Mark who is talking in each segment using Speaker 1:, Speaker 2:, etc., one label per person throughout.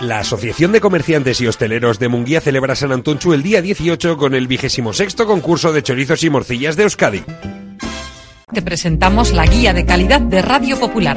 Speaker 1: La Asociación de Comerciantes y Hosteleros de Munguía celebra San Antonchu el día 18 con el vigésimo sexto concurso de chorizos y morcillas de Euskadi.
Speaker 2: Te presentamos la guía de calidad de Radio Popular.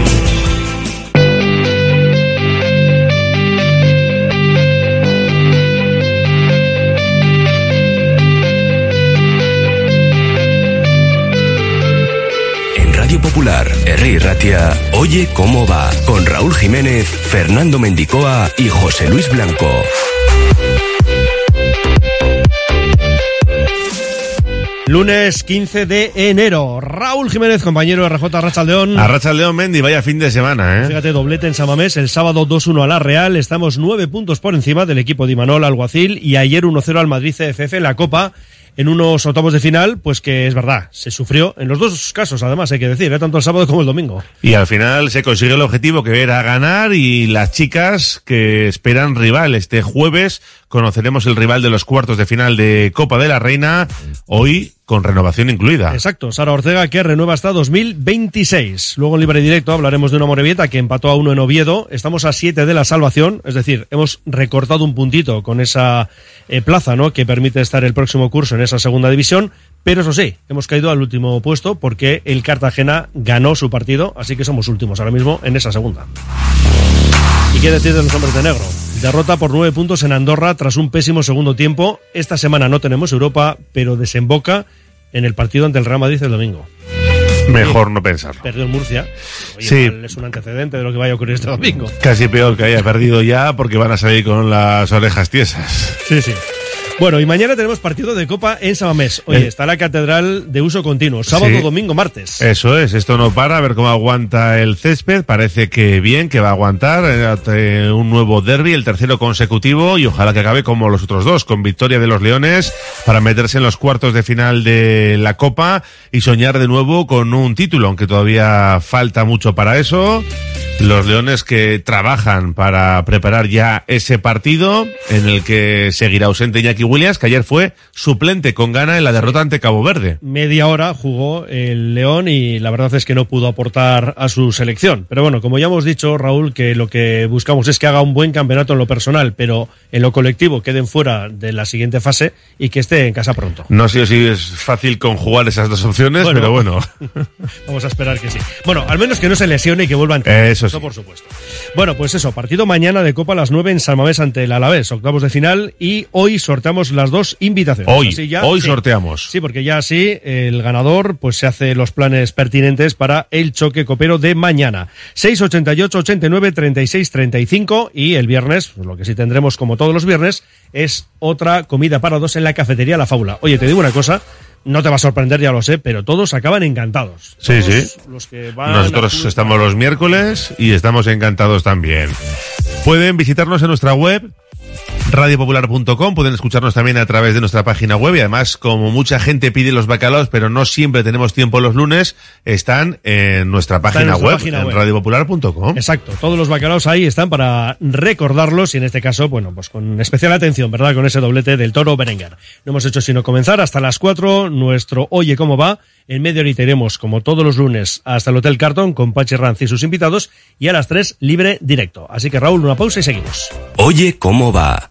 Speaker 3: Radio Popular, R. Ratia, Oye cómo va, con Raúl Jiménez, Fernando Mendicoa y José Luis Blanco.
Speaker 4: Lunes 15 de enero. Raúl Jiménez, compañero de RJ Rachaldeón.
Speaker 5: A Racha León Mendy, vaya fin de semana, ¿eh?
Speaker 4: Fíjate, doblete en Samamés, el sábado 2-1 a la Real, estamos nueve puntos por encima del equipo de Imanol Alguacil y ayer 1-0 al Madrid CFF en la Copa en unos octavos de final, pues que es verdad, se sufrió en los dos casos, además hay que decir, ¿eh? tanto el sábado como el domingo.
Speaker 5: Y al final se consigue el objetivo que era ganar y las chicas que esperan rival este jueves conoceremos el rival de los cuartos de final de Copa de la Reina, hoy con renovación incluida.
Speaker 4: Exacto, Sara Ortega que renueva hasta 2026. Luego en libre directo hablaremos de una Morevieta que empató a uno en Oviedo. Estamos a siete de la salvación, es decir, hemos recortado un puntito con esa eh, plaza, ¿no? Que permite estar el próximo curso en esa segunda división. Pero eso sí, hemos caído al último puesto porque el Cartagena ganó su partido, así que somos últimos ahora mismo en esa segunda. ¿Y qué decir de los hombres de negro? Derrota por nueve puntos en Andorra tras un pésimo segundo tiempo. Esta semana no tenemos Europa, pero desemboca en el partido ante el Real Madrid el domingo.
Speaker 5: Mejor no pensarlo.
Speaker 4: Perdió en Murcia. Oye,
Speaker 5: Sí.
Speaker 4: Es un antecedente de lo que vaya a ocurrir este domingo.
Speaker 5: Casi peor que haya perdido ya porque van a salir con las orejas tiesas.
Speaker 4: Sí, sí. Bueno, y mañana tenemos partido de Copa en Samamés. Oye,
Speaker 5: Eh.
Speaker 4: está la catedral de uso continuo. Sábado,
Speaker 5: Sí.
Speaker 4: domingo, martes.
Speaker 5: Eso es, esto no para, a ver cómo aguanta el césped. Parece que bien, que va a aguantar eh, un nuevo derby, el tercero consecutivo, y ojalá que acabe como los otros dos, con victoria de los Leones para meterse en los cuartos de final de la Copa y soñar de nuevo con un título, aunque todavía falta mucho para eso. Los Leones que trabajan para preparar ya ese partido en el que seguirá ausente Iñaki Williams, que ayer fue suplente con gana en la derrota ante Cabo Verde.
Speaker 4: Media hora jugó el León y la verdad es que no pudo aportar a su selección. Pero bueno, como ya hemos dicho, Raúl, que lo que buscamos es que haga un buen campeonato en lo personal, pero en lo colectivo queden fuera de la siguiente fase y que esté en casa pronto.
Speaker 5: No sé si es fácil conjugar esas dos opciones,
Speaker 4: Bueno.
Speaker 5: pero bueno.
Speaker 4: Vamos a esperar que sí. Bueno, al menos que no se lesione y que vuelva a entrar.
Speaker 5: Eso sí.
Speaker 4: por supuesto. Bueno, pues eso, partido mañana de Copa a las 9 en San Mamés ante el Alavés, octavos de final, y hoy sorteamos las dos invitaciones.
Speaker 5: Hoy,
Speaker 4: Así ya-
Speaker 5: hoy
Speaker 4: sí.
Speaker 5: sorteamos.
Speaker 4: Sí, porque ya así el ganador pues se hace los planes pertinentes para el choque copero de mañana. 688 89 36 35 y el viernes, pues lo que sí tendremos como todos los viernes, es otra comida para dos en la cafetería La Fábula. Oye, te digo una cosa, no te va a sorprender, ya lo sé, pero todos acaban encantados.
Speaker 5: Sí,
Speaker 4: Todos
Speaker 5: sí.
Speaker 4: Los que van
Speaker 5: Nosotros estamos los miércoles y estamos encantados también. Pueden visitarnos en nuestra web radiopopular.com. Pueden escucharnos también a través de nuestra página web y además, como mucha gente pide los bacalaos, pero no siempre tenemos tiempo los lunes, están en nuestra página,
Speaker 4: en nuestra
Speaker 5: web,
Speaker 4: página
Speaker 5: en
Speaker 4: web.
Speaker 5: radiopopular.com.
Speaker 4: Exacto, todos los bacalaos ahí están para recordarlos y en este caso, bueno, pues con especial atención, ¿verdad? Con ese doblete del toro Berenguer. No hemos hecho sino comenzar hasta las 4 nuestro Oye cómo va. En medio horita iremos, como todos los lunes, hasta el Hotel Carton con Pachi Ranz y sus invitados y a las 3 libre directo. Así que Raúl, una pausa y seguimos.
Speaker 3: Oye cómo va. Amapá.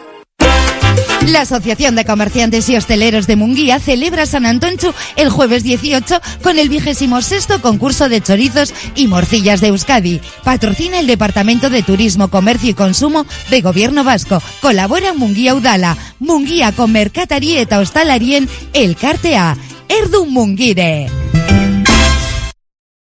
Speaker 6: La Asociación de Comerciantes y Hosteleros de Munguía celebra San Antonchu el jueves 18 con el vigésimo sexto concurso de chorizos y morcillas de Euskadi. Patrocina el Departamento de Turismo, Comercio y Consumo de Gobierno Vasco. Colabora Munguía Udala, Munguía con Mercatarí eta Hostalarien, El Cartea, Erdun Mungire.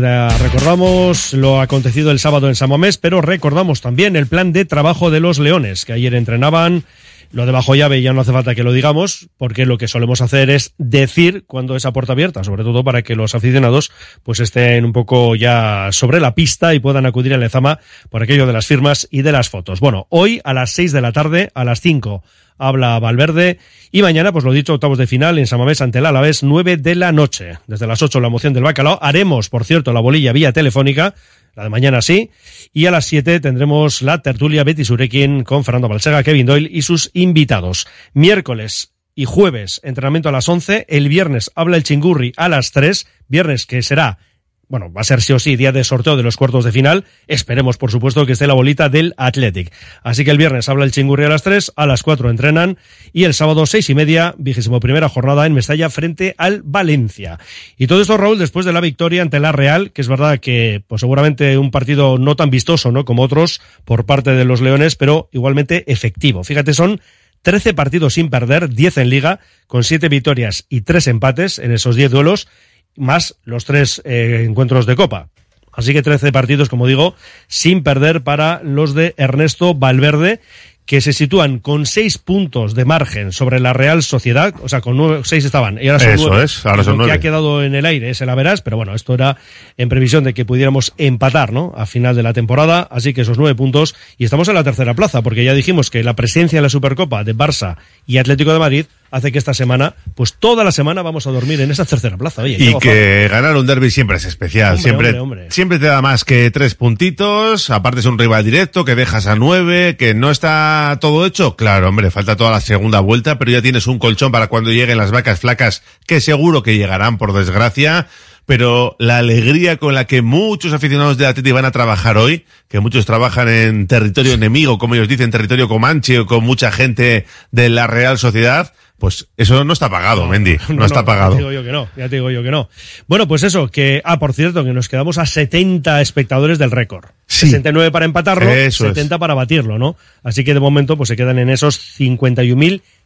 Speaker 4: Recordamos lo acontecido el sábado en San Mamés, pero recordamos también el plan de trabajo de los Leones, que ayer entrenaban. Lo de bajo llave ya no hace falta que lo digamos, porque lo que solemos hacer es decir cuando es a puerta abierta, sobre todo para que los aficionados pues estén un poco ya sobre la pista y puedan acudir al Lezama por aquello de las firmas y de las fotos. Bueno, hoy a las 6 de la tarde, a las 5 habla Valverde y mañana, pues lo dicho, octavos de final en Samamés ante el Alavés, 9 de la noche. Desde las 8 la moción del bacalao. Haremos, por cierto, la bolilla vía telefónica, la de mañana sí, y a las 7 tendremos la tertulia Betty Surekin con Fernando Balsega, Kevin Doyle y sus invitados. Miércoles y jueves, entrenamiento a las 11, el viernes habla el chingurri a las 3, viernes que será bueno, va a ser sí o sí día de sorteo de los cuartos de final. Esperemos, por supuesto, que esté la bolita del Athletic. Así que el viernes habla el chingurri a las 3, a las 4 entrenan y el sábado seis y media, vigésimo primera jornada en Mestalla frente al Valencia. Y todo esto, Raúl, después de la victoria ante la Real, que es verdad que, pues seguramente un partido no tan vistoso, ¿no? Como otros por parte de los Leones, pero igualmente efectivo. Fíjate, son 13 partidos sin perder, 10 en liga, con 7 victorias y 3 empates en esos 10 duelos más los tres eh, encuentros de Copa. Así que 13 partidos, como digo, sin perder para los de Ernesto Valverde, que se sitúan con seis puntos de margen sobre la Real Sociedad, o sea, con nueve, seis estaban, y ahora son
Speaker 5: Eso
Speaker 4: nueve.
Speaker 5: es, ahora son
Speaker 4: lo que ha quedado en el aire es el Averas, pero bueno, esto era en previsión de que pudiéramos empatar, ¿no? A final de la temporada, así que esos nueve puntos, y estamos en la tercera plaza, porque ya dijimos que la presencia en la Supercopa de Barça y Atlético de Madrid hace que esta semana, pues toda la semana vamos a dormir en esa tercera plaza. Oye,
Speaker 5: Y que ganar un derby siempre es especial.
Speaker 4: Hombre,
Speaker 5: siempre,
Speaker 4: hombre, hombre.
Speaker 5: siempre te da más que tres puntitos. Aparte es un rival directo que dejas a nueve, que no está todo hecho. Claro, hombre, falta toda la segunda vuelta, pero ya tienes un colchón para cuando lleguen las vacas flacas, que seguro que llegarán, por desgracia. Pero la alegría con la que muchos aficionados de Atleti van a trabajar hoy, que muchos trabajan en territorio enemigo, como ellos dicen, territorio comanche o con mucha gente de la Real Sociedad, pues eso no está pagado, Mendy. No, está pagado.
Speaker 4: Ya te digo yo que no, ya te digo yo que no. Bueno, pues eso, que, ah, por cierto, que nos quedamos a 70 espectadores del récord.
Speaker 5: Sí.
Speaker 4: 69 para empatarlo,
Speaker 5: Eso es.
Speaker 4: 70 para batirlo, ¿no? Así que de momento, pues se quedan en esos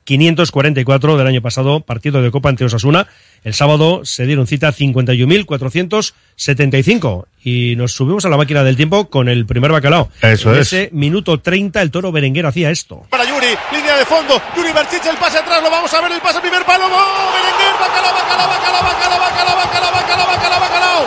Speaker 4: 51.544 del año pasado, partido de Copa ante Osasuna. El sábado se dieron cita 51.475 y nos subimos a la máquina del tiempo con el primer bacalao.
Speaker 5: Eso
Speaker 4: en
Speaker 5: es.
Speaker 4: ese minuto 30 el toro Berenguer hacía esto.
Speaker 7: Para Yuri, línea de fondo, Yuri Berchich, el pase atrás, lo vamos a ver, el pase primer palo, ¡gol! Berenguer, bacalao, bacalao, bacalao, bacalao, bacalao, bacalao, bacalao, bacalao, bacalao,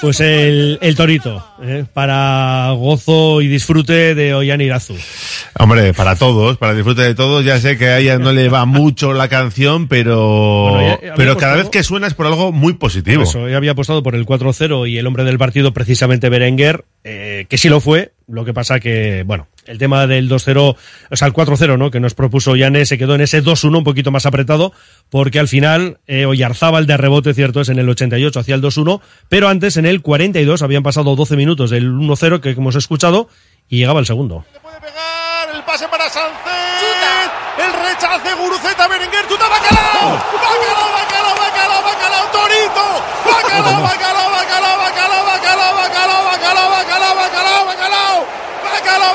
Speaker 4: pues el, el torito, ¿eh? para gozo y disfrute de Ollán Irazu.
Speaker 5: Hombre, para todos, para disfrute de todos, ya sé que a ella no le va mucho la canción, pero,
Speaker 4: Bueno, ya- había
Speaker 5: pero cada vez que suena es por algo muy positivo.
Speaker 4: Eso, ya había apostado por el 4-0 y el hombre del partido, precisamente Berenguer, eh, que sí lo fue. Lo que pasa que, bueno, el tema del 2-0, o sea, el 4-0, ¿no? Que nos propuso Yane, se quedó en ese 2-1 un poquito más apretado, porque al final, eh, Oyarzábal de rebote, cierto, es en el 88 hacia el 2-1, pero antes en el 42 habían pasado 12 minutos del 1-0 que hemos escuchado y llegaba el segundo.
Speaker 7: el pase para Sánchez, el rechace Guruceta Berenguer, chuta Bacalao, Bacalao, Bacalao, Bacalao, Bacalao, Torito, Bacalao, Bacalao, Bacalao, Bacalao, Bacalao, Bacalao, Bacalao, Bacalao, Bacalao,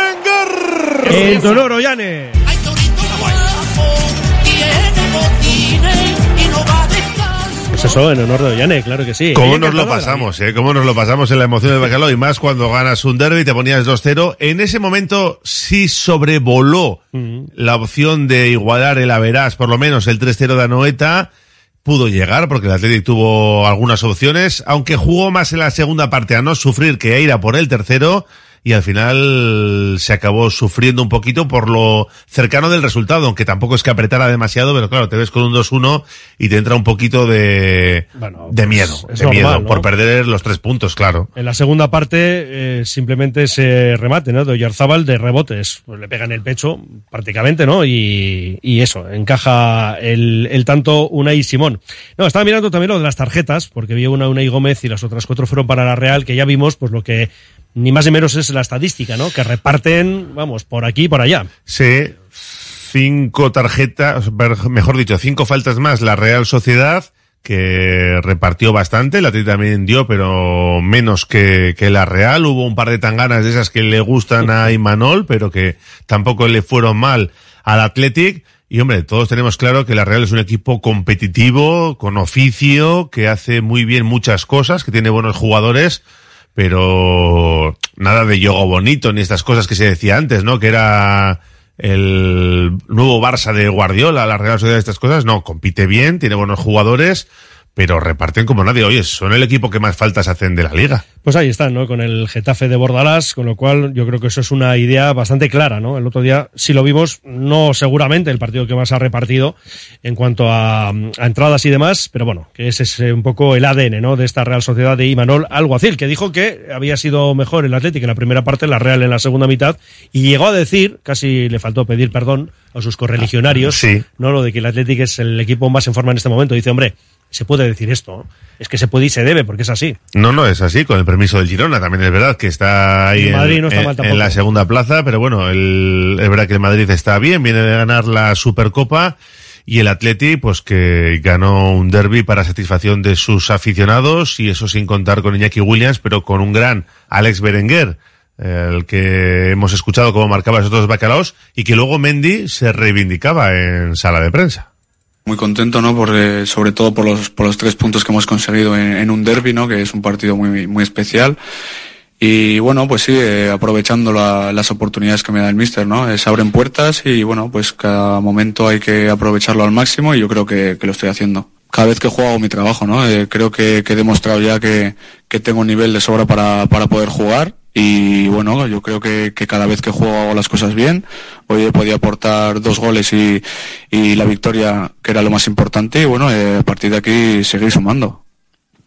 Speaker 7: Berenguer.
Speaker 4: El Toro Ollane. Pues eso, en honor de Ollane, claro que sí.
Speaker 5: ¿Cómo nos lo pasamos, eh? ¿Cómo nos lo pasamos en la emoción del bacalao? Y más cuando ganas un derby y te ponías 2-0. En ese momento sí sobrevoló la opción de igualar el Averás, por lo menos el 3-0 de Anoeta. Pudo llegar porque el Athletic tuvo algunas opciones, aunque jugó más en la segunda parte a no sufrir que a ir a por el tercero. Y al final se acabó sufriendo un poquito por lo cercano del resultado, aunque tampoco es que apretara demasiado, pero claro, te ves con un 2-1 y te entra un poquito de, de miedo,
Speaker 4: es
Speaker 5: de
Speaker 4: normal,
Speaker 5: miedo,
Speaker 4: ¿no?
Speaker 5: por perder los tres puntos, claro.
Speaker 4: En la segunda parte, eh, simplemente ese remate, ¿no? De Oyarzábal de rebotes. Pues le pega en el pecho, prácticamente, ¿no? Y, y eso, encaja el, el tanto Unai Simón. No, estaba mirando también lo de las tarjetas, porque vi una Unai Gómez y las otras cuatro fueron para la Real, que ya vimos, pues lo que ni más ni menos es la estadística, ¿no? Que reparten, vamos, por aquí y por allá.
Speaker 5: Sí, cinco tarjetas, mejor dicho, cinco faltas más la Real Sociedad, que repartió bastante, la Atleti también dio, pero menos que, que la Real. Hubo un par de tanganas de esas que le gustan a Imanol, pero que tampoco le fueron mal al Athletic. Y hombre, todos tenemos claro que la Real es un equipo competitivo, con oficio, que hace muy bien muchas cosas, que tiene buenos jugadores, pero nada de yogo bonito ni estas cosas que se decía antes, ¿no? Que era el nuevo Barça de Guardiola, la Real Sociedad estas cosas. No, compite bien, tiene buenos jugadores, pero reparten como nadie. Oye, son el equipo que más faltas hacen de la liga.
Speaker 4: Pues ahí están, ¿no? Con el Getafe de Bordalás, con lo cual yo creo que eso es una idea bastante clara, ¿no? El otro día sí lo vimos, no seguramente el partido que más ha repartido en cuanto a, a entradas y demás, pero bueno, que ese es eh, un poco el ADN, ¿no? De esta Real Sociedad de Imanol Alguacil, que dijo que había sido mejor el Atlético en la primera parte, la Real en la segunda mitad, y llegó a decir, casi le faltó pedir perdón a sus correligionarios,
Speaker 5: Sí.
Speaker 4: ¿no? Lo de que el Atlético es el equipo más en forma en este momento. Dice, hombre, se puede decir esto, es que se puede y se debe, porque es así.
Speaker 5: No, no es así, con el permiso del Girona. También es verdad que está ahí en,
Speaker 4: Madrid no está
Speaker 5: en-
Speaker 4: mal tampoco.
Speaker 5: en la segunda plaza, pero bueno, el- es verdad que el Madrid está bien, viene de ganar la Supercopa y el Atleti, pues que ganó un derby para satisfacción de sus aficionados y eso sin contar con Iñaki Williams, pero con un gran Alex Berenguer, el que hemos escuchado cómo marcaba esos dos bacalaos y que luego Mendy se reivindicaba en sala de prensa.
Speaker 8: Muy contento, ¿no? Porque, sobre todo por los, por los tres puntos que hemos conseguido en, en un derby, ¿no? Que es un partido muy, muy especial. Y bueno, pues sí, eh, aprovechando la- las oportunidades que me da el míster, ¿no? Eh, Se abren puertas y bueno, pues cada momento hay que aprovecharlo al máximo y yo creo que, que lo estoy haciendo. Cada vez que juego hago mi trabajo, ¿no? Eh, creo que, que he demostrado ya que, que tengo nivel de sobra para, para poder jugar y bueno, yo creo que, que cada vez que juego hago las cosas bien. Hoy he podido aportar dos goles y, y la victoria, que era lo más importante y bueno, eh, a partir de aquí seguir sumando.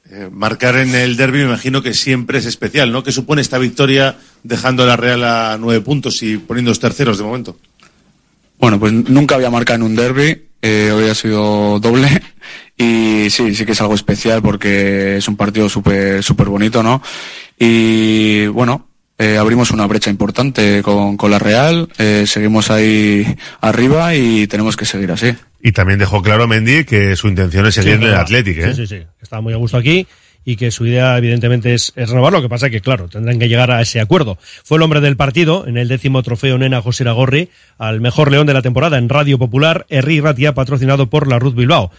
Speaker 5: Eh, marcar en el derby me imagino que siempre es especial, ¿no? ¿Qué supone esta victoria dejando a la Real a nueve puntos y poniendo terceros de momento?
Speaker 8: Bueno, pues nunca había marcado en un derby, eh, hoy ha sido doble y sí, sí que es algo especial porque es un partido súper súper bonito, ¿no? Y bueno, eh, abrimos una brecha importante con, con la Real, eh, seguimos ahí arriba y tenemos que seguir así.
Speaker 5: Y también dejó claro Mendy que su intención es seguir
Speaker 4: Sí,
Speaker 5: en el. Athletic, ¿eh?
Speaker 4: Sí, sí, sí. Está muy a gusto aquí y que su idea, evidentemente, es, es renovar. Lo que pasa es que, claro, tendrán que llegar a ese acuerdo. Fue el hombre del partido en el décimo trofeo Nena José Iragorri al mejor león de la temporada en Radio Popular, Herri Ratia, patrocinado por la Ruth Bilbao.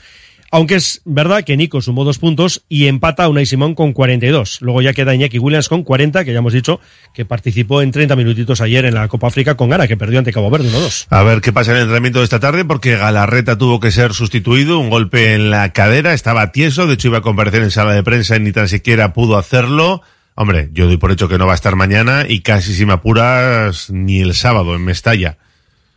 Speaker 4: Aunque es verdad que Nico sumó dos puntos y empata a Unai Simón con 42. Luego ya queda Iñaki Williams con 40, que ya hemos dicho que participó en 30 minutitos ayer en la Copa África con Gana, que perdió ante Cabo Verde 1-2.
Speaker 5: A ver qué pasa en el entrenamiento de esta tarde, porque Galarreta tuvo que ser sustituido, un golpe en la cadera, estaba tieso, de hecho iba a comparecer en sala de prensa y ni tan siquiera pudo hacerlo. Hombre, yo doy por hecho que no va a estar mañana y casi si me apuras ni el sábado en Mestalla.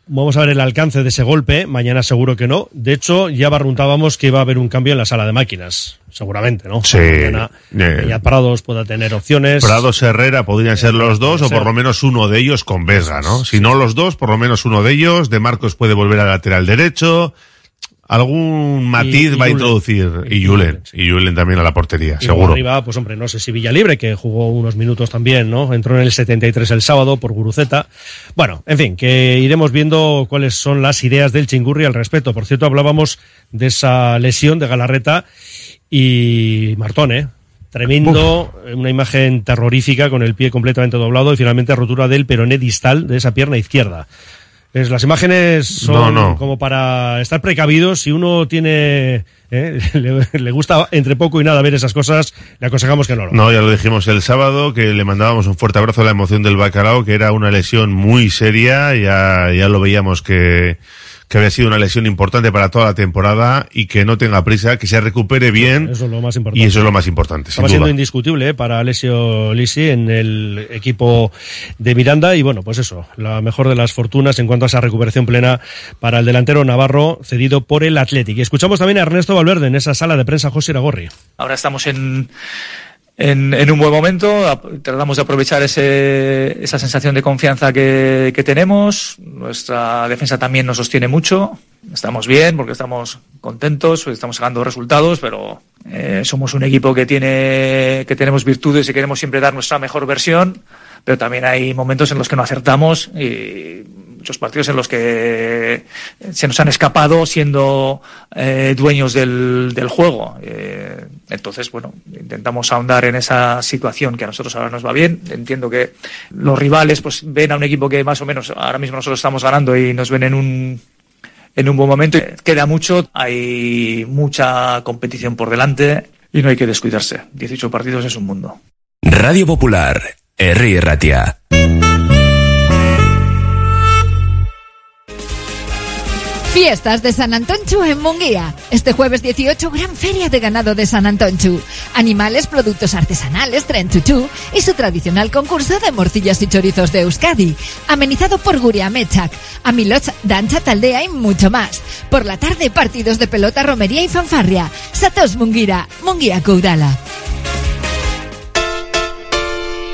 Speaker 4: Vamos a ver el alcance de ese golpe. Mañana seguro que no. De hecho, ya barruntábamos que iba a haber un cambio en la sala de máquinas. Seguramente, ¿no?
Speaker 5: Sí.
Speaker 4: Mañana
Speaker 5: Eh.
Speaker 4: ya Prados pueda tener opciones.
Speaker 5: Prados Herrera podrían ser los dos o por lo menos uno de ellos con Vesga, ¿no? Si no los dos, por lo menos uno de ellos. De Marcos puede volver al lateral derecho. Algún matiz
Speaker 4: y
Speaker 5: va a introducir.
Speaker 4: Y
Speaker 5: Julen. Y Julen también a la portería,
Speaker 4: Y
Speaker 5: seguro.
Speaker 4: arriba, pues hombre, no sé si Villalibre, que jugó unos minutos también, ¿no? Entró en el 73 el sábado por Guruceta. Bueno, en fin, que iremos viendo cuáles son las ideas del Chingurri al respecto. Por cierto, hablábamos de esa lesión de Galarreta y Martón, ¿eh? Tremendo, una imagen terrorífica con el pie completamente doblado y finalmente rotura del peroné distal de esa pierna izquierda. Es, las imágenes son
Speaker 5: No, no.
Speaker 4: como para estar precavidos. Si uno tiene, eh, le, le gusta entre poco y nada ver esas cosas, le aconsejamos que no lo.
Speaker 5: No, ya lo dijimos el sábado, que le mandábamos un fuerte abrazo a la emoción del bacalao, que era una lesión muy seria, ya, ya lo veíamos que, que había sido una lesión importante para toda la temporada y que no tenga prisa, que se recupere bien.
Speaker 4: Eso es lo más importante.
Speaker 5: Y eso es lo más importante,
Speaker 4: Estaba siendo indiscutible eh, para Alessio Lisi en el equipo de Miranda y bueno, pues eso, la mejor de las fortunas en cuanto a esa recuperación plena para el delantero Navarro cedido por el Athletic. Y escuchamos también a Ernesto Valverde en esa sala de prensa José Iragorri.
Speaker 9: Ahora estamos en, en, en un buen momento, tratamos de aprovechar ese, esa sensación de confianza que, que tenemos. Nuestra defensa también nos sostiene mucho. Estamos bien porque estamos contentos, estamos sacando resultados, pero eh, somos un equipo que tiene que tenemos virtudes y queremos siempre dar nuestra mejor versión, pero también hay momentos en los que no acertamos y muchos partidos en los que se nos han escapado siendo eh, dueños del, del juego. Eh, entonces, bueno, intentamos ahondar en esa situación que a nosotros ahora nos va bien. Entiendo que los rivales pues ven a un equipo que más o menos ahora mismo nosotros estamos ganando y nos ven en un en un buen momento. Queda mucho, hay mucha competición por delante y no hay que descuidarse. 18 partidos es un mundo.
Speaker 3: Radio Popular, Herri Ratia.
Speaker 6: Fiestas de San Antonchu en Munguía. Este jueves 18, gran feria de ganado de San Antonchu. Animales, productos artesanales, tren chuchú y su tradicional concurso de morcillas y chorizos de Euskadi. Amenizado por Guria Mechak, Amiloch, Dancha Taldea y mucho más. Por la tarde, partidos de pelota, romería y fanfarria. Satos Munguira, Munguía Coudala.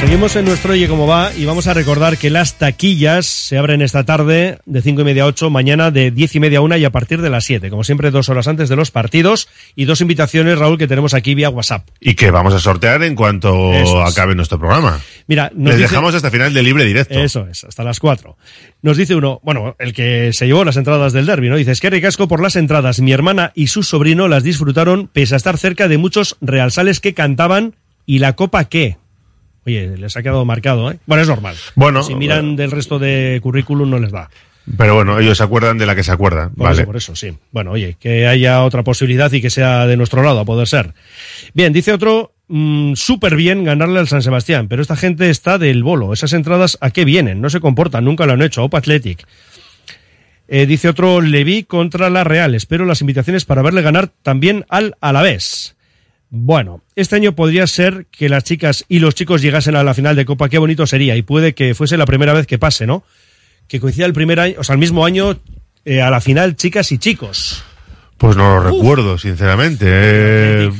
Speaker 4: Seguimos en nuestro Oye Cómo Va y vamos a recordar que las taquillas se abren esta tarde de 5 y media a 8, mañana de 10 y media a 1 y a partir de las 7. Como siempre, dos horas antes de los partidos y dos invitaciones, Raúl, que tenemos aquí vía WhatsApp.
Speaker 5: Y que vamos a sortear en cuanto
Speaker 4: es.
Speaker 5: acabe nuestro programa.
Speaker 4: Mira, nos
Speaker 5: Les
Speaker 4: dice-
Speaker 5: dejamos hasta final de libre directo.
Speaker 4: Eso es, hasta las 4. Nos dice uno, bueno, el que se llevó las entradas del derby, ¿no? Dice, es que ricasco por las entradas. Mi hermana y su sobrino las disfrutaron pese a estar cerca de muchos realsales que cantaban y la copa qué. Oye, les ha quedado marcado, ¿eh? Bueno, es normal.
Speaker 5: Bueno,
Speaker 4: si miran del resto de currículum no les da.
Speaker 5: Pero bueno, ellos se acuerdan de la que se acuerdan.
Speaker 4: Por
Speaker 5: vale.
Speaker 4: eso, por eso, sí. Bueno, oye, que haya otra posibilidad y que sea de nuestro lado, a poder ser. Bien, dice otro, mm, súper bien ganarle al San Sebastián, pero esta gente está del bolo. Esas entradas, ¿a qué vienen? No se comportan, nunca lo han hecho. Opa Athletic. Eh, dice otro, Leví contra la Real. Espero las invitaciones para verle ganar también al Alavés. Bueno, este año podría ser que las chicas y los chicos llegasen a la final de Copa. Qué bonito sería. Y puede que fuese la primera vez que pase, ¿no? Que coincida el primer año, o sea, el mismo año eh, a la final chicas y chicos.
Speaker 5: Pues no lo recuerdo, sinceramente. Eh,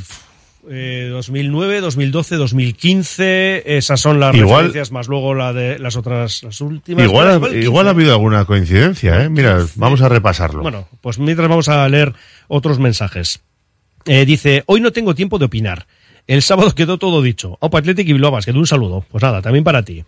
Speaker 4: Eh, 2009, 2012, 2015, esas son las
Speaker 5: Igual-
Speaker 4: referencias, más luego la de las otras, las últimas.
Speaker 5: igual, ha-
Speaker 4: Igual 15.
Speaker 5: igual ha habido alguna coincidencia, ¿eh? Mira, vamos a repasarlo.
Speaker 4: Bueno, pues mientras vamos a leer otros mensajes. Eh, dice, hoy no tengo tiempo de opinar. El sábado quedó todo dicho. Opa Athletic y Bilbao que un saludo. Pues nada, también para ti.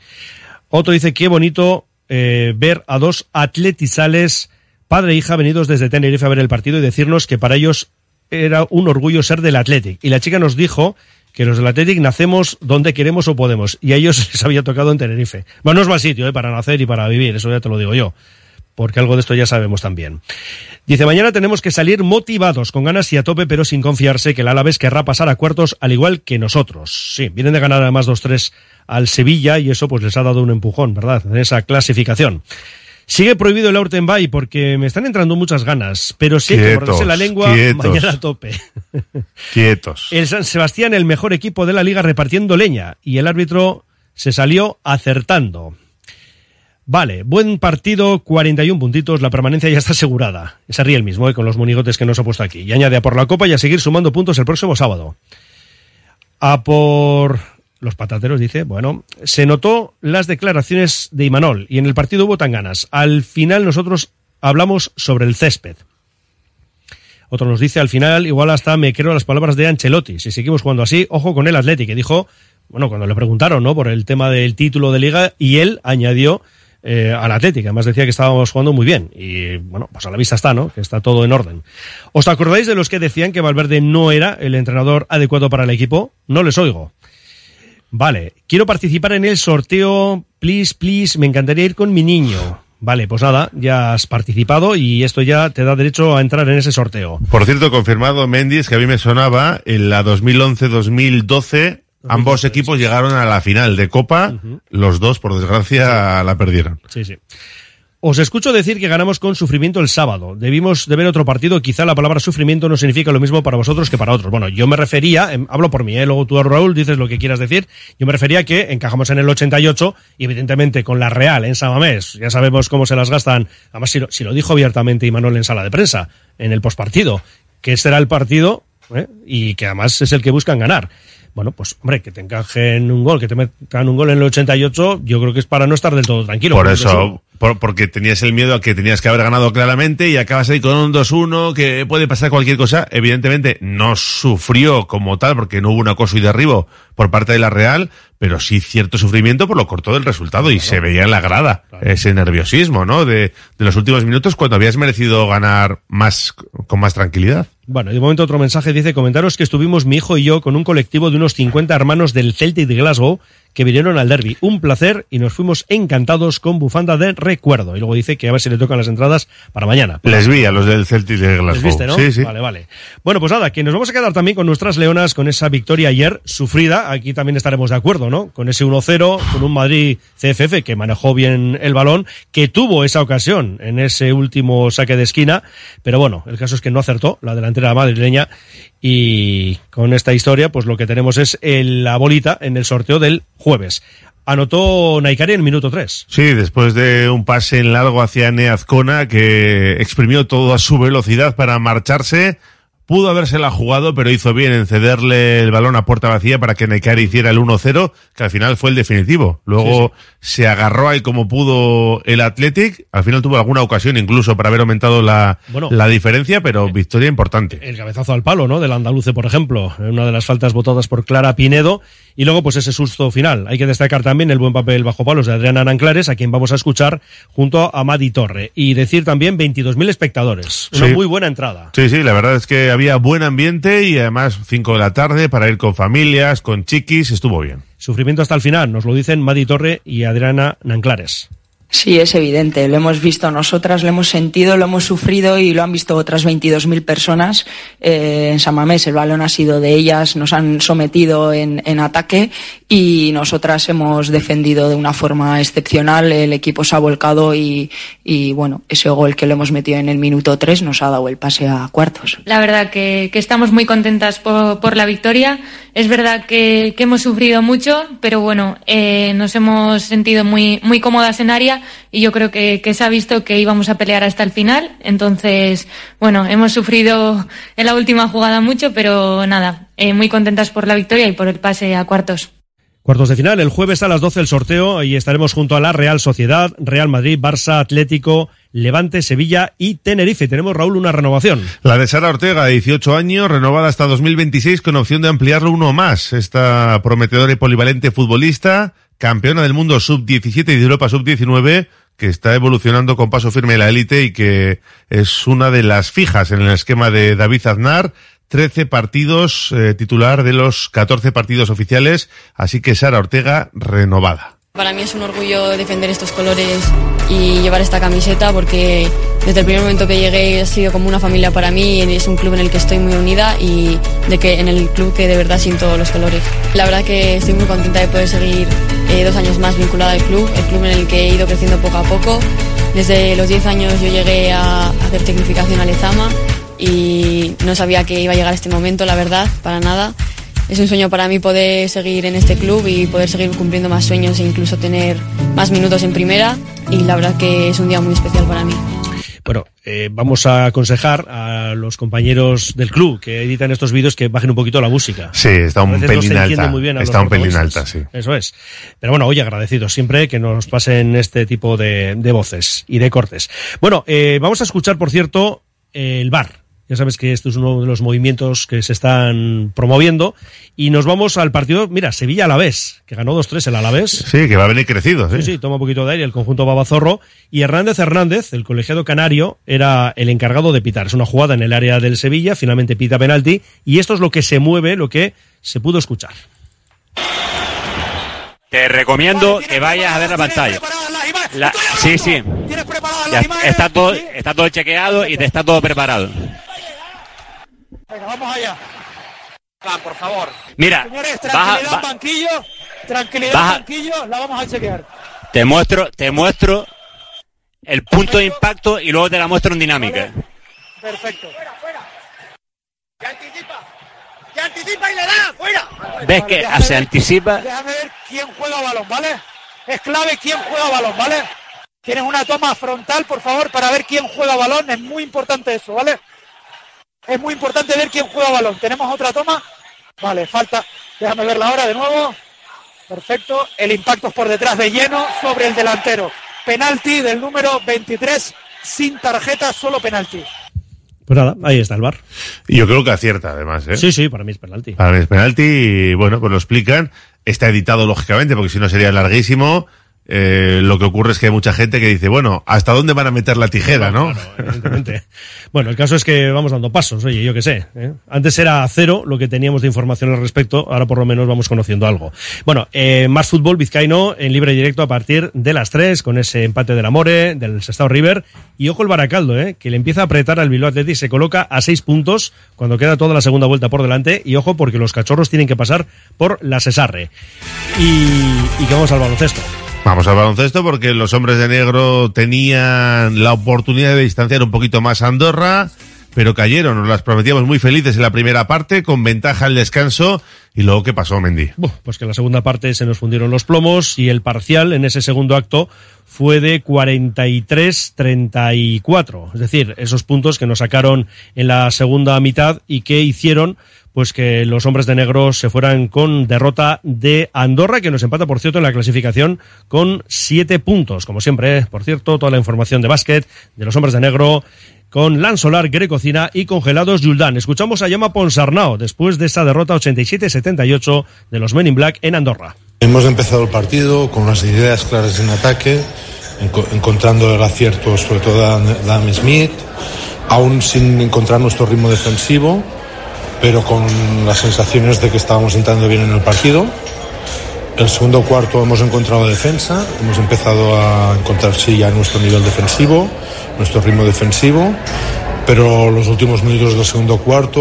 Speaker 4: Otro dice, qué bonito eh, ver a dos atletizales, padre e hija, venidos desde Tenerife a ver el partido y decirnos que para ellos era un orgullo ser del Athletic. Y la chica nos dijo que los del Athletic nacemos donde queremos o podemos. Y a ellos les había tocado en Tenerife. Bueno, no es mal sitio eh, para nacer y para vivir, eso ya te lo digo yo. Porque algo de esto ya sabemos también. Dice, mañana tenemos que salir motivados, con ganas y a tope, pero sin confiarse que el Alavés querrá pasar a cuartos al igual que nosotros. Sí, vienen de ganar además 2-3 al Sevilla y eso pues les ha dado un empujón, ¿verdad? En esa clasificación. Sigue prohibido el Bay porque me están entrando muchas ganas, pero sí hay que
Speaker 5: Quietos,
Speaker 4: morderse la lengua
Speaker 5: quietos.
Speaker 4: mañana a tope.
Speaker 5: Quietos.
Speaker 4: El San Sebastián, el mejor equipo de la liga repartiendo leña y el árbitro se salió acertando. Vale, buen partido, 41 puntitos, la permanencia ya está asegurada. Se ríe el mismo, eh, con los monigotes que nos ha puesto aquí. Y añade a por la copa y a seguir sumando puntos el próximo sábado. A por los patateros, dice, bueno, se notó las declaraciones de Imanol y en el partido hubo tan ganas. Al final nosotros hablamos sobre el césped. Otro nos dice, al final igual hasta me creo las palabras de Ancelotti. Si seguimos jugando así, ojo con el Atleti, que dijo, bueno, cuando le preguntaron, ¿no? Por el tema del título de liga, y él añadió eh, al Atleti, que además decía que estábamos jugando muy bien. Y bueno, pues a la vista está, ¿no? Que está todo en orden. ¿Os acordáis de los que decían que Valverde no era el entrenador adecuado para el equipo? No les oigo. Vale, quiero participar en el sorteo, please, please, me encantaría ir con mi niño. Vale, pues nada, ya has participado y esto ya te da derecho a entrar en ese sorteo.
Speaker 5: Por cierto, confirmado Mendes, que a mí me sonaba, en la 2011-2012, ambos equipos llegaron a la final de Copa, los dos, por desgracia, la perdieron.
Speaker 4: Sí, sí. Os escucho decir que ganamos con sufrimiento el sábado. Debimos de ver otro partido. Quizá la palabra sufrimiento no significa lo mismo para vosotros que para otros. Bueno, yo me refería, em, hablo por mí, ¿eh? luego tú, Raúl, dices lo que quieras decir. Yo me refería a que encajamos en el 88 y evidentemente con la Real en Samamés. Ya sabemos cómo se las gastan. Además, si lo, si lo dijo abiertamente Imanol en sala de prensa, en el postpartido, que este era el partido ¿eh? y que además es el que buscan ganar. Bueno, pues hombre, que te encajen un gol, que te metan un gol en el 88, yo creo que es para no estar del todo tranquilo.
Speaker 5: Por eso, por- porque tenías el miedo a que tenías que haber ganado claramente y acabas ahí con un 2-1, que puede pasar cualquier cosa. Evidentemente no sufrió como tal porque no hubo un acoso y derribo por parte de la Real, pero sí cierto sufrimiento por lo corto del resultado y se veía en la grada ese nerviosismo, ¿no? De, de los últimos minutos cuando habías merecido ganar más, con más tranquilidad.
Speaker 4: Bueno, de momento otro mensaje dice, comentaros que estuvimos mi hijo y yo con un colectivo de unos 50 hermanos del Celtic de Glasgow que vinieron al derby. Un placer y nos fuimos encantados con bufanda de recuerdo. Y luego dice que a ver si le tocan las entradas para mañana.
Speaker 5: Les vi a los del Celtic de Glasgow.
Speaker 4: ¿Les viste, no?
Speaker 5: Sí, sí.
Speaker 4: Vale, vale. Bueno, pues nada, que nos vamos a quedar también con nuestras leonas con esa victoria ayer sufrida. Aquí también estaremos de acuerdo, ¿no? Con ese 1-0, con un Madrid CFF que manejó bien el balón, que tuvo esa ocasión en ese último saque de esquina. Pero bueno, el caso es que no acertó la delantera madrileña. Y con esta historia, pues lo que tenemos es el- la bolita en el sorteo del jueves. Anotó Naikari en minuto 3.
Speaker 5: Sí, después de un pase en largo hacia Neazcona que exprimió toda su velocidad para marcharse, pudo habérsela jugado, pero hizo bien en cederle el balón a puerta vacía para que Neikari hiciera el 1-0, que al final fue el definitivo. Luego se agarró ahí como pudo el Athletic, al final tuvo alguna ocasión incluso para haber aumentado la,
Speaker 4: Bueno.
Speaker 5: la diferencia, pero victoria importante.
Speaker 4: el cabezazo al palo, ¿no? Del andaluce, por ejemplo, una de las faltas votadas por Clara Pinedo. Y luego, pues ese susto final. Hay que destacar también el buen papel bajo palos de Adriana Nanclares, a quien vamos a escuchar junto a Madi Torre. Y decir también 22.000 espectadores. Una
Speaker 5: Sí.
Speaker 4: muy buena entrada.
Speaker 5: Sí, sí, la verdad es que había buen ambiente y además 5 de la tarde para ir con familias, con chiquis, estuvo bien.
Speaker 4: Sufrimiento hasta el final, nos lo dicen Madi Torre y Adriana Nanclares.
Speaker 10: Sí, es evidente. Lo hemos visto nosotras, lo hemos sentido, lo hemos sufrido y lo han visto otras 22.000 personas. Eh, en San Mamés el balón ha sido de ellas, nos han sometido en, en ataque y nosotras hemos defendido de una forma excepcional. El equipo se ha volcado y, y bueno, ese gol que lo hemos metido en el minuto 3 nos ha dado el pase a cuartos.
Speaker 11: La verdad que, que estamos muy contentas por, por la victoria. Es verdad que, que hemos sufrido mucho, pero bueno, eh, nos hemos sentido muy, muy cómodas en área y yo creo que, que se ha visto que íbamos a pelear hasta el final. Entonces, bueno, hemos sufrido en la última jugada mucho, pero nada, eh, muy contentas por la victoria y por el pase a cuartos.
Speaker 4: Cuartos de final, el jueves a las 12 el sorteo y estaremos junto a la Real Sociedad, Real Madrid, Barça, Atlético, Levante, Sevilla y Tenerife. Tenemos, Raúl, una renovación.
Speaker 5: La de Sara Ortega, de 18 años, renovada hasta 2026 con opción de ampliarlo uno más. Esta prometedora y polivalente futbolista, campeona del mundo sub-17 y de Europa sub-19, que está evolucionando con paso firme la élite y que es una de las fijas en el esquema de David Aznar. 13 partidos eh, titular de los 14 partidos oficiales, así que Sara Ortega renovada.
Speaker 12: Para mí es un orgullo defender estos colores y llevar esta camiseta porque desde el primer momento que llegué ha sido como una familia para mí es un club en el que estoy muy unida y de que en el club que de verdad siento los colores. La verdad que estoy muy contenta de poder seguir eh, dos años más vinculada al club, el club en el que he ido creciendo poco a poco. Desde los 10 años yo llegué a hacer tecnificación a Lezama y no sabía que iba a llegar este momento, la verdad, para nada. Es un sueño para mí poder seguir en este club y poder seguir cumpliendo más sueños e incluso tener más minutos en primera y la verdad que es un día muy especial para mí.
Speaker 4: Bueno, eh, vamos a aconsejar a los compañeros del club que editan estos vídeos que bajen un poquito la música.
Speaker 5: Sí, está un
Speaker 4: no
Speaker 5: pelín alta.
Speaker 4: muy bien
Speaker 5: Está un pelín alta, sí.
Speaker 4: Eso es. Pero bueno, oye, agradecidos siempre que nos pasen este tipo de, de voces y de cortes. Bueno, eh, vamos a escuchar, por cierto, el bar. Ya sabes que esto es uno de los movimientos que se están promoviendo. Y nos vamos al partido, mira, Sevilla Alavés, que ganó 2-3 el Alavés.
Speaker 5: Sí, que va a venir crecido, sí.
Speaker 4: Sí, sí, toma un poquito de aire el conjunto Babazorro. Y Hernández Hernández, el colegiado canario, era el encargado de pitar. Es una jugada en el área del Sevilla, finalmente pita penalti. Y esto es lo que se mueve, lo que se pudo escuchar.
Speaker 13: Te recomiendo que vayas a ver la pantalla. La- sí, sí.
Speaker 14: Ya está todo, está todo chequeado y te está todo preparado.
Speaker 13: Venga, vamos allá. Va, por favor.
Speaker 14: Mira,
Speaker 13: Señores,
Speaker 14: baja-
Speaker 13: tranquilidad,
Speaker 14: ba-
Speaker 13: banquillo. Tranquilidad,
Speaker 14: Baja.
Speaker 13: banquillo. La vamos a chequear.
Speaker 14: te muestro, te muestro el punto de impacto y luego te la muestro en dinámica.
Speaker 13: Perfecto.
Speaker 15: ¡Ya anticipa y le da! ¡Fuera!
Speaker 14: ¿Ves que se
Speaker 13: ver-
Speaker 14: anticipa?
Speaker 13: Déjame ver quién juega balón, ¿vale? Es clave quién juega balón, ¿vale? Tienes una toma frontal, por favor, para ver quién juega balón. Es muy importante eso, ¿vale? Es muy importante ver quién juega balón. ¿Tenemos otra toma? Vale, falta. Déjame verla ahora de nuevo. Perfecto. El impacto es por detrás de lleno sobre el delantero. Penalti del número 23, sin tarjeta, solo penalti.
Speaker 4: Pues nada, ahí está el bar.
Speaker 5: Y yo creo que acierta, además, ¿eh?
Speaker 4: Sí, sí, para mí es penalti.
Speaker 5: Para mí es penalti y bueno, pues lo explican. Está editado lógicamente porque si no sería larguísimo. Eh, lo que ocurre es que hay mucha gente que dice, bueno, ¿hasta dónde van a meter la tijera, no?
Speaker 4: evidentemente. Bueno, el caso es que vamos dando pasos, oye, yo qué sé. ¿eh? Antes era cero lo que teníamos de información al respecto, ahora por lo menos vamos conociendo algo. Bueno, eh, más fútbol vizcaíno en libre directo a partir de las 3 con ese empate del Amore, del Sestao River. Y ojo el Baracaldo, ¿eh? que le empieza a apretar al Bilbao Athletic, se coloca a 6 puntos cuando queda toda la segunda vuelta por delante. Y ojo porque los cachorros tienen que pasar por la Cesarre. Y, y que vamos al baloncesto.
Speaker 5: Vamos al baloncesto porque los hombres de negro tenían la oportunidad de distanciar un poquito más a Andorra, pero cayeron. Nos las prometíamos muy felices en la primera parte, con ventaja al descanso. ¿Y luego qué pasó, Mendy?
Speaker 4: Pues que en la segunda parte se nos fundieron los plomos y el parcial en ese segundo acto fue de 43-34. Es decir, esos puntos que nos sacaron en la segunda mitad y que hicieron pues que los hombres de negro se fueran con derrota de Andorra, que nos empata, por cierto, en la clasificación con siete puntos. Como siempre, por cierto, toda la información de básquet de los hombres de negro con Lan Solar, Grecocina y Congelados Yuldán. Escuchamos a Llama Ponsarnau después de esta derrota 87-78 de los Men in Black en Andorra.
Speaker 16: Hemos empezado el partido con las ideas claras en ataque, enco- encontrando el acierto sobre todo Adam- Adam Smith, aún sin encontrar nuestro ritmo defensivo, pero con las sensaciones de que estábamos entrando bien en el partido. El segundo cuarto hemos encontrado defensa, hemos empezado a encontrar sí ya nuestro nivel defensivo, nuestro ritmo defensivo, pero los últimos minutos del segundo cuarto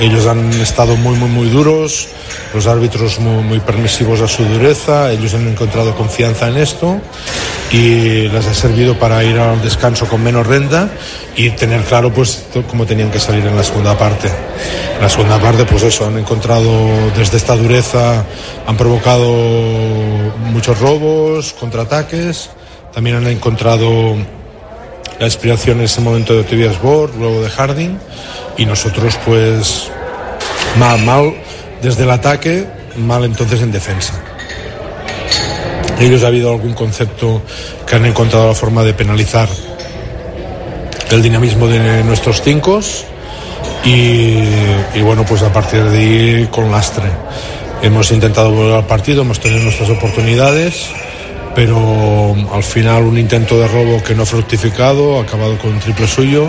Speaker 16: ellos han estado muy, muy, muy duros, los árbitros muy, muy permisivos a su dureza, ellos han encontrado confianza en esto y les ha servido para ir al descanso con menos renta y tener claro pues cómo tenían que salir en la segunda parte. En la segunda parte pues eso, han encontrado desde esta dureza, han provocado muchos robos, contraataques, también han encontrado la inspiración en ese momento de Tobias Borg, luego de Harding, y nosotros pues mal, mal desde el ataque, mal entonces en defensa. Ellos ha habido algún concepto que han encontrado la forma de penalizar el dinamismo de nuestros cinco y, y bueno pues a partir de ahí con lastre. Hemos intentado volver al partido, hemos tenido nuestras oportunidades, pero al final un intento de robo que no ha fructificado, ha acabado con un triple suyo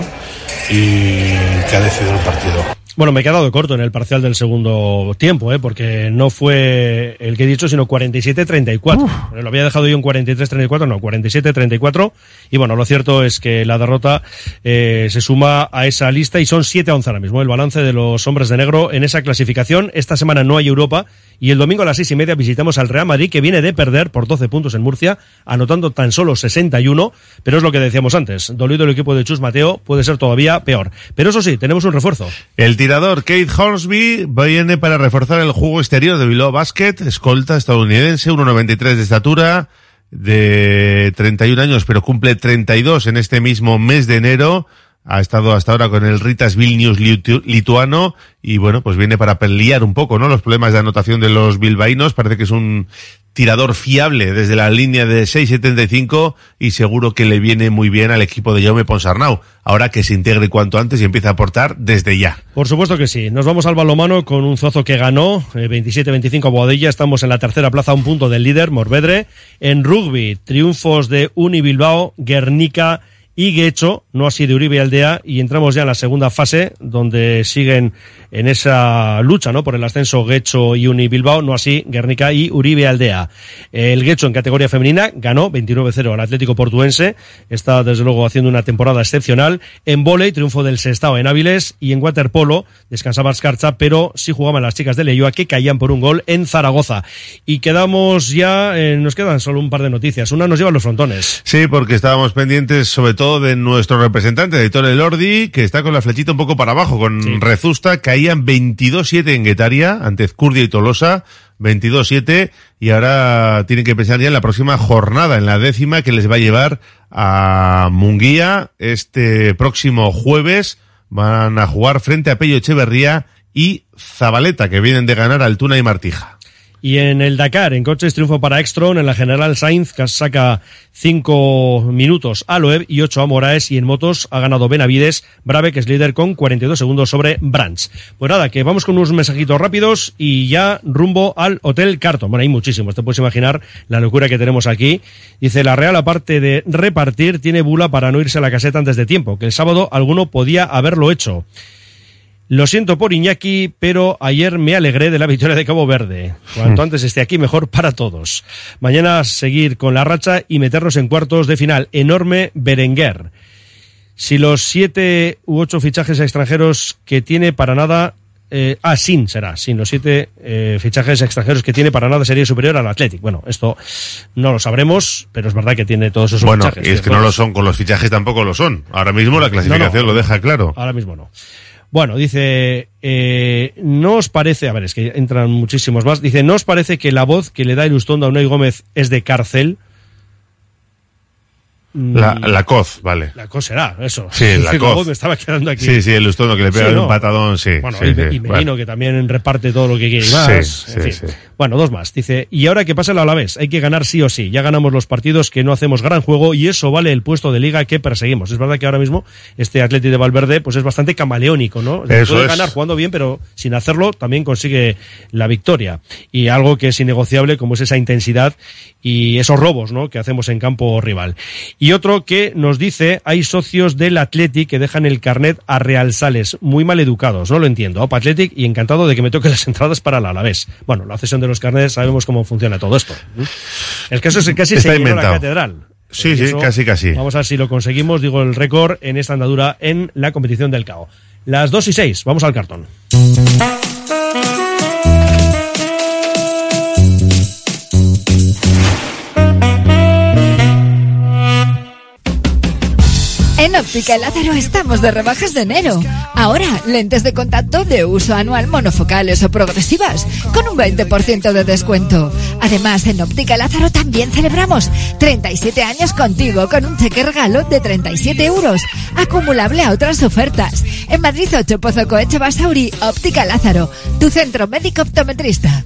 Speaker 16: y que ha decidido el partido.
Speaker 4: Bueno, me he quedado corto en el parcial del segundo tiempo, ¿eh? porque no fue el que he dicho, sino 47-34. Lo había dejado yo en 43-34, no, 47-34. Y bueno, lo cierto es que la derrota eh, se suma a esa lista y son 7-11 ahora mismo. El balance de los hombres de negro en esa clasificación. Esta semana no hay Europa y el domingo a las seis y media visitamos al Real Madrid, que viene de perder por 12 puntos en Murcia, anotando tan solo 61. Pero es lo que decíamos antes. Dolido el equipo de Chus Mateo, puede ser todavía peor. Pero eso sí, tenemos un refuerzo.
Speaker 5: El tirador Kate Hornsby viene para reforzar el juego exterior de Bilbao Basket, escolta estadounidense, 1,93 de estatura, de 31 años, pero cumple 32 en este mismo mes de enero. Ha estado hasta ahora con el Ritas Vilnius litu- lituano y bueno, pues viene para pelear un poco, ¿no? Los problemas de anotación de los bilbaínos. Parece que es un tirador fiable desde la línea de 6.75 y seguro que le viene muy bien al equipo de Jaume Ponsarnau. Ahora que se integre cuanto antes y empiece a aportar desde ya.
Speaker 4: Por supuesto que sí. Nos vamos al balomano con un Zozo que ganó eh, 27-25 a Boadilla. Estamos en la tercera plaza, un punto del líder, Morvedre. En rugby, triunfos de Uni Bilbao, Guernica y Guecho, no así de Uribe Aldea, y entramos ya en la segunda fase, donde siguen en esa lucha, ¿no? Por el ascenso Guecho y Uni Bilbao, no así Guernica y Uribe Aldea. El Guecho en categoría femenina ganó 29-0 al Atlético Portuense, está desde luego haciendo una temporada excepcional. En volei, triunfo del Sestao en Áviles, y en waterpolo, descansaba Escarcha, pero sí jugaban las chicas de Leyoa que caían por un gol en Zaragoza. Y quedamos ya, eh, nos quedan solo un par de noticias. Una nos lleva a los frontones.
Speaker 5: Sí, porque estábamos pendientes sobre todo de nuestro representante, de Ettore Lordi, que está con la flechita un poco para abajo, con Rezusta, caían 22-7 en Guetaria, ante Ezcurdia y Tolosa, 22-7, y ahora tienen que pensar ya en la próxima jornada, en la décima, que les va a llevar a Munguía este próximo jueves. Van a jugar frente a Pello Echeverría y Zabaleta, que vienen de ganar a Altuna y Martija.
Speaker 4: Y en el Dakar, en coches, triunfo para Extron, en la General Sainz, que saca cinco minutos a Loeb y ocho a Moraes, y en motos ha ganado Benavides, Brave, que es líder con 42 segundos sobre Branch. Pues nada, que vamos con unos mensajitos rápidos y ya rumbo al Hotel Carton. Bueno, hay muchísimos, te puedes imaginar la locura que tenemos aquí. Dice, la Real, aparte de repartir, tiene bula para no irse a la caseta antes de tiempo, que el sábado alguno podía haberlo hecho. Lo siento por Iñaki, pero ayer me alegré de la victoria de Cabo Verde. Cuanto antes esté aquí, mejor para todos. Mañana seguir con la racha y meternos en cuartos de final. Enorme Berenguer. Si los siete u ocho fichajes extranjeros que tiene para nada eh, ah, sin será, sin los siete eh, fichajes extranjeros que tiene para nada sería superior al Athletic. Bueno, esto no lo sabremos, pero es verdad que tiene todos esos
Speaker 5: Bueno,
Speaker 4: fichajes.
Speaker 5: y es que no lo son, con los fichajes tampoco lo son. Ahora mismo la clasificación
Speaker 4: No, no.
Speaker 5: lo deja claro.
Speaker 4: Ahora mismo no. Bueno, dice, eh, ¿no os parece, a ver, es que entran muchísimos más, dice, ¿no os parece que la voz que le da Ilustondo a Unai Gómez es de cárcel?
Speaker 5: La, la coz, vale.
Speaker 4: La cosa será, eso.
Speaker 5: Sí, la coz.
Speaker 4: me estaba quedando aquí.
Speaker 5: Sí, sí, el Lustondo que le pega
Speaker 4: Sí,
Speaker 5: un patadón, sí.
Speaker 4: Bueno,
Speaker 5: sí,
Speaker 4: y,
Speaker 5: sí,
Speaker 4: y Merino
Speaker 5: bueno.
Speaker 4: que también reparte todo lo que quiere y más.
Speaker 5: sí,
Speaker 4: en fin.
Speaker 5: sí.
Speaker 4: Bueno, dos más. Dice, y ahora que pasa el Alavés, hay que ganar sí o sí. Ya ganamos los partidos que no hacemos gran juego y eso vale el puesto de liga que perseguimos. Es verdad que ahora mismo este Atleti de Valverde pues es bastante camaleónico, ¿no?
Speaker 5: Eso
Speaker 4: puede
Speaker 5: es.
Speaker 4: ganar jugando bien, pero sin hacerlo también consigue la victoria. Y algo que es innegociable como es esa intensidad y esos robos, ¿no? Que hacemos en campo rival. Y otro que nos dice, hay socios del Athletic que dejan el carnet a Real Sales, muy mal educados, no lo entiendo. Opa Athletic y encantado de que me toque las entradas para el Alavés. Bueno, la cesión de los carnets sabemos cómo funciona todo esto. El caso es que casi
Speaker 5: Está
Speaker 4: se llenó la catedral.
Speaker 5: Sí,
Speaker 4: Y
Speaker 5: sí,
Speaker 4: eso,
Speaker 5: casi, casi.
Speaker 4: Vamos a ver si lo conseguimos, digo, el récord en esta andadura en la competición del CAO. Las 2 y 6, vamos al cartón.
Speaker 6: Óptica Lázaro estamos de rebajas de enero. Ahora, lentes de contacto de uso anual monofocales o progresivas, con un 20% de descuento. Además, en Óptica Lázaro también celebramos 37 años contigo con un cheque regalo de 37 euros, acumulable a otras ofertas. En Madrid 8 Pozo Coeche Basauri, Óptica Lázaro, tu centro médico optometrista.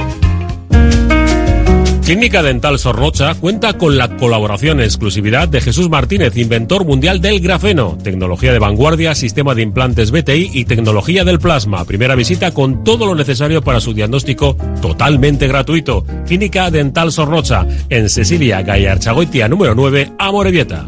Speaker 17: Clínica Dental Sorrocha cuenta con la colaboración en exclusividad de Jesús Martínez, inventor mundial del grafeno, tecnología de vanguardia, sistema de implantes BTI y tecnología del plasma. Primera visita con todo lo necesario para su diagnóstico totalmente gratuito. Clínica Dental Sorrocha, en Cecilia Gallarchagoitia número 9, Amorebieta.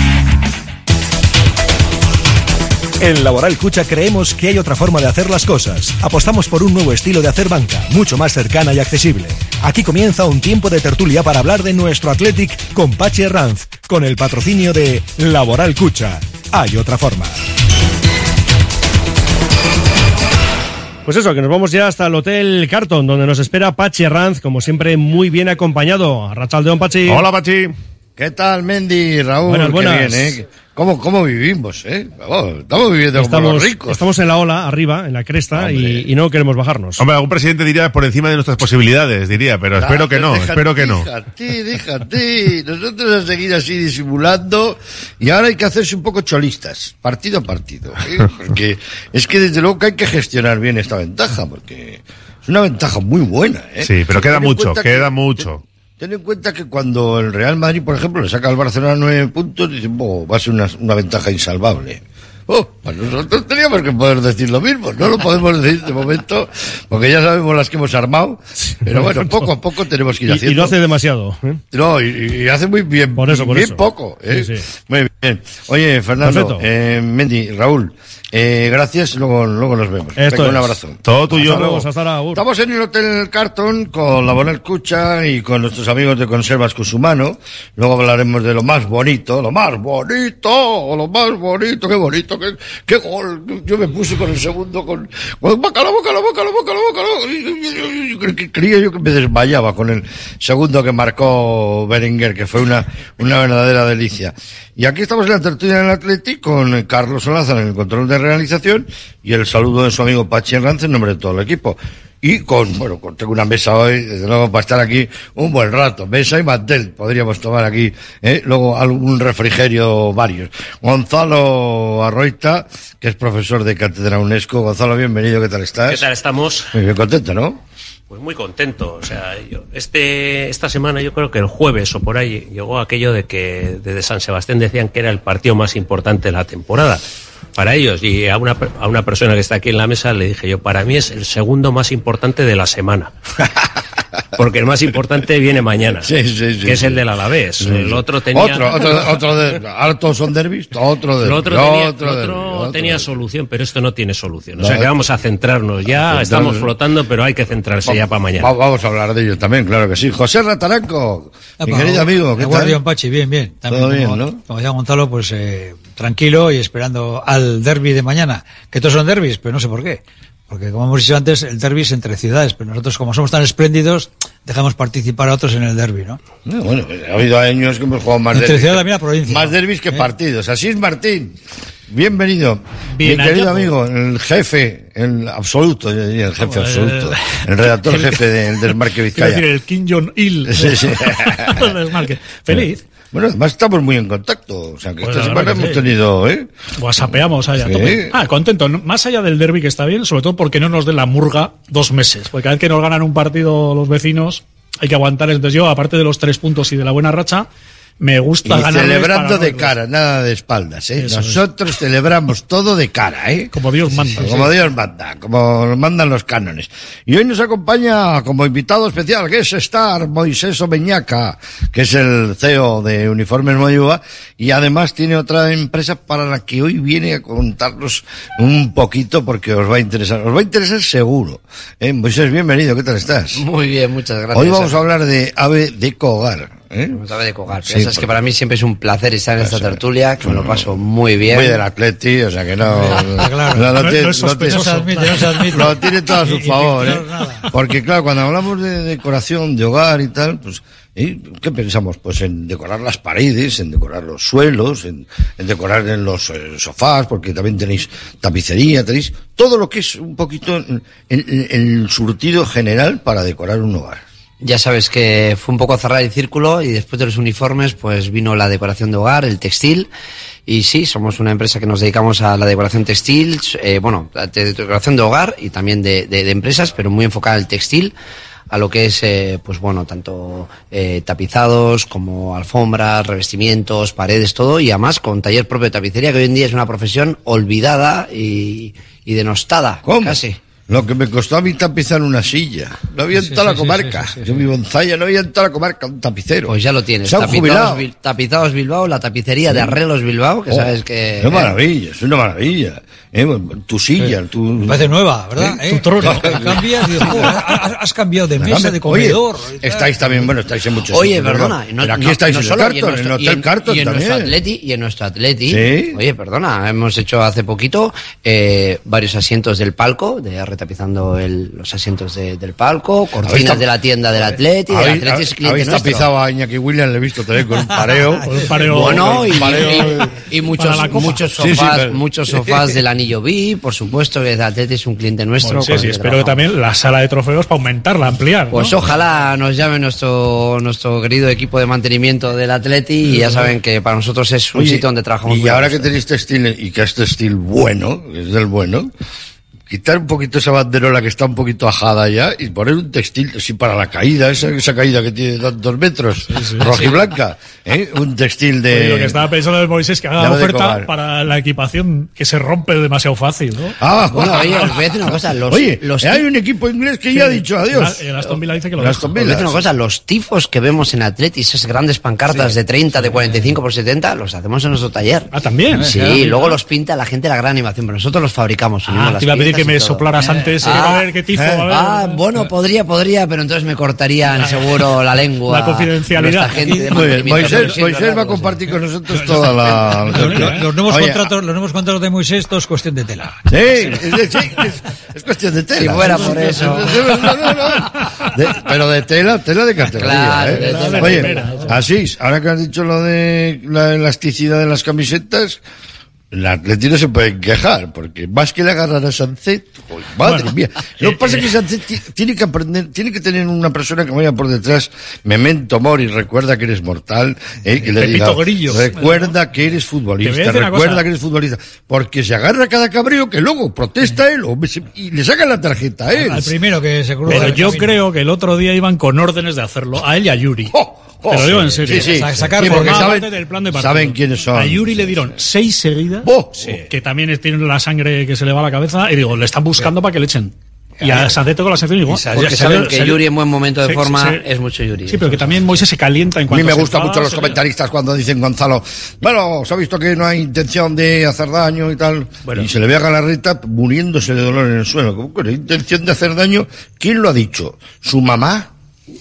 Speaker 18: En Laboral Cucha creemos que hay otra forma de hacer las cosas. Apostamos por un nuevo estilo de hacer banca, mucho más cercana y accesible. Aquí comienza un tiempo de tertulia para hablar de nuestro Athletic con Pachi Ranz, con el patrocinio de Laboral Cucha. Hay otra forma.
Speaker 4: Pues eso, que nos vamos ya hasta el Hotel Carton, donde nos espera Pachi Ranz, como siempre, muy bien acompañado. Rachaldeón, Pachi.
Speaker 5: Hola, Pachi.
Speaker 19: ¿Qué tal, Mendy, Raúl?
Speaker 4: Buenas,
Speaker 19: Qué
Speaker 4: buenas.
Speaker 19: bien, ¿eh? ¿Cómo, ¿Cómo vivimos, eh? Vamos, estamos viviendo como
Speaker 4: Estamos,
Speaker 19: los ricos.
Speaker 4: estamos en la ola, arriba, en la cresta, y, y no queremos bajarnos.
Speaker 5: Hombre, algún presidente diría por encima de nuestras posibilidades, diría, pero espero que no,
Speaker 19: Déjate,
Speaker 5: espero que no.
Speaker 19: Déjate, déjate. Nosotros a seguir así disimulando y ahora hay que hacerse un poco cholistas, partido a partido. ¿eh? Porque es que desde luego que hay que gestionar bien esta ventaja, porque es una ventaja muy buena. ¿eh?
Speaker 5: Sí, pero queda mucho, queda
Speaker 19: que-
Speaker 5: mucho.
Speaker 19: Ten en cuenta que cuando el Real Madrid, por ejemplo, le saca al Barcelona nueve puntos, dicen, "Bo, va a ser una, una ventaja insalvable. Oh, pues nosotros teníamos que poder decir lo mismo, no lo podemos decir de momento, porque ya sabemos las que hemos armado, pero bueno, poco a poco tenemos que ir
Speaker 4: Y,
Speaker 19: haciendo.
Speaker 4: y lo hace demasiado. ¿eh?
Speaker 19: No, y, y hace muy bien,
Speaker 4: Por eso, por
Speaker 19: bien
Speaker 4: eso.
Speaker 19: poco. ¿eh?
Speaker 4: Sí, sí.
Speaker 19: Muy bien. Oye, Fernando, eh, Mendy, Raúl, eh, gracias, luego, luego nos vemos.
Speaker 4: Esto
Speaker 19: un abrazo.
Speaker 5: Todo tuyo.
Speaker 4: Hasta luego, hasta.
Speaker 19: Estamos en el Hotel Carton con la Buena Escucha y con nuestros amigos de Conservas Cusumano. Luego hablaremos de lo más bonito, lo más bonito, lo más bonito, qué bonito, qué, qué gol. Yo me puse con el segundo con, con bacalao, bacalao, bacalao, bacalao, bacalao. Creía yo que me desmayaba con el segundo que marcó Berenguer, que fue una, una verdadera delicia. Y aquí estamos en la tertulia del Atlético con Carlos Solázar en el control de realización y el saludo de su amigo Pachi Herranz en nombre de todo el equipo. Y con, bueno, con, tengo una mesa hoy, desde luego, para estar aquí un buen rato. Mesa y mantel, podríamos tomar aquí, ¿eh? luego algún refrigerio varios. Gonzalo Arroita, que es profesor de Cátedra UNESCO. Gonzalo, bienvenido, ¿qué tal estás?
Speaker 20: ¿Qué tal estamos?
Speaker 19: Muy bien contento, ¿no?
Speaker 20: Pues muy contento. O sea, yo, este, esta semana yo creo que el jueves o por ahí llegó aquello de que desde San Sebastián decían que era el partido más importante de la temporada para ellos. Y a una, a una persona que está aquí en la mesa le dije yo, para mí es el segundo más importante de la semana. Porque el más importante viene mañana,
Speaker 19: Sí, sí, sí,
Speaker 20: que es
Speaker 19: sí.
Speaker 20: el del Alavés.
Speaker 19: Sí,
Speaker 20: El otro tenía...
Speaker 19: Otro, otro, otro de, hartos son derbis, otro de
Speaker 20: El otro tenía,
Speaker 19: otro
Speaker 20: tenía solución, pero esto no tiene solución. O sea que vamos a centrarnos ya. Estamos flotando, pero hay que centrarse ya para mañana.
Speaker 19: Va- Vamos a hablar de ello también, claro que sí. José Rataranco, mi querido amigo, ¿qué tal?
Speaker 21: Pachi, bien, bien. También
Speaker 19: Todo bien,
Speaker 21: como,
Speaker 19: ¿no?
Speaker 21: Como decía Gonzalo, pues eh, tranquilo y esperando al derby de mañana. Que todos son derbis, pero no sé por qué. Porque como hemos dicho antes, el derby es entre ciudades, pero nosotros como somos tan espléndidos, dejamos participar a otros en el derby, ¿no?
Speaker 19: No, bueno, ha habido años que hemos jugado más
Speaker 21: Entre
Speaker 19: derbis.
Speaker 21: ciudad también la provincia.
Speaker 19: Más derbis que
Speaker 21: ¿Eh?
Speaker 19: partidos. Así es Martín. Bienvenido.
Speaker 21: Bien
Speaker 19: Mi querido amigo, el jefe, el absoluto, yo diría el jefe absoluto. El redactor
Speaker 21: el-
Speaker 19: jefe del Desmarque
Speaker 21: Quiero
Speaker 19: Vizcaya.
Speaker 21: decir, el Kim Jong-il.
Speaker 19: Sí, sí.
Speaker 21: del desmarque. Feliz.
Speaker 19: Bueno, además estamos muy en contacto. O sea, que
Speaker 21: Pues
Speaker 19: esta semana
Speaker 21: que
Speaker 19: hemos
Speaker 21: sí.
Speaker 19: tenido, ¿eh?
Speaker 22: Whatsappeamos allá.
Speaker 19: Sí.
Speaker 22: Ah, contento. Más allá del derby que está bien, sobre todo porque no nos den la murga dos meses. Porque cada vez que nos ganan un partido los vecinos, hay que aguantar. Entonces yo, aparte de los tres puntos y de la buena racha, me gusta
Speaker 19: Y
Speaker 22: ganar.
Speaker 19: celebrando de cara, nada de espaldas, ¿eh?
Speaker 22: Eso es.
Speaker 19: Nosotros celebramos todo de cara, ¿eh?
Speaker 22: Como Dios manda.
Speaker 19: Como Dios manda, como nos mandan los cánones. Y hoy nos acompaña como invitado especial, que es Star Moisés Omeñaca, que es el CEO de Uniformes Moyúa, y además tiene otra empresa para la que hoy viene a contarnos un poquito porque os va a interesar. Os va a interesar seguro. ¿eh? Moisés, bienvenido, ¿qué tal estás?
Speaker 23: Muy bien, muchas gracias.
Speaker 19: Hoy vamos a hablar de ave de cogar. ¿Eh?
Speaker 23: A ver de Cogar.
Speaker 19: Sí,
Speaker 23: sabes que para mí siempre es un placer estar en esta tertulia, que me lo paso muy bien.
Speaker 19: Muy del Atleti, o sea que no.
Speaker 21: claro.
Speaker 19: no,
Speaker 21: No- no es
Speaker 19: no tiene-
Speaker 21: sospechoso. No se admite, no se admite.
Speaker 19: Lo tiene todo a su
Speaker 21: Y- y
Speaker 19: favor, ¿eh? Porque claro, cuando hablamos de decoración de hogar y tal, pues, ¿eh? ¿qué pensamos? Pues en decorar las paredes, en decorar los suelos, en, en decorar en los eh, sofás, porque también tenéis tapicería, tenéis todo lo que es un poquito el, el- el surtido general para decorar un hogar.
Speaker 23: Ya sabes que fue un poco cerrar el círculo y después de los uniformes pues vino la decoración de hogar, el textil y sí, somos una empresa que nos dedicamos a la decoración textil, eh, bueno, de decoración de hogar y también de, de- de empresas, pero muy enfocada al textil. a lo que es, eh, pues bueno, tanto eh, tapizados como alfombras, revestimientos, paredes, todo, y además con taller propio de tapicería, que hoy en día es una profesión olvidada y, y denostada.
Speaker 19: ¿Cómo?
Speaker 23: Casi.
Speaker 19: Lo que me costó a mí tapizar una silla. No había en
Speaker 23: Sí,
Speaker 19: toda la
Speaker 23: sí,
Speaker 19: comarca.
Speaker 23: sí, sí, sí.
Speaker 19: Yo vivo en Zaya, no había en toda la comarca un tapicero.
Speaker 23: Pues ya lo tienes.
Speaker 19: Se han
Speaker 23: Tapizados,
Speaker 19: jubilado.
Speaker 23: Bil- Tapizados Bilbao, la tapicería de. Arreglos Bilbao, que
Speaker 19: Oh,
Speaker 23: sabes que...
Speaker 19: Es una maravilla, es una maravilla. Eh, tu silla, tu...
Speaker 21: Parece nueva, ¿verdad?
Speaker 19: ¿Eh?
Speaker 21: ¿Eh?
Speaker 19: Tu trono.
Speaker 21: Cambias y dices, "Joder, has, has cambiado de mesa, de
Speaker 19: Oye,
Speaker 21: comedor.
Speaker 19: estáis también, bueno, estáis en muchos
Speaker 23: Oye,
Speaker 19: sitios,
Speaker 23: perdona, no-
Speaker 19: Pero aquí
Speaker 23: no-
Speaker 19: estáis
Speaker 23: no
Speaker 19: en el
Speaker 23: solo, en
Speaker 19: Carton, en,
Speaker 23: nuestro-
Speaker 19: el
Speaker 23: y
Speaker 19: Hotel
Speaker 23: en-
Speaker 19: Carton
Speaker 23: y en
Speaker 19: también.
Speaker 23: nuestro Atleti, y en nuestro Atleti,
Speaker 19: Sí.
Speaker 23: oye, perdona, hemos hecho hace poquito eh, varios asientos del palco, de retapizando el- los asientos de- del palco, cortinas de la tienda del Atleti, el Atleti es cliente
Speaker 19: habéis
Speaker 23: nuestro.
Speaker 19: tapizado a Iñaki Williams, le he visto también con un pareo.
Speaker 23: Con un pareo- Bueno, y-
Speaker 19: pareo-
Speaker 23: y, y muchos,
Speaker 19: la
Speaker 23: sofás,
Speaker 19: pero-
Speaker 23: muchos sofás del anillo B, por supuesto, que el Atleti es un cliente nuestro.
Speaker 22: Bueno, sí, sí, espero que también la sala de trofeos para aumentarla, ampliar. ¿no?
Speaker 23: Pues ojalá nos llame nuestro nuestro querido equipo de mantenimiento del Atleti y ya saben que para nosotros es un
Speaker 19: Oye,
Speaker 23: sitio donde trabajamos
Speaker 19: Y ahora que tenéis textil y que es textil bueno, que es del bueno, quitar un poquito esa banderola que está un poquito ajada ya y poner un textil así para la caída, esa, esa caída que tiene tantos metros, roja y blanca, ¿eh? un textil de...
Speaker 22: Oye, lo que estaba pensando de Moisés que haga
Speaker 19: de
Speaker 22: oferta para la equipación que se rompe demasiado fácil, ¿no?
Speaker 19: Ah,
Speaker 23: Bueno, oye, os voy a decir una cosa, los-
Speaker 19: Oye,
Speaker 23: los-
Speaker 19: hay un equipo inglés que ya ha dicho adiós.
Speaker 22: El Aston Villa dice que lo
Speaker 19: El
Speaker 23: Os
Speaker 22: deja.
Speaker 19: Aston
Speaker 23: voy a
Speaker 19: Villa.
Speaker 23: decir una cosa, los tifos que vemos en Atleti, esas grandes pancartas de 30, de 45 por 70, los hacemos en nuestro taller.
Speaker 22: Ah, también.
Speaker 23: Sí,
Speaker 22: Claro,
Speaker 23: luego los pinta la gente de la gran animación, pero nosotros los fabricamos. unimos
Speaker 22: Ah,
Speaker 23: las
Speaker 22: te iba a pedir
Speaker 23: piezas
Speaker 22: que me
Speaker 23: todo.
Speaker 22: soplaras antes. que
Speaker 23: Ah,
Speaker 22: a ver qué tifo.
Speaker 23: eh,
Speaker 22: a ver.
Speaker 23: ah, bueno, podría, podría, pero entonces me cortarían seguro la lengua.
Speaker 22: La confidencialidad.
Speaker 23: gente de
Speaker 19: Muy bien, Moisés, va a compartir con nosotros toda la...
Speaker 21: Los, nuevos
Speaker 19: Oye,
Speaker 21: contratos, los nuevos contratos de Moisés, todo es cuestión de tela.
Speaker 19: Sí, es, de- sí, es- es cuestión de tela.
Speaker 23: Si fuera por eso.
Speaker 19: No, no, no. De- pero de tela, tela de categoría.
Speaker 23: Claro,
Speaker 19: ¿eh?
Speaker 23: de tela de
Speaker 19: Oye,
Speaker 23: primera.
Speaker 19: así, ahora que has dicho lo de la elasticidad de las camisetas, el Atleti no se pueden quejar, porque más que le agarrar a Sancet, joder, madre
Speaker 22: Bueno,
Speaker 19: mía. Lo que
Speaker 22: eh,
Speaker 19: pasa es
Speaker 22: eh.
Speaker 19: que Sancet ti- tiene que aprender, tiene que tener una persona que vaya por detrás, memento mori, recuerda que eres mortal, eh, que le diga,
Speaker 22: Grillo.
Speaker 19: recuerda que eres futbolista, recuerda
Speaker 22: cosa.
Speaker 19: que eres futbolista, porque se agarra cada cabreo que luego protesta él o se- y le sacan la tarjeta a él.
Speaker 21: Al primero que se cruza
Speaker 22: Pero yo
Speaker 21: camino.
Speaker 22: creo que el otro día iban con órdenes de hacerlo, a él y a Yuri.
Speaker 19: Oh,
Speaker 22: Te lo
Speaker 19: sí,
Speaker 22: digo en serio.
Speaker 19: sí, sí.
Speaker 21: Sa- sacar
Speaker 19: Sí,
Speaker 21: por
Speaker 19: porque saben,
Speaker 22: parte del plan de partido.
Speaker 19: saben quiénes son.
Speaker 22: A Yuri le dieron seis seguidas,
Speaker 19: Oh,
Speaker 22: que también tienen la sangre que se le va a la cabeza, y digo, le están buscando para que le echen. Y a Sancet con la sección igual.
Speaker 23: Porque saben que Yuri en buen momento de forma es mucho Yuri.
Speaker 22: Sí, pero que también Moisés se calienta en
Speaker 19: A
Speaker 22: cuanto
Speaker 19: mí me gustan mucho los comentaristas cuando dicen Gonzalo, bueno, se ha visto que no hay intención de hacer daño y tal, y se le ve a Galarreta muriéndose de dolor en el suelo. ¿Cómo que no hay intención de hacer daño? ¿Quién lo ha dicho? ¿Su mamá?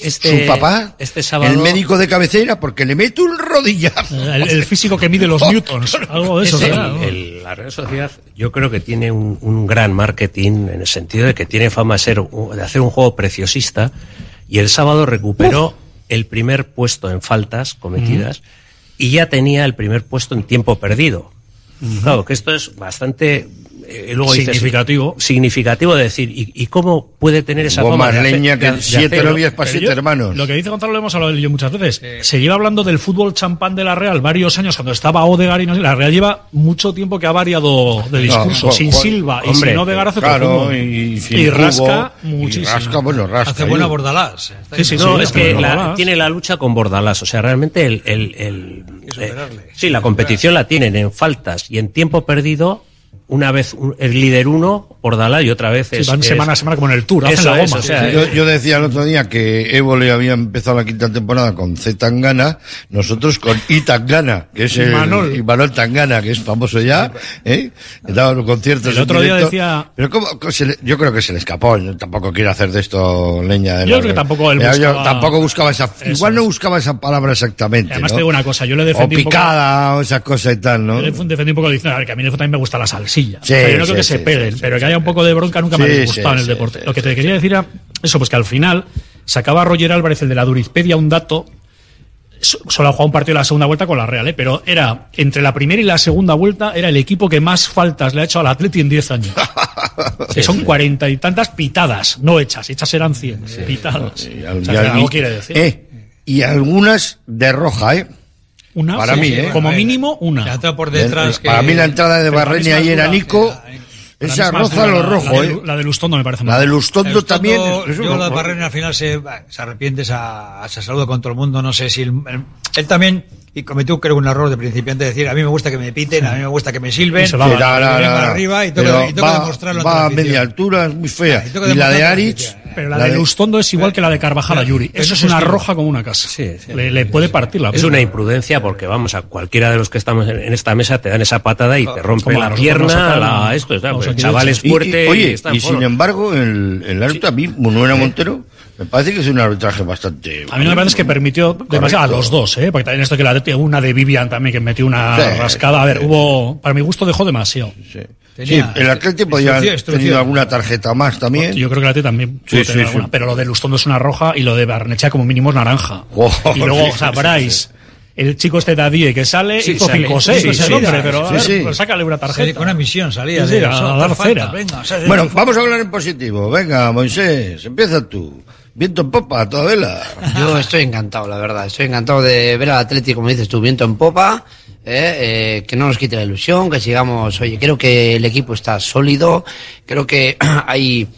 Speaker 20: Este-
Speaker 19: ¿Su papá?
Speaker 20: este sábado-
Speaker 19: ¿El médico de cabecera? Porque le mete un rodillazo.
Speaker 22: El, el físico que mide los newtons, algo de eso.
Speaker 20: Es el-
Speaker 22: será, ¿no?
Speaker 20: el- la Real Sociedad yo creo que tiene un, un gran marketing en el sentido de que tiene fama de, ser, de hacer un juego preciosista y el sábado recuperó el primer puesto en faltas cometidas y ya tenía el primer puesto en tiempo perdido. Claro, que esto es bastante eh, luego dices,
Speaker 22: Significativo.
Speaker 20: significativo de decir, ¿y, y cómo puede tener esa
Speaker 19: Hubo
Speaker 20: fama
Speaker 19: más
Speaker 20: de hacer-
Speaker 19: leña que
Speaker 20: de-
Speaker 19: siete novias para siete
Speaker 22: yo-
Speaker 19: hermanos.
Speaker 22: Lo que dice Gonzalo lo hemos hablado él y yo muchas veces. Se lleva hablando del fútbol champán de la Real varios años cuando estaba Odegaard y no sé, la Real lleva mucho tiempo que ha variado de discurso.
Speaker 19: No,
Speaker 22: sin Silva y
Speaker 19: hombre,
Speaker 22: sin Odegaard hace
Speaker 19: claro, y
Speaker 22: Y
Speaker 19: Cubo,
Speaker 22: rasca
Speaker 19: y
Speaker 22: muchísimo.
Speaker 19: rasca, bueno, rasca.
Speaker 21: Hace
Speaker 19: ahí.
Speaker 21: buena Bordalás.
Speaker 22: Sí, sí,
Speaker 20: No,
Speaker 22: sí,
Speaker 20: es que la- tiene la lucha con Bordalás. O sea, realmente el, el, el- eh, sí, la competición la tienen en faltas y en tiempo perdido. Una vez el líder uno, Bordalás, y otra vez
Speaker 22: Sí,
Speaker 20: es.
Speaker 22: van
Speaker 20: es-
Speaker 22: semana a semana como en el Tour, hacen
Speaker 20: Eso
Speaker 22: la
Speaker 20: es,
Speaker 22: goma.
Speaker 20: o sea,
Speaker 19: Yo, yo decía el otro día que Évole había empezado la quinta temporada con Z Tangana, nosotros con I Tangana, que es
Speaker 22: Y
Speaker 19: el
Speaker 22: Manol.
Speaker 19: y Manol Tangana, que es famoso ya, ¿eh? Daba los conciertos
Speaker 22: El otro día
Speaker 19: directo.
Speaker 22: decía-
Speaker 19: Pero cómo, cómo se le- yo creo que se le escapó, yo tampoco quiere hacer de esto leña de
Speaker 22: Yo
Speaker 19: la-
Speaker 22: creo que tampoco él
Speaker 19: Ya, yo
Speaker 22: buscaba-
Speaker 19: tampoco buscaba esa,
Speaker 22: Eso
Speaker 19: igual no buscaba esa palabra exactamente,
Speaker 22: Además
Speaker 19: ¿no?
Speaker 22: te digo una cosa, yo le
Speaker 19: o
Speaker 22: defendí un poco-
Speaker 19: picada, o esas cosas y tal, ¿no?
Speaker 22: Yo le defendí un poco diciendo, a ver, que a mí también me gusta la
Speaker 19: Sí,
Speaker 22: O sea, yo no creo que se peguen, pero que haya un poco de bronca nunca me ha gustado
Speaker 19: sí,
Speaker 22: en el deporte. Lo que te quería decir era eso, pues que al final sacaba Roger Álvarez, el de la Durizpedia, un dato. so- Solo ha jugado un partido en la segunda vuelta con la Real, ¿eh? pero era entre la primera y la segunda vuelta era el equipo que más faltas le ha hecho al Atleti en 10 años. que son cuarenta y tantas pitadas, no hechas, hechas eran 100 pitadas.
Speaker 19: Y,
Speaker 22: O sea, que algo quiere decir.
Speaker 19: eh, y algunas de roja, ¿eh?
Speaker 22: Una,
Speaker 19: para mí, ¿eh?
Speaker 22: como mínimo una.
Speaker 19: Para mí la entrada de Barreni ahí
Speaker 22: era
Speaker 19: Nico.
Speaker 22: ¿eh?
Speaker 19: Esa roza lo rojo,
Speaker 22: la de,
Speaker 19: ¿eh?
Speaker 22: La de Lustondo me parece más.
Speaker 19: La
Speaker 22: mal.
Speaker 19: de Lustondo, también.
Speaker 21: Yo la
Speaker 19: de
Speaker 21: Barreni al final se, se arrepiente, se, se saluda con todo el mundo. No sé si. Él también y cometió creo un error de principiante decir a mí me gusta que me piten, a mí me gusta que me silben,
Speaker 19: sí,
Speaker 21: arriba y tengo, y que demostrarlo.
Speaker 19: Va a media altura, es muy fea.
Speaker 21: Ah,
Speaker 19: y, la de Ariz...
Speaker 22: Pero la, de, de Lustondo es igual que la de Carvajal a Yuri. Eso es una roja como una casa. Sí, sí, le, puede partir la pierna.
Speaker 20: Es una imprudencia porque, vamos, a cualquiera de los que estamos en esta mesa te dan esa patada y te
Speaker 22: ah, rompe
Speaker 20: la pierna. La, esto, está, el chaval es fuerte.
Speaker 19: Y, oye,
Speaker 20: y,
Speaker 19: y sin embargo, el, el árbitro, a mí, Manuela Montero... Me parece que es un arbitraje bastante.
Speaker 22: A mí no me parece que permitió demasiado a los dos, ¿eh? Porque también esto que la de una de Vivian también que metió una rascada. A ver, hubo. Para mi gusto dejó demasiado.
Speaker 19: Sí. Sí, el Atleti podía haber tenido alguna tarjeta más también.
Speaker 22: Yo creo que el Atleti también
Speaker 19: sí, sí,
Speaker 22: alguna, pero lo de Lustondo es una roja y lo de Barnechea como mínimo es naranja. Y luego sabráis el chico este Dadie que sale
Speaker 21: sí,
Speaker 22: hizo
Speaker 21: sale,
Speaker 22: cinco seis,
Speaker 21: sí, sí,
Speaker 22: hombre, pero ver, pues sácale una tarjeta.
Speaker 21: con una misión salía de,
Speaker 22: a,
Speaker 21: a,
Speaker 22: dar cera.
Speaker 19: Bueno, vamos a hablar en positivo. Venga, Moisés, empieza tú viento en popa a toda vela.
Speaker 23: Yo estoy encantado, la verdad. Estoy encantado de ver al Atlético, como dices tú, viento en popa. Eh, eh, que no nos quite la ilusión, que sigamos. Oye, creo que el equipo está sólido. Creo que hay.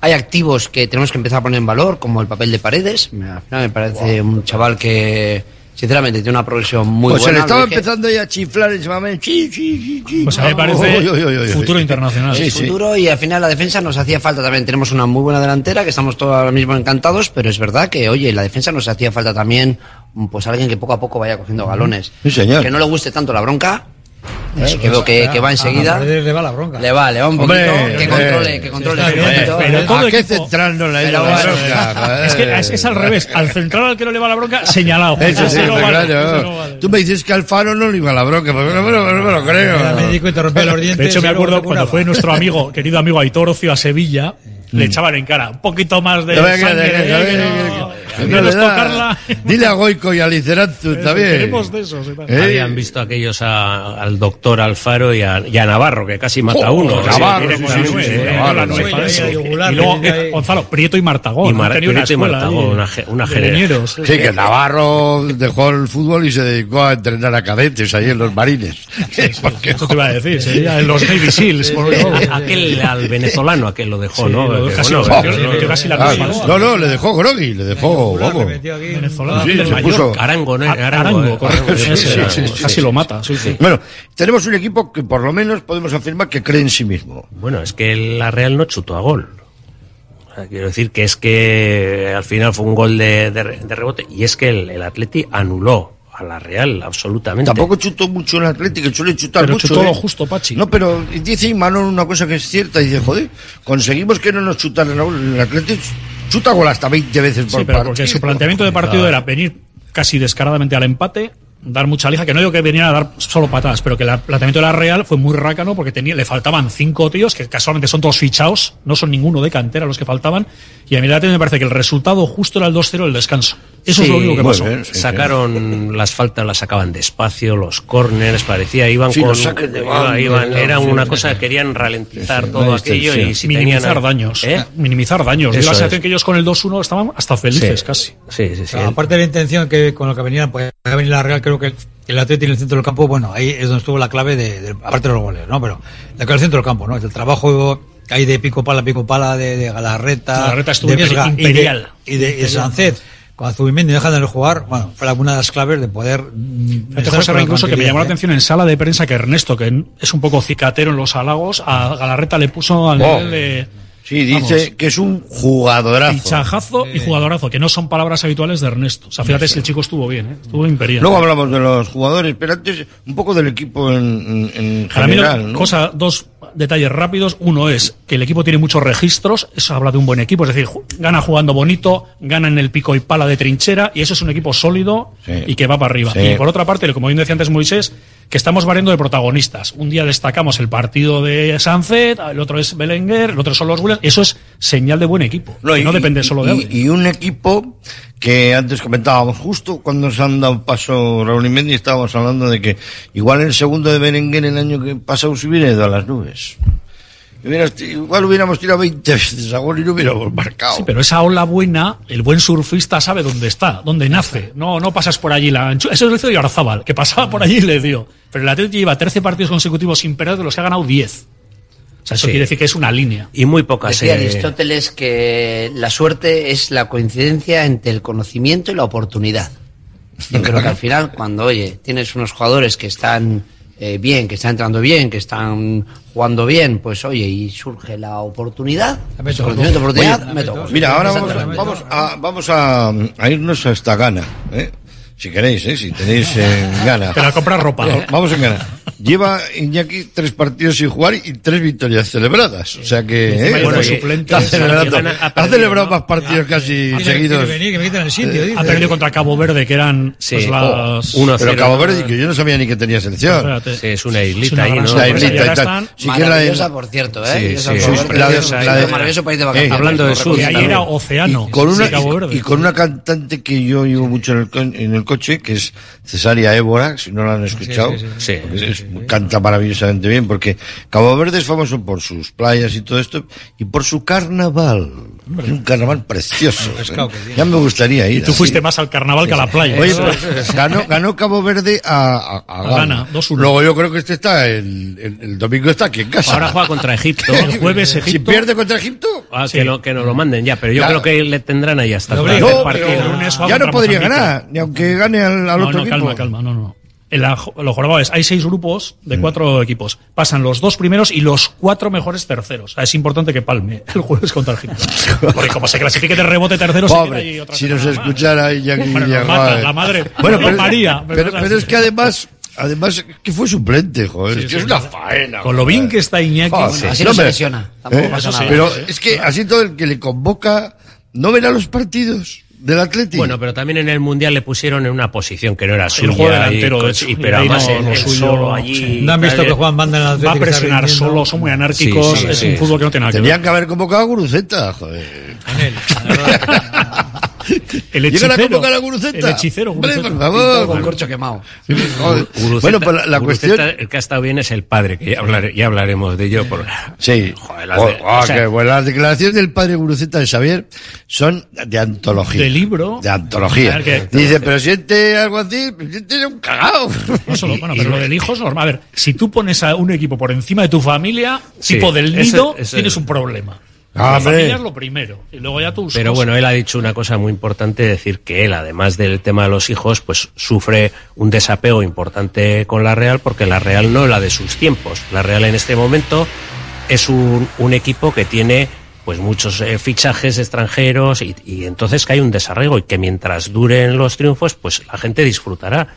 Speaker 23: Hay activos que tenemos que empezar a poner en valor, como el papel de Paredes. Al final me parece un chaval que, sinceramente tiene una progresión muy buena.
Speaker 19: Pues se le estaba empezando ya a chiflar encima sí, sí, sí,
Speaker 22: Pues a mí me parece futuro internacional.
Speaker 19: Sí,
Speaker 23: futuro y al final la defensa nos hacía falta también. Tenemos una muy buena delantera que estamos todos ahora mismo encantados, pero es verdad que, oye, la defensa nos hacía falta también pues alguien que poco a poco vaya cogiendo galones.
Speaker 19: Sí, señor.
Speaker 23: Que no le guste tanto la bronca, eh,
Speaker 21: pues
Speaker 23: que va enseguida.
Speaker 21: Le va la bronca.
Speaker 23: Le va, le va un poquito. Que controle, que controle. Sí,
Speaker 22: pero, todo
Speaker 19: ¿A qué central la,
Speaker 23: la
Speaker 19: bronca?
Speaker 22: Es que es, al revés. Al central al que no le va la bronca, señalado.
Speaker 19: Eso sí,
Speaker 22: no vale,
Speaker 19: Tú me dices que Alfaro no le iba la bronca, pues pero no, me lo creo.
Speaker 22: De hecho, me acuerdo cuando fue nuestro amigo, querido amigo Aitor Ocio a Sevilla, le mm. echaban en cara un poquito más de. Tocarla.
Speaker 19: Dile a Goico y a Liceranzu eh, también.
Speaker 22: Queremos de esos.
Speaker 19: ¿Eh?
Speaker 20: Habían visto aquellos a, al doctor Alfaro y a, y a, Navarro, que casi mata a uno.
Speaker 19: Navarro,
Speaker 22: Y luego,
Speaker 21: eh,
Speaker 22: eh, Gonzalo, Prieto y Martagón.
Speaker 20: Y Mar
Speaker 22: Prieto una
Speaker 20: y Martagón,
Speaker 22: ahí,
Speaker 20: una, una
Speaker 19: Sí, que Navarro dejó el fútbol y se dedicó a entrenar a cadentes ahí en los marines. Porque,
Speaker 22: Eso te iba a decir, sería en los Navy Seals.
Speaker 20: Aquel al venezolano, aquel lo dejó, ¿no?
Speaker 19: No, no, le dejó Grogui, le dejó
Speaker 20: Arango.
Speaker 22: Casi lo mata.
Speaker 19: Bueno, tenemos un equipo que por lo menos podemos afirmar que cree en sí mismo.
Speaker 20: Bueno, es que la Real no chutó a gol. Quiero decir que es que al final fue un gol de, de, de rebote y es que el, el Atleti anuló a la Real, absolutamente.
Speaker 19: Tampoco chutó mucho el Atleti Atlético, suele chutar
Speaker 22: pero
Speaker 19: mucho.
Speaker 22: Chutó
Speaker 19: eh.
Speaker 22: lo justo, Pachi.
Speaker 19: No, pero dice Imanol una cosa que es cierta, dice, joder, conseguimos que no nos chutaran el Atlético, Chuta gol hasta 20 veces por
Speaker 22: sí, pero
Speaker 19: partido.
Speaker 22: Porque su planteamiento de partido era venir casi descaradamente al empate, dar mucha lija, que no digo que venían a dar solo patadas, pero que el planteamiento de la Real fue muy rácano porque tenía, le faltaban cinco tíos, que casualmente son todos fichados, no son ninguno de cantera los que faltaban, y a mí la me parece que el resultado justo era el 2-0 el descanso. Eso
Speaker 20: sí, es
Speaker 22: lo único que pasó.
Speaker 19: Bien, sí,
Speaker 20: Sacaron las faltas, las sacaban despacio, los corners, parecía, iban con...
Speaker 19: De banda,
Speaker 20: iban, era una cosa, que querían ralentizar todo aquello y si
Speaker 22: minimizar
Speaker 20: tenían,
Speaker 22: daños.
Speaker 20: ¿eh?
Speaker 22: Minimizar daños.
Speaker 20: Eso
Speaker 22: la sensación que ellos con el 2-1 estaban hasta felices casi.
Speaker 20: Sí, sí, sí.
Speaker 21: Aparte de la intención que con lo que venían, pues venir la Real que creo que el Atleti en el centro del campo, bueno, ahí es donde estuvo la clave de, de aparte de los goles, ¿no? Pero la clave del centro del campo, ¿no? Es el trabajo ahí de pico pala, pico pala, de, de Galarreta,
Speaker 22: Galarreta
Speaker 21: de Vesga,
Speaker 20: imperial,
Speaker 21: y de, y de imperial. Sancet. Cuando Zubimendi deja de jugar, bueno, fue alguna de las claves de poder. Mm,
Speaker 22: José incluso que me llamó la atención en sala de prensa que Ernesto, que es un poco cicatero en los halagos, a Galarreta le puso al
Speaker 19: oh.
Speaker 22: nivel de
Speaker 19: Sí, dice
Speaker 22: Vamos.
Speaker 19: que es un jugadorazo.
Speaker 22: Fichajazo y jugadorazo, que no son palabras habituales de Ernesto. O sea, fíjate no sé. si el chico estuvo bien, ¿eh? estuvo imperial.
Speaker 19: Luego hablamos de los jugadores, pero antes un poco del equipo en, en
Speaker 22: general. Lo,
Speaker 19: ¿no?
Speaker 22: cosa, dos detalles rápidos. Uno es que el equipo tiene muchos registros, eso habla de un buen equipo, es decir, gana jugando bonito, gana en el pico y pala de trinchera, y eso es un equipo sólido
Speaker 19: sí.
Speaker 22: y que va para arriba.
Speaker 19: Sí.
Speaker 22: Y por otra parte, como bien decía antes Moisés, que estamos variando de protagonistas. Un día destacamos el partido de Sanzet, el otro es Belenguer, el otro son los Williams. Eso es señal de buen equipo.
Speaker 19: No, y,
Speaker 22: no depende solo de
Speaker 19: y, y un equipo que antes comentábamos, justo cuando se han dado paso Raúl y Mendy, estábamos hablando de que igual el segundo de Berenguer el año que pasa subir es a las nubes igual hubiéramos tirado 20 veces a gol y no hubiéramos marcado.
Speaker 22: Sí, pero esa ola buena, el buen surfista sabe dónde está, dónde nace. No, no pasas por allí. La, eso es lo hizo Yarzábal, que pasaba por allí y le dio. Pero el Atlético lleva 13 partidos consecutivos sin perder, de los que ha ganado 10. O sea, eso quiere decir que es una línea.
Speaker 20: Y muy pocas.
Speaker 23: Decía
Speaker 20: eh...
Speaker 23: Aristóteles que la suerte es la coincidencia entre el conocimiento y la oportunidad. Yo creo que al final, cuando, oye, tienes unos jugadores que están eh, bien, que está entrando bien, que están jugando bien, pues oye, y surge la oportunidad,
Speaker 19: Mira, ahora vamos, vamos, a, vamos a, a, irnos ¿eh? si queréis, ¿eh? si tenéis eh, ganas.
Speaker 22: Pero a comprar ropa.
Speaker 19: ¿no? Vamos en ganas. Lleva Iñaki tres partidos sin jugar y tres victorias celebradas. O sea que. Eh,
Speaker 22: bueno, suplente. Ha
Speaker 19: celebrado,
Speaker 22: ha
Speaker 19: celebrado
Speaker 22: ¿no?
Speaker 19: más partidos ah, casi
Speaker 22: que
Speaker 19: seguidos.
Speaker 22: Que venir,
Speaker 21: que me el sitio, eh,
Speaker 22: ha perdido contra Cabo Verde, que eran
Speaker 20: sí,
Speaker 22: pues, oh, las.
Speaker 19: Oh, pero Cabo Verde, que yo no sabía ni que tenía selección.
Speaker 20: Sí, es una islita ahí, ¿no?
Speaker 22: Una
Speaker 19: islita
Speaker 22: y
Speaker 19: tal. Sí,
Speaker 23: maravillosa, por cierto, ¿eh? maravilloso país de eh, vacaciones.
Speaker 20: Hablando de sur.
Speaker 22: Y ahí era océano.
Speaker 19: Y con una cantante que yo oigo mucho en el coche, que es Cesaria Évora, si no lo han escuchado, canta maravillosamente bien, porque Cabo Verde es famoso por sus playas y todo esto, y por su carnaval. Un carnaval precioso. ¿eh? Ya me gustaría ir.
Speaker 22: Y tú fuiste más al carnaval que a la playa.
Speaker 19: Oye, pues, ganó, ganó, Cabo Verde a, a, a Luego yo creo que este está, el, domingo está aquí en casa.
Speaker 20: Ahora juega contra Egipto.
Speaker 22: el jueves Egipto.
Speaker 19: Si pierde contra Egipto.
Speaker 20: Ah, que, lo, nos lo manden ya, pero yo creo que le tendrán ahí hasta
Speaker 19: no,
Speaker 22: el partido.
Speaker 19: Ya no podría ganar, ni aunque gane al, al
Speaker 22: no,
Speaker 19: otro
Speaker 22: no, calma, calma, no, no. En la, los hay seis grupos de mm. cuatro equipos. Pasan los dos primeros y los cuatro mejores terceros. Es importante que palme el jueves contra el Gimnasia. Porque como se clasifique de rebote tercero, Pobre, se queda otra
Speaker 19: Si escuchara
Speaker 22: bueno, mata, eh. la madre.
Speaker 19: Bueno, pero,
Speaker 22: María, pero, es
Speaker 19: que además Además, que fue suplente, joder. Es, que es una faena.
Speaker 22: Con lo bien que está Iñaki. Ah,
Speaker 23: así
Speaker 19: no,
Speaker 23: se
Speaker 19: ¿eh? Pero es que así todo el que le convoca no verá los partidos del Atlético.
Speaker 20: Bueno, pero también en el Mundial le pusieron en una posición que no era suya.
Speaker 22: El
Speaker 20: juego
Speaker 22: delantero.
Speaker 20: Y, pero además
Speaker 22: no, no,
Speaker 20: el solo allí.
Speaker 22: Sí.
Speaker 21: No han visto que eh. Juan Banda en el Atlético.
Speaker 22: Va a presionar solo, son muy anárquicos,
Speaker 20: sí, sí,
Speaker 22: es un fútbol que no tiene nada que ver.
Speaker 19: Tendrían que haber convocado a Guruceta, joder.
Speaker 22: Anel, El hechicero.
Speaker 19: Llegan a convocar a Guruceta.
Speaker 22: El hechicero, Guruceta.
Speaker 19: Por favor.
Speaker 23: Con corcho quemado.
Speaker 19: Bueno, pues la, cuestión.
Speaker 20: El que ha estado bien es el padre, que ya, hablar, ya hablaremos de ello. Por...
Speaker 19: Sí.
Speaker 20: Joder, las,
Speaker 19: oh, oh, bueno, las declaraciones del padre Guruceta de Xavier son de antología.
Speaker 22: De libro.
Speaker 19: De antología.
Speaker 22: Ah,
Speaker 19: Dice, pero siente algo así, pues siente un cagao.
Speaker 22: No solo, bueno, pero lo del hijo es normal. A ver, si tú pones a un equipo por encima de tu familia, tipo del nido, tienes un problema. La
Speaker 19: ah,
Speaker 22: familia es lo primero, y luego ya tú
Speaker 20: Pero bueno, él ha dicho una cosa muy importante, decir que él, además del tema de los hijos, pues sufre un desapego importante con la Real, porque la Real no es la de sus tiempos. La Real en este momento es un, un equipo que tiene pues muchos eh, fichajes extranjeros y, y entonces que hay un desarrollo y que mientras duren los triunfos, pues la gente disfrutará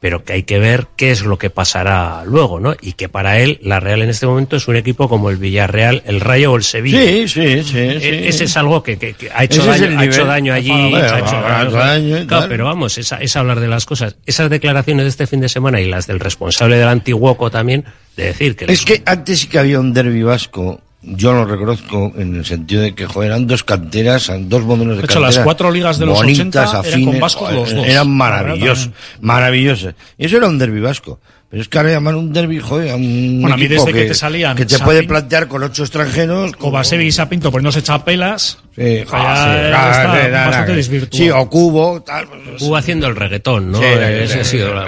Speaker 20: pero que hay que ver qué es lo que pasará luego, ¿no? Y que para él la Real en este momento es un equipo como el Villarreal, el Rayo o el Sevilla.
Speaker 19: Sí, sí, sí.
Speaker 20: E-, ese es algo que, que, que ha, hecho daño, ha, hecho daño, allí. Ha hecho daño, claro, pero vamos, es, es, hablar de las cosas. Esas declaraciones de este fin de semana y las del responsable del Antiguoco también, de decir que...
Speaker 19: Es que antes sí que había un derbi vasco yo lo reconozco en el sentido de que joder, eran dos canteras, dos modelos de,
Speaker 22: de hecho, las cuatro ligas de los
Speaker 19: bonitas,
Speaker 22: afines, eran con
Speaker 19: Vasco
Speaker 22: los dos.
Speaker 19: Eran maravillosos, y Eso era un derbi vasco. Pero es que ahora llaman un derbi, joder, a un
Speaker 22: bueno, a mí desde que, te salían
Speaker 19: que te puede plantear con ocho extranjeros.
Speaker 22: Kovacevic y Sapinto pues poniéndose chapelas.
Speaker 19: Sí,
Speaker 22: bastante
Speaker 19: Sí, o Cubo, tal. Pues,
Speaker 20: Cubo haciendo el reggaetón, ¿no?
Speaker 19: Sí,
Speaker 20: Ese ha sido la...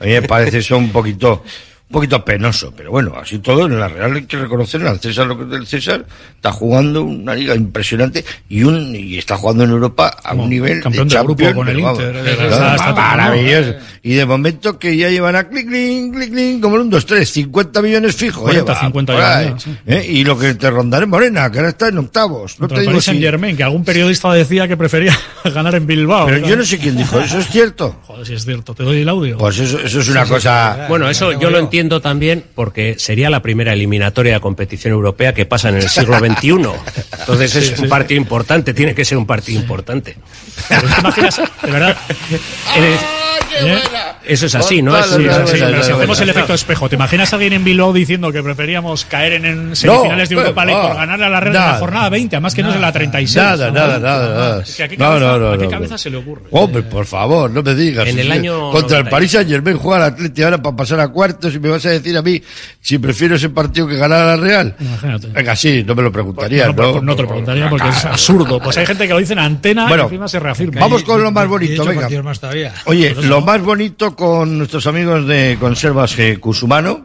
Speaker 19: A mí me parece eso un poquito un poquito penoso, pero bueno, así todo, en la Real hay que reconocer al César lo que es del César, está jugando una liga impresionante y un y está jugando en Europa a un nivel
Speaker 22: campeón
Speaker 19: de,
Speaker 22: de grupo con el
Speaker 19: vamos,
Speaker 22: Inter, eh,
Speaker 19: maravilloso. Y de momento que ya llevan a clic, clic, clic, clic, como el 1, 2, 3, 50 millones fijos.
Speaker 22: 40,
Speaker 19: lleva,
Speaker 22: millones.
Speaker 19: ¿eh? Y lo que te rondaré en Morena, que ahora está en octavos. No te digo si...
Speaker 22: Germain, que algún periodista decía que prefería ganar en Bilbao.
Speaker 19: Pero yo no sé quién dijo, eso es cierto.
Speaker 22: Joder, si es cierto, te doy el audio.
Speaker 19: Pues eso, eso es una cosa...
Speaker 20: Bueno, eso yo lo entiendo también porque sería la primera eliminatoria de competición europea que pasa en el siglo XXI. Entonces es un partido importante, tiene que ser un partido importante.
Speaker 22: Imaginas, de verdad,
Speaker 20: eh,
Speaker 22: ¿Eh?
Speaker 20: Eso es así, ¿no?
Speaker 22: Si hacemos el efecto espejo, ¿te imaginas a alguien en Bilbao diciendo que preferíamos caer en, semifinales de Europa League
Speaker 19: ah.
Speaker 22: por ganarle a la Real en la jornada 20, además que no es en la 36?
Speaker 19: Nada, nada, nada.
Speaker 22: Ah, ¿A qué cabeza, se le ocurre?
Speaker 19: Hombre, por favor, no me digas.
Speaker 20: En el año
Speaker 19: Contra el Paris Saint-Germain juega al Atleti ahora para pasar a cuartos y me vas a decir a mí si prefiero ese partido que ganar a la Real.
Speaker 22: Imagínate.
Speaker 19: Venga, sí, no me lo preguntaría,
Speaker 22: pues
Speaker 19: ¿no?
Speaker 22: No, te lo preguntaría porque es absurdo. Pues hay gente que lo dice en antena
Speaker 19: bueno,
Speaker 22: y encima se reafirma.
Speaker 19: Vamos con lo más bonito, venga.
Speaker 21: Más
Speaker 19: Oye,
Speaker 22: pues
Speaker 19: lo más bonito con nuestros amigos de Conservas Cusumano,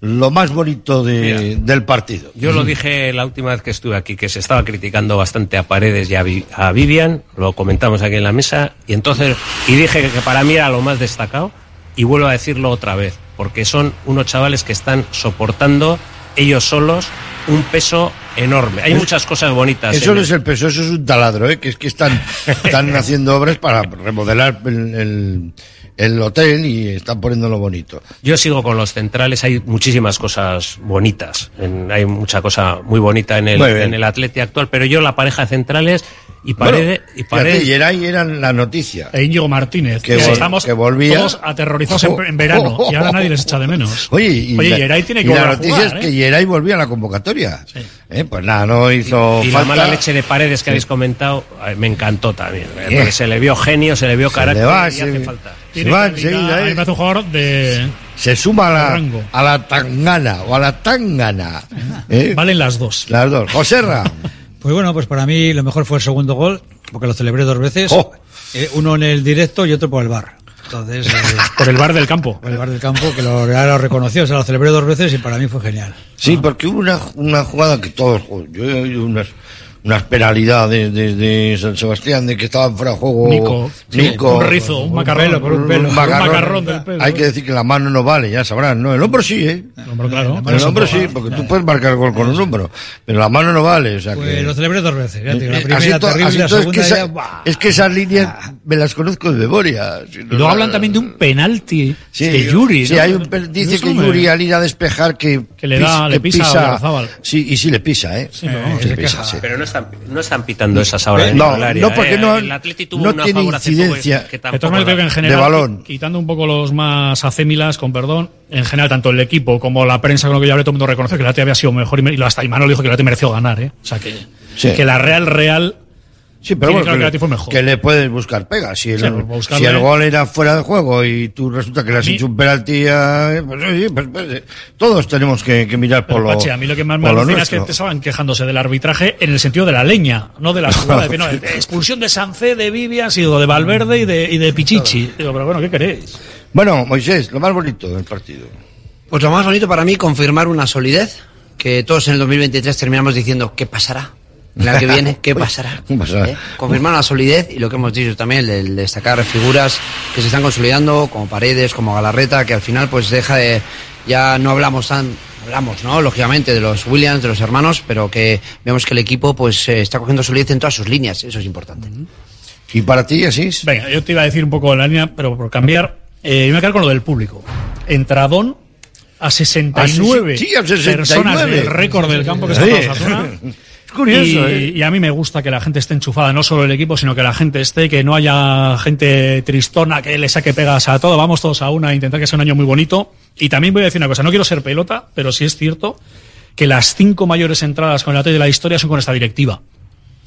Speaker 19: lo más bonito del partido.
Speaker 20: Yo lo dije la última vez que estuve aquí, que se estaba criticando bastante a Paredes y a, a, Vivian, lo comentamos aquí en la mesa, y entonces, y dije que para mí era lo más destacado, y vuelvo a decirlo otra vez, porque son unos chavales que están soportando ellos solos un peso enorme. Hay muchas cosas bonitas.
Speaker 19: Eso no es el peso, eso es un taladro, ¿eh? que es que están, están haciendo obras para remodelar el, el- el hotel y están poniéndolo bonito.
Speaker 20: Yo sigo con los centrales, hay muchísimas cosas bonitas, en- hay mucha cosa muy bonita en el,
Speaker 19: Muy
Speaker 20: en el Atleti actual, pero yo la pareja de centrales y Paredes...
Speaker 19: Bueno,
Speaker 20: y Paredes
Speaker 19: Geray era la noticia.
Speaker 22: E Íñigo Martínez.
Speaker 19: Que
Speaker 22: Que,
Speaker 19: vol-
Speaker 22: estamos
Speaker 19: que volvía.
Speaker 22: todos aterrorizados en, en verano y ahora nadie les echa de menos.
Speaker 19: Oye, y,
Speaker 22: Oye,
Speaker 19: la,
Speaker 22: Geray tiene que
Speaker 19: y la
Speaker 22: volver a
Speaker 19: noticia
Speaker 22: jugar,
Speaker 19: es que
Speaker 22: ¿eh?
Speaker 19: Geray volvía a la convocatoria. Eh, Pues nada, no hizo
Speaker 20: y la
Speaker 19: falta.
Speaker 20: mala leche de Paredes que
Speaker 19: Sí.
Speaker 20: habéis comentado eh, me encantó también, eh, porque se le vio genio, se le vio
Speaker 19: Se
Speaker 20: carácter
Speaker 19: le va,
Speaker 20: y
Speaker 19: se-
Speaker 20: hace falta.
Speaker 19: se va enseguida,
Speaker 22: a mí
Speaker 19: eh.
Speaker 22: me parece un jugador de...
Speaker 19: Se suma a la, a la tangana o a la tangana. ¿eh?
Speaker 22: Valen las dos.
Speaker 19: Las dos. Joserra.
Speaker 21: Pues bueno, pues para mí lo mejor fue el segundo gol, porque lo celebré dos veces.
Speaker 19: Oh.
Speaker 21: Eh, uno en el directo y otro por el bar. Entonces, eh,
Speaker 22: Por el bar del campo.
Speaker 21: por el bar del campo, que lo, ya lo reconoció, o sea, lo celebré dos veces y para mí fue genial.
Speaker 19: Sí, porque hubo una, una jugada que todos. Yo he oído unas, unas penalidades desde San Sebastián de que estaban fuera de juego.
Speaker 22: Nico, sí,
Speaker 19: Nico.
Speaker 22: un rizo, un macarrón,
Speaker 21: pelo, por un pelo.
Speaker 22: un macarrón del pelo.
Speaker 19: Hay que decir que la mano no vale, ya sabrán, ¿no? El hombro sí, ¿eh?
Speaker 22: Hombre, claro.
Speaker 19: El hombro sí, porque tú puedes marcar gol con un hombro, pero la mano no vale, o sea
Speaker 21: Pues
Speaker 19: que...
Speaker 21: lo celebré dos veces. ya te digo, la
Speaker 19: Eh,
Speaker 21: primera
Speaker 19: así
Speaker 21: terrible,
Speaker 19: así
Speaker 21: la
Speaker 19: es que,
Speaker 21: segunda
Speaker 19: esa-
Speaker 21: ya, ¡buah!
Speaker 19: es que esas líneas me las conozco de memoria. Si no
Speaker 22: luego
Speaker 19: la-
Speaker 22: hablan también de un penalti
Speaker 19: Sí,
Speaker 22: de Yuri.
Speaker 19: sí,
Speaker 22: ¿no?
Speaker 19: hay un dice que Yuri al ir a despejar que,
Speaker 22: Que le da-
Speaker 19: pis-
Speaker 22: le pisa.
Speaker 19: Sí, y sí le pisa, ¿eh? Pisa, sí.
Speaker 20: Pero no están, no están pitando esas ahora
Speaker 19: Eh,
Speaker 20: en
Speaker 19: no,
Speaker 20: el área.
Speaker 19: no, porque
Speaker 20: eh.
Speaker 19: no-
Speaker 20: el Atleti tuvo
Speaker 19: no
Speaker 20: una
Speaker 19: tiene incidencia.
Speaker 20: que
Speaker 22: De
Speaker 20: tampoco
Speaker 22: todas maneras, creo que en general,
Speaker 19: De balón.
Speaker 22: qui- quitando un poco los más acémilas, con perdón, en general, tanto el equipo como la prensa con lo que yo hablé, todo el mundo reconoce que el Atleti había sido mejor y, hasta Imanol dijo que el Atleti mereció ganar, ¿eh? O sea que,
Speaker 19: Sí.
Speaker 22: que la Real Real
Speaker 19: Sí, pero bueno,
Speaker 22: claro que el
Speaker 19: que,
Speaker 22: Atleti fue mejor.
Speaker 19: que le puedes buscar pega. Si el,
Speaker 22: Sí, pues, buscarle-
Speaker 19: si el gol era fuera de juego y tú resulta que le has
Speaker 22: mí-
Speaker 19: hecho un penalti, a- pues, oye, pues, pues, eh, todos tenemos que, que mirar por
Speaker 22: Pero,
Speaker 19: lo
Speaker 22: Pachi, a mí lo que más me alucina es que te estaban quejándose del arbitraje en el sentido de la leña, no de las jugadas. de, no, de expulsión de Sancé, de Vivian, sido de Valverde y de, y de Pichichi. Digo, pero bueno, ¿qué queréis?
Speaker 19: Bueno, Moisés, lo más bonito del partido.
Speaker 23: Pues lo más bonito para mí, confirmar una solidez, que todos en el 2023 terminamos diciendo, ¿qué pasará? Año que viene, ¿qué pasará?
Speaker 19: ¿Qué pasará?
Speaker 23: ¿Eh? Confirmar una solidez y lo que hemos dicho también, el, destacar figuras que se están consolidando, como Paredes, como Galarreta, que al final pues deja de, ya no hablamos tan, hablamos, ¿no? Lógicamente de los Williams, de los hermanos, pero que vemos que el equipo pues eh, está cogiendo solidez en todas sus líneas, eso es importante.
Speaker 19: ¿Y para ti, Asís?
Speaker 22: Venga, yo te iba a decir un poco la línea, pero por cambiar, eh, yo me voy a quedar con lo del público. Entradón a 69,
Speaker 19: Ah, sí, sí, a 69.
Speaker 22: personas del récord del campo que
Speaker 19: Sí.
Speaker 22: ha Osasuna.
Speaker 19: Es curioso,
Speaker 22: y,
Speaker 19: ¿eh?
Speaker 22: y a mí me gusta que la gente esté enchufada, no solo el equipo, sino que la gente esté, que no haya gente tristona que le saque pegas a todo. Vamos todos a una a intentar que sea un año muy bonito. Y también voy a decir una cosa, no quiero ser pelota, pero sí es cierto que las cinco mayores entradas con el Atleti de la historia son con esta directiva.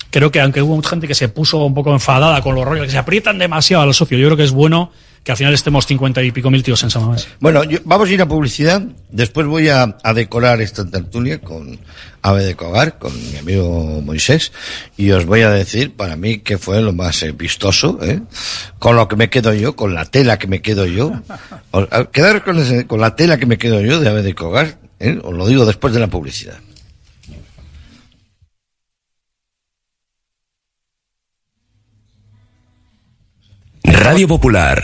Speaker 22: Creo que aunque hubo mucha gente que se puso un poco enfadada con los rollos, que se aprietan demasiado a los socios, yo creo que es bueno que al final estemos cincuenta y pico mil tíos en San Mamés.
Speaker 19: Bueno, yo- vamos a ir a publicidad. Después voy a, a decorar esta tertulia con Ave de Cogar, con mi amigo Moisés. Y os voy a decir, para mí, que fue lo más eh, vistoso, ¿eh? Con lo que me quedo yo, con la tela que me quedo yo. Os- a- Quedar con, ese- con la tela que me quedo yo de Ave de Cogar, ¿eh? Os lo digo después de la publicidad.
Speaker 24: Radio Popular,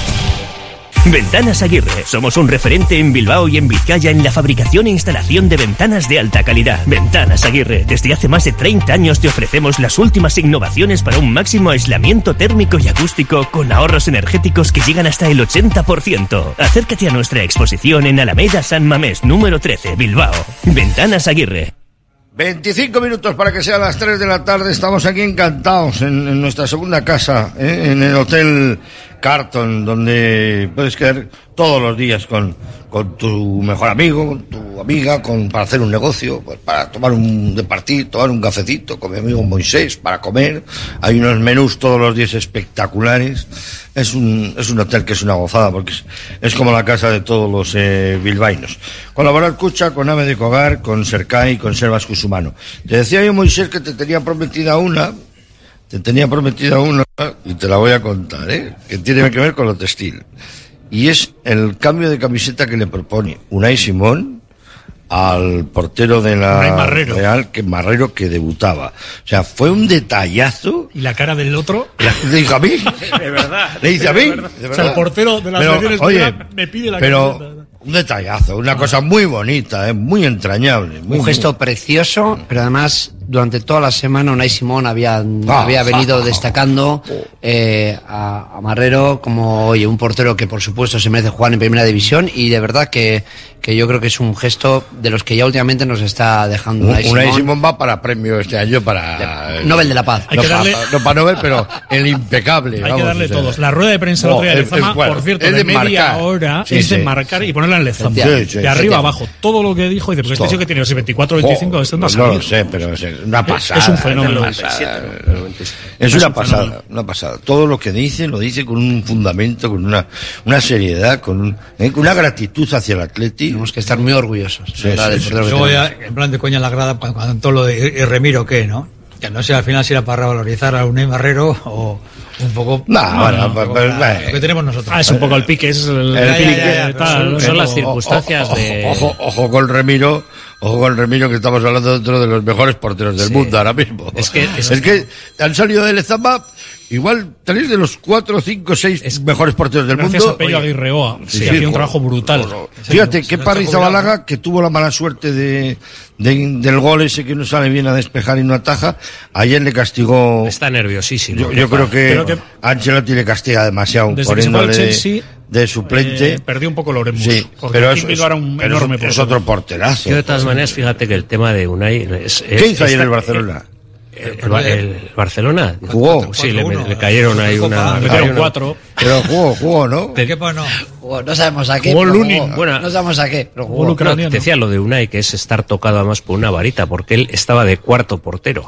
Speaker 25: Ventanas Aguirre. Somos un referente en Bilbao y en Vizcaya en la fabricación e instalación de ventanas de alta calidad. Ventanas Aguirre. Desde hace más de 30 años te ofrecemos las últimas innovaciones para un máximo aislamiento térmico y acústico con ahorros energéticos que llegan hasta el 80%. Acércate a nuestra exposición en Alameda San Mamés, número 13, Bilbao. Ventanas Aguirre.
Speaker 19: 25 minutos para que sean las 3 de la tarde. Estamos aquí encantados en, en nuestra segunda casa, ¿eh? en el Hotel Carton, donde puedes quedar todos los días con, con tu mejor amigo, con tu amiga, con, para hacer un negocio, pues para tomar un de partir, tomar un cafecito con mi amigo Moisés, para comer. Hay unos menús todos los días espectaculares. Es un, es un hotel que es una gozada porque es, como la casa de todos los eh, bilbaínos. Colaborar Cucha con Ave de Cogar, con Sercai y con Selvas Cusumano. Te decía yo, Moisés, que te tenía prometida una, te tenía prometida una y te la voy a contar, ¿eh? que tiene que ver con lo textil. Y es el cambio de camiseta que le propone Unai Simón al portero de la
Speaker 22: Marrero.
Speaker 19: Real, que Marrero que debutaba. O sea, fue un detallazo.
Speaker 22: Y la cara del otro.
Speaker 19: Le dijo a mí.
Speaker 22: De verdad.
Speaker 19: Le dice a mí.
Speaker 22: De verdad.
Speaker 19: de
Speaker 22: O sea, el portero de la
Speaker 19: Pero, oye,
Speaker 22: me pide la
Speaker 19: pero
Speaker 22: camiseta.
Speaker 19: Un detallazo, una cosa muy bonita, ¿eh? muy entrañable. Muy,
Speaker 23: un gesto precioso, pero además durante toda la semana Unai Simón había,
Speaker 19: Ah,
Speaker 23: había venido
Speaker 19: ah,
Speaker 23: destacando eh, a, a Marrero como oye un portero que por supuesto se merece jugar en primera división y de verdad que, que yo creo que es un gesto de los que ya últimamente nos está dejando
Speaker 19: Un-
Speaker 23: Unai
Speaker 19: Unai
Speaker 23: Simón.
Speaker 19: Simón va para premio este año para
Speaker 23: Nobel de la Paz.
Speaker 19: No, para, no para Nobel, pero el impecable.
Speaker 22: Hay
Speaker 19: vamos,
Speaker 22: que darle
Speaker 19: o sea.
Speaker 22: todos. La rueda de prensa
Speaker 19: No,
Speaker 22: día de Lezama,
Speaker 19: bueno,
Speaker 22: por cierto,
Speaker 19: es
Speaker 22: de,
Speaker 19: de
Speaker 22: media
Speaker 19: marcar.
Speaker 22: hora,
Speaker 19: Sí,
Speaker 22: es de
Speaker 19: sí.
Speaker 22: marcar y ponerla en Lezama.
Speaker 19: Sí, sí,
Speaker 22: de arriba
Speaker 19: sí.
Speaker 22: abajo. Todo lo que dijo, dice, porque este
Speaker 19: Todo.
Speaker 22: tío que tiene, no sé, 24 25,
Speaker 19: Oh,
Speaker 22: esto no
Speaker 19: no lo sé, pero es una pasada.
Speaker 22: es un fenómeno.
Speaker 19: Es una pasada. Es una pasada, una pasada. Todo lo que dice, lo dice con un fundamento, con una, una seriedad, con, un- eh, con una gratitud hacia el Atleti. Tenemos
Speaker 23: que estar muy orgullosos.
Speaker 19: Sí,
Speaker 23: ¿verdad?
Speaker 19: sí, sí.
Speaker 21: Luego ya, en plan de coña en la grada, cuando, cuando todo lo de y Remiro, ¿qué, no? Que no sé al final si era para revalorizar a Unai Marrero o un poco...
Speaker 19: No, bueno,
Speaker 21: un
Speaker 19: pues,
Speaker 21: poco
Speaker 19: pues, bueno.
Speaker 21: lo que tenemos nosotros.
Speaker 22: Ah, es un poco el pique, es el,
Speaker 19: El
Speaker 22: el
Speaker 19: pique, ya, ya,
Speaker 22: tal, son las circunstancias
Speaker 19: ojo,
Speaker 22: de...
Speaker 19: Ojo, ojo con Remiro, ojo con Remiro, que estamos hablando de otro de los mejores porteros del
Speaker 22: Sí.
Speaker 19: mundo ahora mismo.
Speaker 22: Es que-
Speaker 19: es, que han salido del Lezama, igual tres de los cuatro, cinco, seis mejores porteros del
Speaker 22: Gracias
Speaker 19: mundo.
Speaker 22: a Pello Aguirreoa,
Speaker 19: Sí,
Speaker 22: que hacía un
Speaker 19: jo-
Speaker 22: trabajo brutal.
Speaker 19: Fíjate, que Parry Zabalaga, que tuvo la mala suerte de, de- del gol ese que no sale bien a despejar y no ataja, ayer le castigó.
Speaker 20: Está nerviosísimo.
Speaker 19: Yo, yo creo que,
Speaker 22: que-
Speaker 19: Ancelotti le castiga demasiado
Speaker 22: Desde que se
Speaker 19: poniéndole de,
Speaker 22: Chelsea,
Speaker 19: de suplente.
Speaker 22: eh, perdió un poco Lorenburg.
Speaker 19: Sí,
Speaker 22: porque
Speaker 19: pero es,
Speaker 22: era un
Speaker 19: pero
Speaker 22: enorme
Speaker 19: es, es
Speaker 22: portero.
Speaker 19: otro porterazo.
Speaker 20: Yo de todas maneras, fíjate que el tema de Unai es...
Speaker 19: ¿Qué
Speaker 20: es-
Speaker 19: hizo ayer el Barcelona?
Speaker 20: El, el- el Barcelona
Speaker 19: Jugó.
Speaker 20: Sí, le, le cayeron ahí una.
Speaker 22: Le
Speaker 20: le
Speaker 22: metieron cuatro.
Speaker 19: Pero jugó, jugó, ¿no?
Speaker 21: ¿Qué no?
Speaker 23: Jugó, no sabemos a qué.
Speaker 20: Jugó
Speaker 23: pero
Speaker 20: Lunin.
Speaker 23: jugó.
Speaker 20: Bueno,
Speaker 23: no sabemos a qué, pero jugó.
Speaker 20: No, te decía lo de Unai, que es estar tocado además por una varita, porque él estaba de cuarto portero.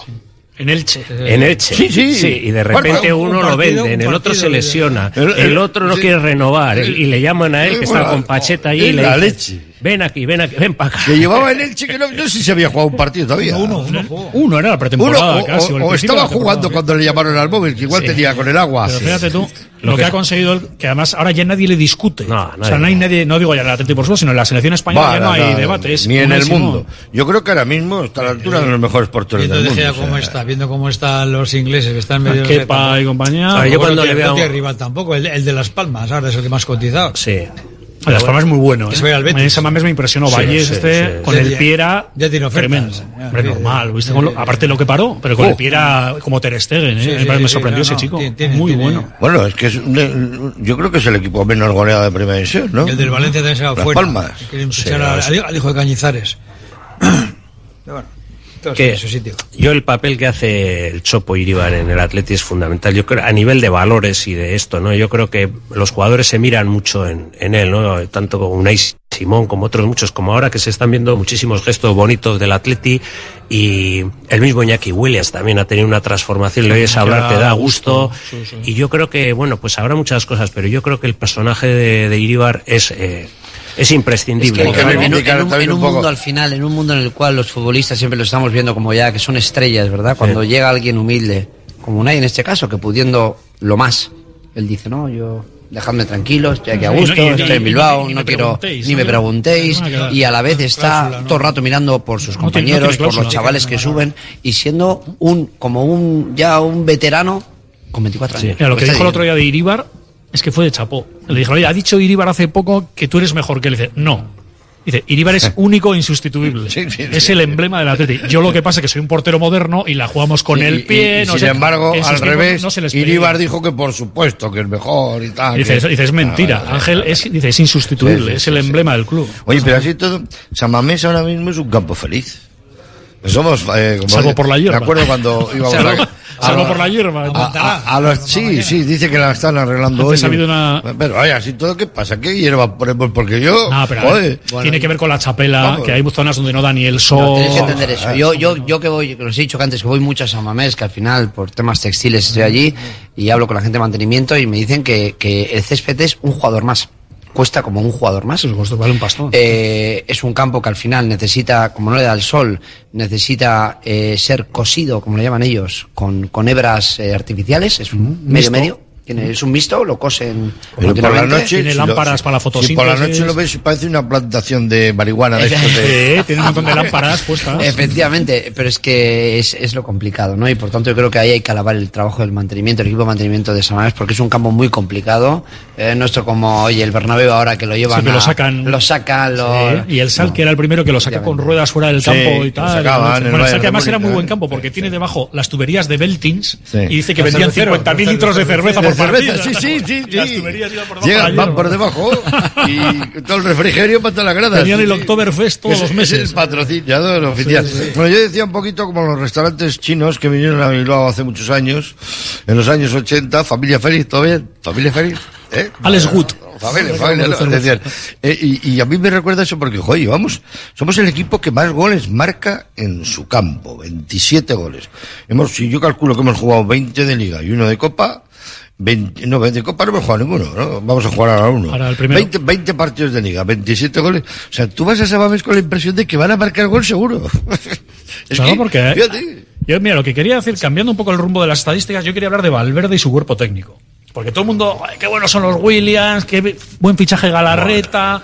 Speaker 22: En Elche.
Speaker 20: En Elche.
Speaker 19: Sí, sí.
Speaker 20: y de repente
Speaker 19: Bueno, un
Speaker 20: uno lo
Speaker 19: partido,
Speaker 20: venden,
Speaker 19: un
Speaker 20: el otro
Speaker 19: partido
Speaker 20: se lesiona,
Speaker 19: El-
Speaker 20: el,
Speaker 19: el-
Speaker 20: otro no
Speaker 19: sí.
Speaker 20: quiere renovar,
Speaker 19: El-
Speaker 20: y le llaman a él que
Speaker 19: bueno,
Speaker 20: está con Pacheta allí y le
Speaker 19: la
Speaker 20: dicen,
Speaker 19: leche.
Speaker 20: Ven aquí, ven aquí, ven para acá.
Speaker 19: Que llevaba en Elche que no, no sé si había jugado un partido todavía.
Speaker 22: Uno, uno, uno era la pretemporada
Speaker 19: Uno, o,
Speaker 22: casi.
Speaker 19: o-
Speaker 22: el
Speaker 19: o estaba jugando cuando le llamaron al móvil, que igual
Speaker 22: Sí.
Speaker 19: tenía con el agua.
Speaker 22: Pero fíjate tú, lo,
Speaker 19: Lo
Speaker 22: que,
Speaker 19: que-
Speaker 22: ha conseguido él, que además ahora ya nadie le discute. o sea,
Speaker 19: nadie.
Speaker 22: no hay nadie, no digo ya en el Atlético por supuesto, sino en la selección española ya no
Speaker 19: Para
Speaker 22: hay
Speaker 19: nada,
Speaker 22: debate. es
Speaker 19: Ni en el mundo. Yo creo que ahora mismo está a la altura de los mejores porteros
Speaker 21: Viendo
Speaker 19: del
Speaker 21: de
Speaker 19: mundo.
Speaker 21: Gea
Speaker 19: o sea.
Speaker 21: cómo está, viendo cómo están los ingleses que están medio...
Speaker 22: Kepa y compañía. Yo cuando le veo-
Speaker 21: No tiene rival tampoco, el, el de Las Palmas, ahora es el que más cotizado.
Speaker 20: Sí.
Speaker 22: Las Palmas es muy bueno.
Speaker 21: Que
Speaker 22: ¿eh?
Speaker 21: Betis.
Speaker 22: En esa mames me impresionó.
Speaker 21: Sí,
Speaker 22: Valles
Speaker 21: sí,
Speaker 22: este,
Speaker 21: sí.
Speaker 22: con
Speaker 21: Ya-
Speaker 22: el Piera,
Speaker 21: ya tiene ofertas.
Speaker 22: tremendo. Hombre, normal. ¿viste? Con lo- aparte de lo que paró, pero con
Speaker 19: Oh.
Speaker 22: el Piera como Ter Stegen, ¿eh?
Speaker 21: Sí,
Speaker 22: Me sorprendió
Speaker 21: no,
Speaker 22: ese chico.
Speaker 21: tiene- tiene-
Speaker 22: muy
Speaker 21: tiene-
Speaker 22: bueno.
Speaker 19: Bueno, es que es un- yo creo que es el equipo menos goleado de primera división, ¿no?
Speaker 21: El del Valencia también se va
Speaker 19: Las
Speaker 21: fuera.
Speaker 19: Palmas.
Speaker 21: Quieren al,
Speaker 19: sí.
Speaker 21: al hijo de Cañizares. Pero bueno, todos
Speaker 20: que
Speaker 21: en su sitio.
Speaker 20: yo el papel que hace el Chopo Iribar en el Atleti es fundamental. Yo creo a nivel de valores y de esto, ¿no? Yo creo que los jugadores se miran mucho en, en él, ¿no? Tanto como Unai Simón como otros muchos, como ahora que se están viendo muchísimos gestos bonitos del Atleti y el mismo Iñaki Williams también ha tenido una transformación. Le oyes hablar, te da gusto. Y yo creo que, bueno, pues habrá muchas cosas, pero yo creo que el personaje de, de Iribar es eh, es
Speaker 23: Es que
Speaker 20: imprescindible.
Speaker 23: en, en un-
Speaker 19: reivindicar
Speaker 23: en un,
Speaker 19: también
Speaker 23: en
Speaker 19: un
Speaker 23: un
Speaker 19: poco.
Speaker 23: mundo al final, en un mundo en el cual los futbolistas siempre lo estamos viendo como ya que son estrellas, ¿verdad? Cuando llega alguien humilde, como Unai en este caso, que pudiendo lo más, él dice, no, yo dejadme tranquilos, estoy aquí a
Speaker 22: no-
Speaker 23: gusto,
Speaker 22: y-
Speaker 23: estoy en
Speaker 22: y-
Speaker 23: Bilbao, no quiero ni me preguntéis,
Speaker 22: No
Speaker 23: y a la vez está
Speaker 21: cláusula,
Speaker 23: todo el rato mirando por sus
Speaker 22: No tiene- no
Speaker 23: compañeros, por los chavales que suben, y siendo un, como un, ya un veterano con 24 años.
Speaker 22: Mira, lo que dijo el otro día de Iribar es que fue de chapó. Le dijeron, oye, ha dicho Iribar hace poco que tú eres mejor que él. Dice, no. Dice, Iribar es único e insustituible. es el emblema del Atleti. Yo lo que pasa es que soy un portero moderno y la jugamos con
Speaker 19: Y-
Speaker 22: el
Speaker 19: y-
Speaker 22: pie.
Speaker 19: y
Speaker 22: no
Speaker 19: sin
Speaker 22: sé,
Speaker 19: embargo, al revés,
Speaker 22: no se les
Speaker 19: Iribar dijo que por supuesto que es mejor y tal.
Speaker 22: Dice,
Speaker 19: que-
Speaker 22: dice, es mentira.
Speaker 19: Ah, vale,
Speaker 22: Ángel
Speaker 19: vale.
Speaker 22: es, dice, es insustituible. Es el emblema del club.
Speaker 19: Oye, pero así todo, Samamés ahora mismo es un campo feliz. Somos, eh, como
Speaker 22: Salvo por la hierba.
Speaker 19: Me acuerdo cuando íbamos a,
Speaker 22: salvo por la hierba.
Speaker 19: A, a- a los, sí, sí, dice que la están arreglando
Speaker 22: Antes
Speaker 19: hoy.
Speaker 22: ha habido una-
Speaker 19: Pero vaya, así todo, ¿qué pasa? ¿Qué hierba ponemos? Porque yo.
Speaker 22: No, pero a ver,
Speaker 19: joder,
Speaker 22: tiene que ver con la chapela,
Speaker 19: Vamos.
Speaker 22: que hay zonas donde no da ni el
Speaker 23: No,
Speaker 22: sol.
Speaker 23: tienes que entender eso. Yo, yo, yo que voy, que os he dicho que antes que voy mucho a San Mamés, que al final por temas textiles estoy allí y hablo con la gente de mantenimiento y me dicen que, que el césped es un jugador más. Cuesta como un jugador más.
Speaker 22: vale un pastón.
Speaker 23: Eh, es un campo que al final necesita, como no le da el sol, necesita eh, ser cosido, como le llaman ellos, con, con hebras eh, artificiales. Es un medio
Speaker 22: Mixto.
Speaker 23: medio. Tiene, es un mixto, lo cosen
Speaker 19: Pero por la noche. si lo- si- Si por la noche lo ves, parece una plantación de marihuana. De estos de-
Speaker 22: Sí, tiene un montón de lámparas puestas.
Speaker 23: Efectivamente, pero es que es, es lo complicado, ¿no? Y por tanto yo creo que ahí hay que alabar el trabajo del mantenimiento, el equipo de mantenimiento de Samamés, porque es un campo muy complicado. Eh, nuestro como, oye, el Bernabéu ahora que lo llevan
Speaker 22: Sí,
Speaker 23: a-
Speaker 22: lo sacan.
Speaker 23: Lo sacan, lo...
Speaker 22: Sí, y el Sal, que era el primero que lo saca con ruedas fuera del
Speaker 23: Sí,
Speaker 22: campo
Speaker 23: que
Speaker 22: y
Speaker 23: lo
Speaker 22: tal.
Speaker 23: sacaban el
Speaker 22: bueno, el Sal que además
Speaker 23: de
Speaker 22: era muy buen
Speaker 23: ¿eh?
Speaker 22: campo porque tiene debajo las tuberías de Beltins
Speaker 19: Sí.
Speaker 22: y dice que vendían
Speaker 19: cerveceros,
Speaker 22: 50.000
Speaker 19: los
Speaker 22: litros de cerveza
Speaker 19: de cerveza, sí, sí, sí,
Speaker 22: las
Speaker 19: sí.
Speaker 22: tuberías iban por debajo de
Speaker 19: Llegan,
Speaker 22: la
Speaker 19: van
Speaker 22: hierba.
Speaker 19: por debajo y todo el refrigerio para todas las gradas.
Speaker 22: Tenían el
Speaker 19: Sí.
Speaker 22: Oktoberfest todos
Speaker 19: Es-
Speaker 22: los
Speaker 19: es
Speaker 22: meses.
Speaker 19: el patrocinador oficial.
Speaker 22: sí.
Speaker 19: Bueno, yo decía un poquito como los restaurantes chinos que vinieron a Bilbao hace muchos años, en los años 80, familia feliz, ¿todo bien? Familia feliz, ¿eh?
Speaker 22: Alex Wood.
Speaker 19: familia, familia. Decían, eh, y, y a mí me recuerda eso porque, joder, vamos, somos el equipo que más goles marca en su campo, 27 goles. Hemos, si yo calculo que hemos jugado 20 de liga y uno de copa, 20, no, de copa no hemos jugado ninguno, ¿no? Vamos a jugar ahora uno.
Speaker 22: Ahora el primero.
Speaker 19: 20, 20 partidos de liga, 27 goles. O sea, tú vas a Sabamés con la impresión de que van a marcar gol seguro. es
Speaker 22: Claro,
Speaker 19: que,
Speaker 22: porque
Speaker 19: fíjate,
Speaker 22: yo, mira, lo que quería decir, cambiando un poco el rumbo de las estadísticas, yo quería hablar de Valverde y su cuerpo técnico. Porque todo el mundo, "Ay, qué buenos son los Williams, qué buen fichaje Galarreta,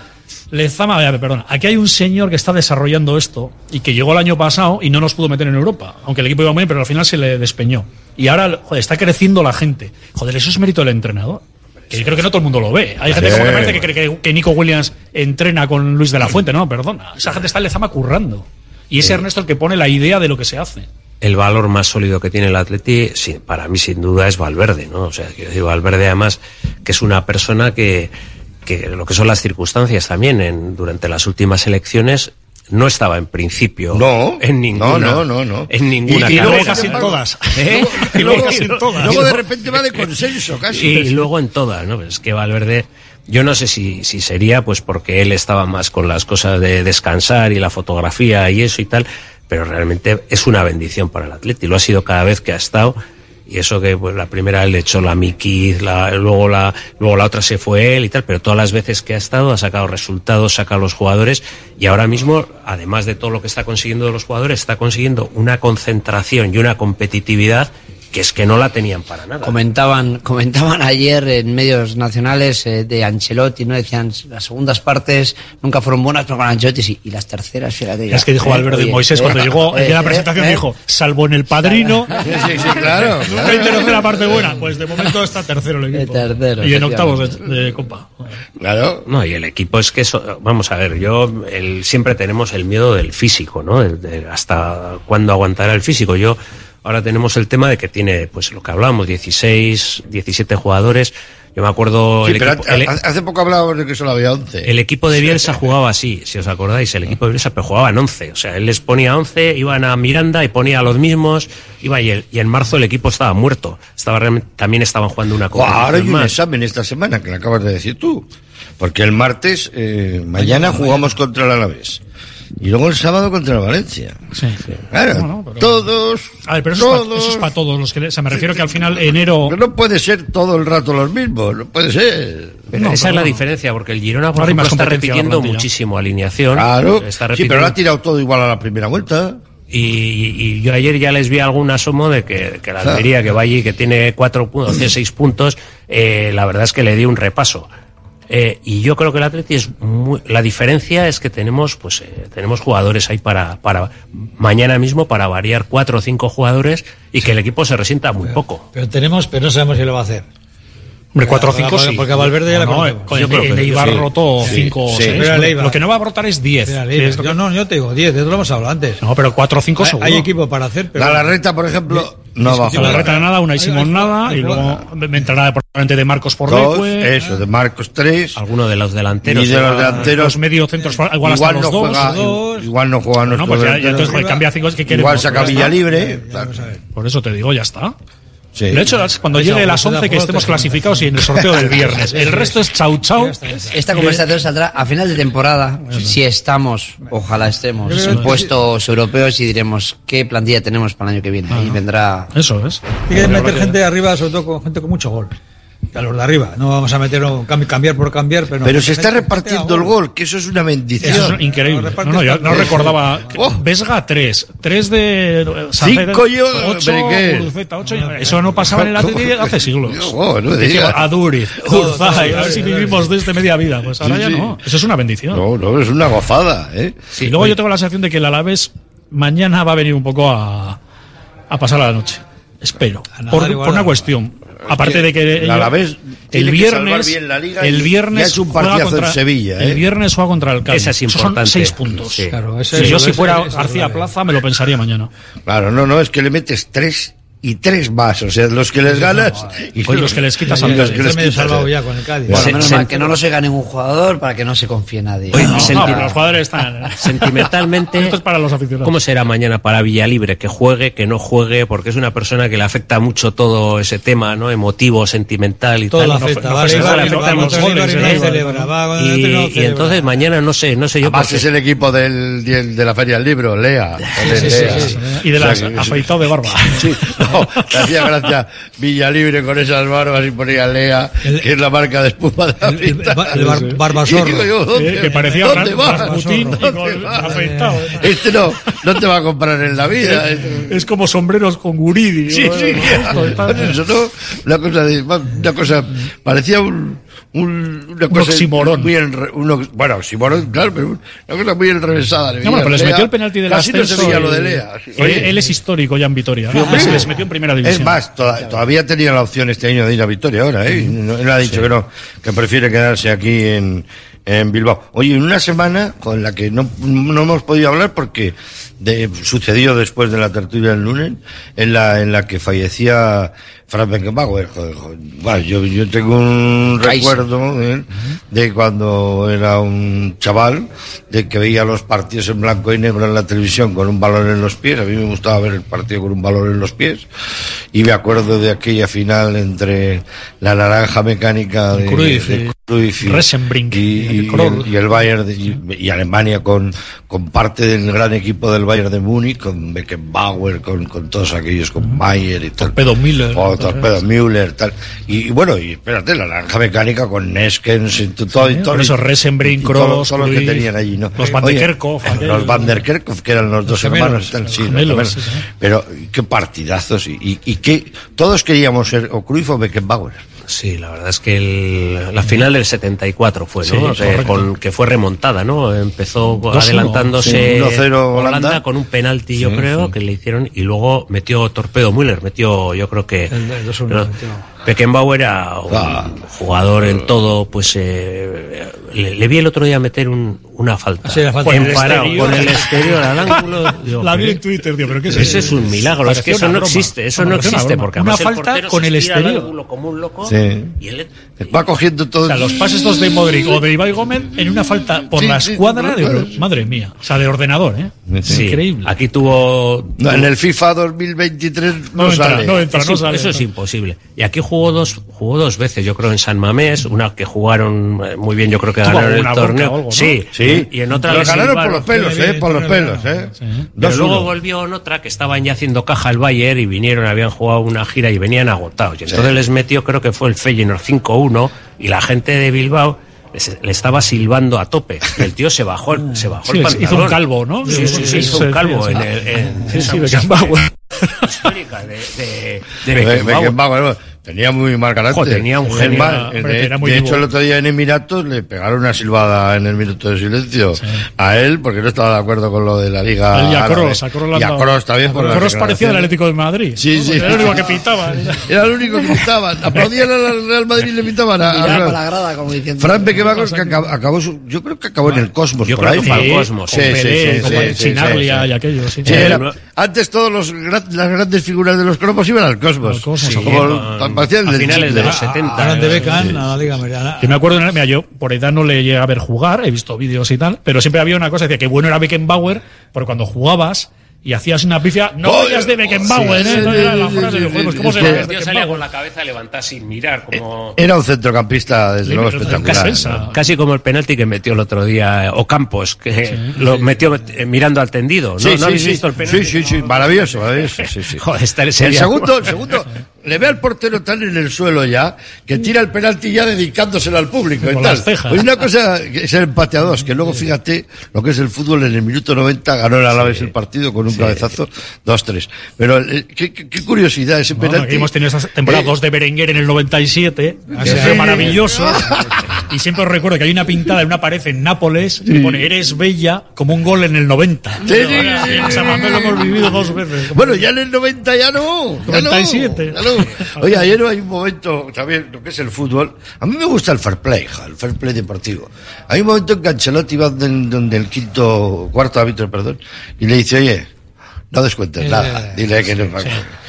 Speaker 22: Lezama, ya, perdona. Aquí hay un señor que está desarrollando esto y que llegó el año pasado y no nos pudo meter en Europa. Aunque el equipo iba muy bien, pero al final se le despeñó. Y ahora, joder, está creciendo la gente. Joder, eso es mérito del entrenador. Que yo creo que no todo el mundo lo ve. Hay gente
Speaker 19: Sí.
Speaker 22: como que parece que cree que, que Nico Williams entrena con Luis de la Fuente. No, perdona. Esa gente está en Lezama currando. Y es Ernesto el que pone la idea de lo que se hace.
Speaker 20: el valor más sólido que tiene el Atleti, para mí sin duda es Valverde, ¿no? O sea, quiero decir, Valverde además que es una persona que, que lo que son las circunstancias también en, durante las últimas elecciones no estaba en principio
Speaker 19: No,
Speaker 20: en ninguna
Speaker 19: no, no, no, no.
Speaker 20: en ninguna
Speaker 19: Y- y luego casi en todas.
Speaker 20: ¿Eh?
Speaker 19: Y luego,
Speaker 20: casi en todas.
Speaker 19: luego de repente va de consenso casi.
Speaker 20: Y luego en todas, ¿no? Es que Valverde, yo no sé si, si sería pues porque él estaba más con las cosas de descansar y la fotografía y eso y tal, pero realmente es una bendición para el Atleti. Lo ha sido cada vez que ha estado. Y eso que pues, la primera le echó la Miki, la, luego, la, luego la otra se fue él y tal, pero todas las veces que ha estado ha sacado resultados, saca a los jugadores y ahora mismo, además de todo lo que está consiguiendo de los jugadores, está consiguiendo una concentración y una competitividad que es que no la tenían para nada.
Speaker 23: Comentaban, comentaban ayer en medios nacionales eh, de Ancelotti, ¿no? Decían, las segundas partes nunca fueron buenas, pero con Ancelotti sí. Y las terceras, fíjate ya.
Speaker 22: Es que dijo
Speaker 23: Eh,
Speaker 22: Valverde
Speaker 23: oye,
Speaker 22: Moisés
Speaker 23: eh,
Speaker 22: cuando llegó
Speaker 23: eh,
Speaker 22: en la
Speaker 23: eh,
Speaker 22: presentación
Speaker 23: eh,
Speaker 22: dijo, salvo en el padrino,
Speaker 19: Sí, sí, sí, claro.
Speaker 22: nunca
Speaker 19: claro.
Speaker 22: la parte buena. Pues de momento está tercero el equipo.
Speaker 23: tercero,
Speaker 22: y en octavos de, de Copa.
Speaker 19: Claro.
Speaker 20: No, y el equipo es que, eso, vamos a ver, yo el, siempre tenemos el miedo del físico, ¿no? De- de hasta cuándo aguantará el físico. Yo ahora tenemos el tema de que tiene, pues lo que hablábamos, 16, 17 jugadores. Yo me acuerdo
Speaker 19: Sí,
Speaker 20: el,
Speaker 19: pero
Speaker 20: equipo, el-
Speaker 19: ha- hace poco hablábamos de que solo había 11.
Speaker 20: el equipo de Bielsa jugaba así, si os acordáis, el equipo de Bielsa, pero jugaban 11. O sea, él les ponía 11, iban a Miranda y ponía a los mismos, iba y, el- y en marzo el equipo estaba muerto. Estaba también estaban jugando una competición
Speaker 19: ahora hay un
Speaker 20: más.
Speaker 19: examen esta semana que lo acabas de decir tú. Porque el martes, eh, mañana jugamos contra el Alavés. Y luego el sábado contra el Valencia.
Speaker 22: Sí.
Speaker 19: Claro,
Speaker 22: Bueno, pero-
Speaker 19: todos.
Speaker 22: A ver, pero eso, es
Speaker 19: todos.
Speaker 22: para, eso es para todos los que... O sea, me refiero que al final enero...
Speaker 19: Pero no puede ser todo el rato los mismos, no puede ser.
Speaker 20: Pero
Speaker 22: No,
Speaker 20: esa
Speaker 22: pero
Speaker 20: es la
Speaker 22: no.
Speaker 20: diferencia, porque el Girona, por ejemplo, está repitiendo muchísimo alineación.
Speaker 19: Claro.
Speaker 20: Está
Speaker 19: Sí, pero
Speaker 20: repitiendo.
Speaker 19: lo ha tirado todo igual a la primera vuelta.
Speaker 20: y, y yo ayer ya les vi algún asomo de que, que la Almería, que va allí, que tiene cuatro puntos, seis puntos, eh, la verdad es que le di un repaso. Eh, y yo creo que el Atleti es muy, la diferencia es que tenemos pues eh, tenemos jugadores ahí para para mañana mismo para variar cuatro o cinco jugadores y que el equipo se resienta muy poco.
Speaker 21: Pero tenemos, pero no sabemos si lo va a hacer.
Speaker 22: Hombre, 4 o
Speaker 21: Porque-
Speaker 22: 5 sí.
Speaker 21: porque a Valverde ya
Speaker 22: no,
Speaker 21: le
Speaker 22: no, con
Speaker 20: Yo
Speaker 22: el,
Speaker 20: creo
Speaker 22: el
Speaker 20: que
Speaker 22: Eibar
Speaker 20: sí.
Speaker 22: rotó
Speaker 19: Sí,
Speaker 22: 5 o
Speaker 19: sí.
Speaker 22: 6.
Speaker 21: Pero el Eibar.
Speaker 22: Lo que no va a brotar es 10.
Speaker 21: Mira,
Speaker 22: que es lo que-
Speaker 21: yo, no, yo te digo 10, de eso lo hemos hablado antes.
Speaker 22: No, pero 4 o 5
Speaker 21: hay,
Speaker 22: seguro.
Speaker 21: hay equipo para hacer, pero...
Speaker 19: La Larreta, por ejemplo, no va a
Speaker 22: A la
Speaker 19: jugar.
Speaker 22: reta nada, una y
Speaker 21: Hay-
Speaker 22: Simón
Speaker 21: hay-
Speaker 22: nada,
Speaker 21: hay-
Speaker 22: y luego me entrará probablemente de Marcos por
Speaker 19: Dos,
Speaker 22: Leque,
Speaker 19: eso, de Marcos tres.
Speaker 20: Alguno de los delanteros.
Speaker 19: Y de los delanteros.
Speaker 22: los medio centros, igual, hasta
Speaker 19: no
Speaker 22: los dos.
Speaker 19: juega,
Speaker 21: dos.
Speaker 19: igual no juega
Speaker 22: No,
Speaker 19: nuestro
Speaker 22: pues entonces cambia 5 que queremos.
Speaker 19: Igual saca. Villa Libre.
Speaker 22: Por eso te digo, ya está.
Speaker 19: Sí.
Speaker 22: De hecho, cuando llegue las
Speaker 21: búsqueda
Speaker 22: 11 que estemos clasificados y en el sorteo del viernes. El resto es chau chau.
Speaker 23: Esta conversación saldrá a final de temporada, si estamos, ojalá estemos, en puestos europeos y diremos qué plantilla tenemos para el año que viene. Ahí vendrá
Speaker 22: Eso es.
Speaker 21: Hay que meter gente arriba, sobre todo con gente con mucho gol. A los de arriba. No vamos a meter un cambio- cambiar por cambiar, pero... no.
Speaker 19: Pero se está repartiendo el gol, que eso es una bendición.
Speaker 22: Eso es increíble.
Speaker 21: No,
Speaker 22: No, no, yo no recordaba.
Speaker 19: Oh.
Speaker 22: Vesga 3, 3 de. eh,
Speaker 19: Cinco yo,
Speaker 22: 8,
Speaker 19: Berenguer.
Speaker 22: Guruceta 8. Eso no pasaba en el Atleti hace siglos.
Speaker 19: Oh, no.
Speaker 22: A Duriz, Urzay, a ver si vivimos desde media vida. Pues ahora
Speaker 19: Sí,
Speaker 22: ya
Speaker 19: sí.
Speaker 22: no. Eso es una bendición.
Speaker 19: No, no, es una gozada, ¿eh?
Speaker 22: y luego yo tengo la sensación de que el Alavés mañana va a venir un poco a, a pasar la noche. Espero. Por, por una cuestión. Aparte de que.
Speaker 19: el Alavés
Speaker 22: el viernes.
Speaker 19: bien la liga
Speaker 22: el viernes.
Speaker 19: hecho un partidazo
Speaker 22: contra,
Speaker 19: en Sevilla, ¿eh?
Speaker 22: El viernes juega contra el Cádiz.
Speaker 20: Esa es importante.
Speaker 22: Son seis puntos.
Speaker 20: Sí.
Speaker 21: Claro, ese
Speaker 22: Si
Speaker 21: es-
Speaker 22: yo si fuera
Speaker 21: es
Speaker 22: García. Plaza me lo pensaría mañana.
Speaker 19: Claro, no, no, es que le metes tres y tres más, o sea, los que les ganas y
Speaker 22: los, los, que les quitas al Cádiz.
Speaker 23: Bueno, menos mal que no lo se gane un jugador para que no se confíe nadie.
Speaker 20: Oye,
Speaker 22: no, no, los jugadores están ¿eh?
Speaker 20: sentimentalmente.
Speaker 22: Esto es para los aficionados.
Speaker 20: ¿Cómo será mañana para Villalibre que juegue, que no juegue, porque es una persona que le afecta mucho todo ese tema, ¿no? Emotivo, sentimental y
Speaker 21: todo
Speaker 20: tal.
Speaker 21: Afecta, vale,
Speaker 20: pues,
Speaker 21: vale, vale,
Speaker 20: y entonces mañana no sé, no sé yo
Speaker 19: Además es el equipo del de la Feria del Libro, Lea.
Speaker 22: Y de
Speaker 19: la
Speaker 22: afeitado de barba.
Speaker 19: Te hacía gracia Villalibre con esas barbas y ponía Lea, que es la marca de espuma de la
Speaker 21: El, el,
Speaker 19: el bar, barbasorro. ¿dónde,
Speaker 22: eh, que
Speaker 19: ¿dónde
Speaker 22: va?
Speaker 19: Este no, no te va a comprar en la vida.
Speaker 22: Es, este como sombreros con guridi.
Speaker 19: Sí, sí. Eso, ¿no? Una cosa, de, una cosa parecía un un, una cosa. Muy enre, un, bueno, oximorón, claro, pero una cosa muy enrevesada.
Speaker 22: No, bueno, pero les metió el penalti
Speaker 19: de Lea.
Speaker 22: Oye, él, es histórico ya en Vitoria. ¿no?
Speaker 19: Sí,
Speaker 22: se les metió en primera división.
Speaker 19: Es más, todavía tenía la opción este año de ir a Vitoria ahora, ¿eh? No, él ha dicho que no, que prefiere quedarse aquí en, en Bilbao. Oye, en una semana con la que no, no hemos podido hablar porque de, sucedió después de la tertulia del lunes, en la, en la que fallecía Franz Beckenbauer. Joder, yo, yo, tengo un recuerdo ¿eh? de cuando era un chaval, de que veía los partidos en blanco y negro en la televisión con un balón en los pies. A mí me gustaba ver el partido con un balón en los pies. Y me acuerdo de aquella final entre la naranja mecánica de,
Speaker 22: y, Resenbrink,
Speaker 19: y,
Speaker 22: el
Speaker 19: y, el, Bayern de, y, y, Alemania con, con parte del gran equipo del Bayern de Múnich, con Beckenbauer, con, con todos aquellos, con Mayer y tal.
Speaker 22: Torpedo Müller.
Speaker 19: Oh, Torpedo Müller, tal. Y, bueno, y espérate, la naranja mecánica con Neskens y todo. Sí, y todo
Speaker 22: esos Resenbrink, Kroos,
Speaker 19: todo, que tenían allí, ¿no?
Speaker 22: Los Van
Speaker 19: der
Speaker 22: Kerkhoff.
Speaker 19: Oye,
Speaker 22: los
Speaker 19: Van der Kerkhoff, que eran los dos hermanos, tal,
Speaker 22: gemelos,
Speaker 19: sí, los
Speaker 22: gemelos.
Speaker 19: Pero qué partidazos y, y, y qué. Todos queríamos ser o Cruyff o Beckenbauer.
Speaker 20: Sí, la verdad es que el, la final del 74 fue, ¿no?
Speaker 19: Sí, eh,
Speaker 20: con, que fue remontada, ¿no? Empezó adelantándose
Speaker 19: sí,
Speaker 20: Holanda. Con un penalti, yo creo, que le hicieron y luego metió Torpedo Müller, metió, yo creo que...
Speaker 21: El,
Speaker 20: Beckenbauer era un
Speaker 19: ah,
Speaker 20: jugador en todo, pues eh, le, le, vi el otro día meter un, una falta.
Speaker 21: falta con el
Speaker 20: parado, con el exterior al ángulo. Digo,
Speaker 22: la vi en Twitter, tío, pero ¿qué es eso?
Speaker 20: es un milagro, es que eso no
Speaker 22: broma.
Speaker 20: existe, eso no,
Speaker 22: no
Speaker 20: existe, porque
Speaker 22: una
Speaker 20: además
Speaker 22: falta el
Speaker 20: portero
Speaker 22: con el
Speaker 20: exterior. Al ángulo como un loco
Speaker 19: sí.
Speaker 20: y él
Speaker 19: Va cogiendo todo.
Speaker 22: O sea, los pases estos de Modric o de Ibai Gómez en una falta por la escuadra de. Madre mía. O sea, de ordenador, ¿eh? Increíble.
Speaker 20: Aquí tuvo.
Speaker 19: En el FIFA 2023 no,
Speaker 22: no entra,
Speaker 19: sale.
Speaker 22: No entra.
Speaker 20: Eso es imposible. Y aquí jugó dos, jugó dos veces, yo creo, en San Mamés. Una que jugaron eh, muy bien, yo creo que ganaron el torneo. Sí,
Speaker 19: sí.
Speaker 20: Y en otra. Pero
Speaker 19: ganaron por los pelos, ¿eh? Por los pelos, ¿eh?
Speaker 20: Luego volvió en otra que estaban ya haciendo caja al Bayern y vinieron, habían jugado una gira y venían agotados. Y entonces les metió, creo que fue el Feyenoord 5-1 1 y la gente de Bilbao le estaba silbando a tope y el tío se bajó se bajó
Speaker 22: sí,
Speaker 20: el pantalón
Speaker 22: hizo un calvo no
Speaker 20: sí sí sí hizo un calvo en, el, en,
Speaker 22: en, en sí,
Speaker 20: sí,
Speaker 22: Beckenbauer.
Speaker 20: histórica de, de, de Beckenbauer.
Speaker 19: Beckenbauer. Tenía muy mal carácter.
Speaker 20: Tenía un genio.
Speaker 22: Hombre,
Speaker 19: de,
Speaker 22: era muy
Speaker 19: de hecho, el otro día en Emiratos le pegaron una silbada en el minuto de silencio a él porque no estaba de acuerdo con lo de la Liga.
Speaker 22: Y a Cross, a
Speaker 19: y a también. A
Speaker 22: Cross parecía
Speaker 19: el
Speaker 22: Atlético de Madrid.
Speaker 19: Sí, sí.
Speaker 22: Era el único que pintaba.
Speaker 19: Era el único que pintaba. Aplaudían al Real Madrid y le pintaban a, a,
Speaker 23: a la grada, como diciendo.
Speaker 19: Fran que acabó, acabó su, yo creo que acabó en el Cosmos.
Speaker 20: Yo
Speaker 19: por
Speaker 20: creo
Speaker 19: ahí.
Speaker 20: que fue
Speaker 19: el
Speaker 20: Cosmos.
Speaker 19: Sí, sí, sí.
Speaker 22: y aquello. Sí,
Speaker 19: antes todas los las grandes figuras de los cromos iban al Cosmos.
Speaker 22: Al cosmos
Speaker 19: sí, como
Speaker 20: a finales de los 70.
Speaker 21: A, de Beckham, sí.
Speaker 22: Yo me acuerdo, mira, yo por edad no le llegué a ver jugar, he visto vídeos y tal, pero siempre había una cosa, decía que bueno era Beckenbauer, porque cuando jugabas y hacías una pifia, no vayas de Beckenbauer,
Speaker 19: sí,
Speaker 22: ¿eh?
Speaker 19: Sí,
Speaker 22: no era la frase
Speaker 19: sí,
Speaker 22: de
Speaker 19: juegos.
Speaker 22: ¿Cómo se llama?
Speaker 20: Yo salía con la cabeza levantada sin mirar, como...
Speaker 19: Eh, era un centrocampista, desde luego, espectacular.
Speaker 22: Casi,
Speaker 19: ¿no?
Speaker 20: casi, como el penalti que metió el otro día eh, Ocampos, que lo metió eh, mirando al tendido, ¿no? ¿No habéis visto el penalti?
Speaker 19: Sí, sí, sí, maravilloso, maravilloso, sí, sí.
Speaker 20: Joder, está
Speaker 19: el,
Speaker 20: el
Speaker 19: segundo, el segundo le ve al portero tan en el suelo ya que tira el penalti ya dedicándoselo al público Como
Speaker 22: y
Speaker 19: tal. Pues una cosa es el empate a dos, que luego fíjate lo que es el fútbol en el minuto 90 ganó el Alavés sí, el partido con un sí, cabezazo 2-3. Pero eh, qué, qué, curiosidad ese penalti.
Speaker 22: Bueno, hemos tenido esas temporadas
Speaker 19: eh,
Speaker 22: de Berenguer en el 97, ha sido
Speaker 19: sí.
Speaker 22: maravilloso. Y siempre os recuerdo que hay una pintada en una pared en Nápoles que pone eres bella como un gol en el 90.
Speaker 19: Sí,
Speaker 22: Bueno,
Speaker 19: sí. Sí.
Speaker 22: O sea,
Speaker 19: Esa
Speaker 22: lo hemos vivido dos veces.
Speaker 19: Bueno, ya en el 90 ya no. Ya
Speaker 22: 97.
Speaker 19: No, no. Oye, ayer hay un momento, también lo que es el fútbol. A mí me gusta el fair play, el fair play deportivo. Hay un momento en que Ancelotti va del, donde el quinto, cuarto árbitro, perdón, y le dice, oye, no descuentes
Speaker 21: eh,
Speaker 19: nada, dile que no es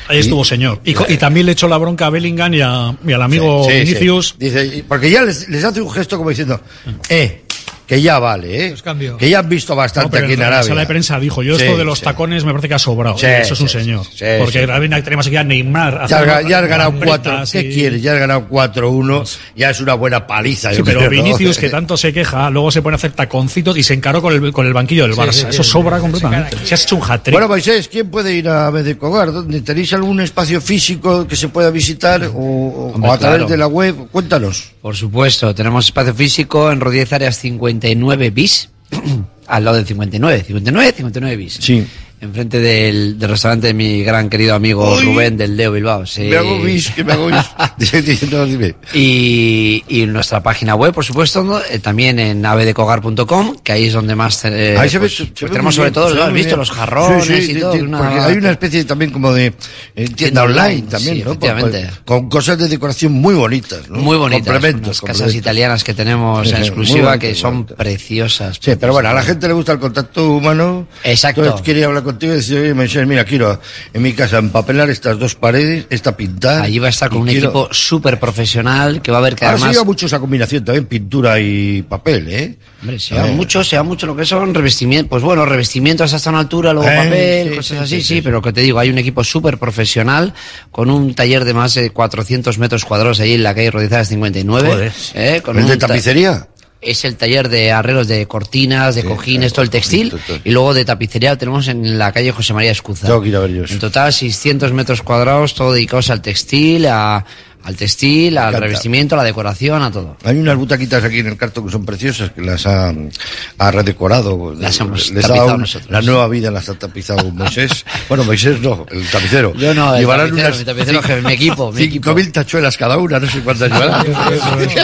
Speaker 22: Ahí estuvo, señor. Y, también le echó la bronca a Bellingham y, a, y al amigo
Speaker 19: sí, porque ya les, hace un gesto como diciendo, eh, que ya vale, eh. Que ya han visto
Speaker 22: No,
Speaker 19: bastante
Speaker 22: pero
Speaker 19: aquí en
Speaker 22: la
Speaker 19: Arabia.
Speaker 22: sala de prensa dijo, yo
Speaker 19: Sí,
Speaker 22: esto de los
Speaker 19: sí.
Speaker 22: tacones me parece que ha sobrado.
Speaker 19: Sí,
Speaker 22: Eso es un señor.
Speaker 19: sí,
Speaker 22: Porque tenemos aquí a Neymar.
Speaker 19: Ya, ya has ganado cuatro. ¿Qué quieres? Ya has ganado 4-1. Ya es una buena paliza.
Speaker 22: Sí,
Speaker 19: yo
Speaker 22: pero
Speaker 19: creo, ¿no?
Speaker 22: Vinicius, que tanto se queja, luego se pone a hacer taconcitos y se encaró con el, con el banquillo del Barça. Eso sobra completamente. Si has hecho un hat-trick.
Speaker 19: Bueno, Moisés, ¿quién puede ir a Bedecogar? ¿Dónde? ¿Tenéis algún espacio físico que se pueda visitar o, a través
Speaker 23: claro.
Speaker 19: de la web? Cuéntanos.
Speaker 23: Por supuesto, tenemos espacio físico en Rodríguez Áreas 59 bis, al lado del 59, 59, 59 bis.
Speaker 19: Sí.
Speaker 23: Enfrente del, del restaurante de mi gran querido amigo
Speaker 19: Uy.
Speaker 23: Rubén del Leo Bilbao. sí.
Speaker 19: Me hago bis, que me hago bis. no, dime.
Speaker 23: Y, y nuestra página web, por supuesto, ¿no? Eh, también en avedecogar.com, que ahí es donde más eh,
Speaker 19: Ahí se ve,
Speaker 23: pues,
Speaker 19: se
Speaker 23: pues
Speaker 19: ve
Speaker 23: tenemos sobre
Speaker 19: bien,
Speaker 23: todo, ¿lo
Speaker 19: ve
Speaker 23: has visto?
Speaker 19: bien.
Speaker 23: Los jarrones
Speaker 19: Sí, sí,
Speaker 23: y todo. una-
Speaker 19: porque hay una especie también como de eh, tienda online también, ¿no?
Speaker 23: efectivamente.
Speaker 19: Con, con cosas de decoración muy bonitas, ¿no?
Speaker 23: Muy bonitas,
Speaker 19: Complementos,
Speaker 23: unas casas italianas que tenemos en exclusiva
Speaker 19: muy
Speaker 23: que son preciosas.
Speaker 19: Sí, pero bueno, a la gente le gusta el contacto humano.
Speaker 23: Exacto.
Speaker 19: Entonces quería hablar contigo y decir, oye, mira, quiero en mi casa empapelar estas dos paredes, esta pintada.
Speaker 23: Allí va a estar con un
Speaker 19: quiero-
Speaker 23: equipo súper profesional que va a ver que
Speaker 19: Ahora se
Speaker 23: además...
Speaker 19: lleva mucho esa combinación también, pintura y papel, ¿eh?
Speaker 23: Hombre, se lleva
Speaker 19: Eh.
Speaker 23: mucho, se lleva mucho lo que son revestimientos, pues bueno, revestimientos hasta una altura, luego
Speaker 19: Eh,
Speaker 23: papel,
Speaker 19: sí,
Speaker 23: cosas
Speaker 19: sí,
Speaker 23: así,
Speaker 19: sí,
Speaker 23: sí, pero lo que te digo, hay un equipo súper profesional con un taller de más de 400 metros cuadrados ahí en la calle Rodizadas 59.
Speaker 19: Joder.
Speaker 23: eh, con
Speaker 19: ¿El de
Speaker 23: un ta-
Speaker 19: tapicería?
Speaker 23: Es el taller de arreglos de cortinas, de cojines, todo el textil. Y luego de tapicería lo tenemos en la calle José María Escuza.
Speaker 19: Tengo que ir a ver yo eso.
Speaker 23: En total 600 metros cuadrados, todo dedicados al textil, a- al textil, al revestimiento, a la decoración, a todo.
Speaker 19: Hay unas butaquitas aquí en el cartón que son preciosas, que las ha, ha redecorado.
Speaker 23: Las hemos
Speaker 19: Les ha
Speaker 23: tapizado
Speaker 19: dado un-
Speaker 23: nosotros.
Speaker 19: La nueva vida las ha tapizado Moisés. bueno, Moisés no, el tapicero.
Speaker 23: Yo no, el
Speaker 19: Llevarán
Speaker 23: tapicero,
Speaker 19: unas
Speaker 23: mi tapicero, jefe, mi equipo, mi
Speaker 19: cinco mil tachuelas cada una, no sé cuántas llevarán.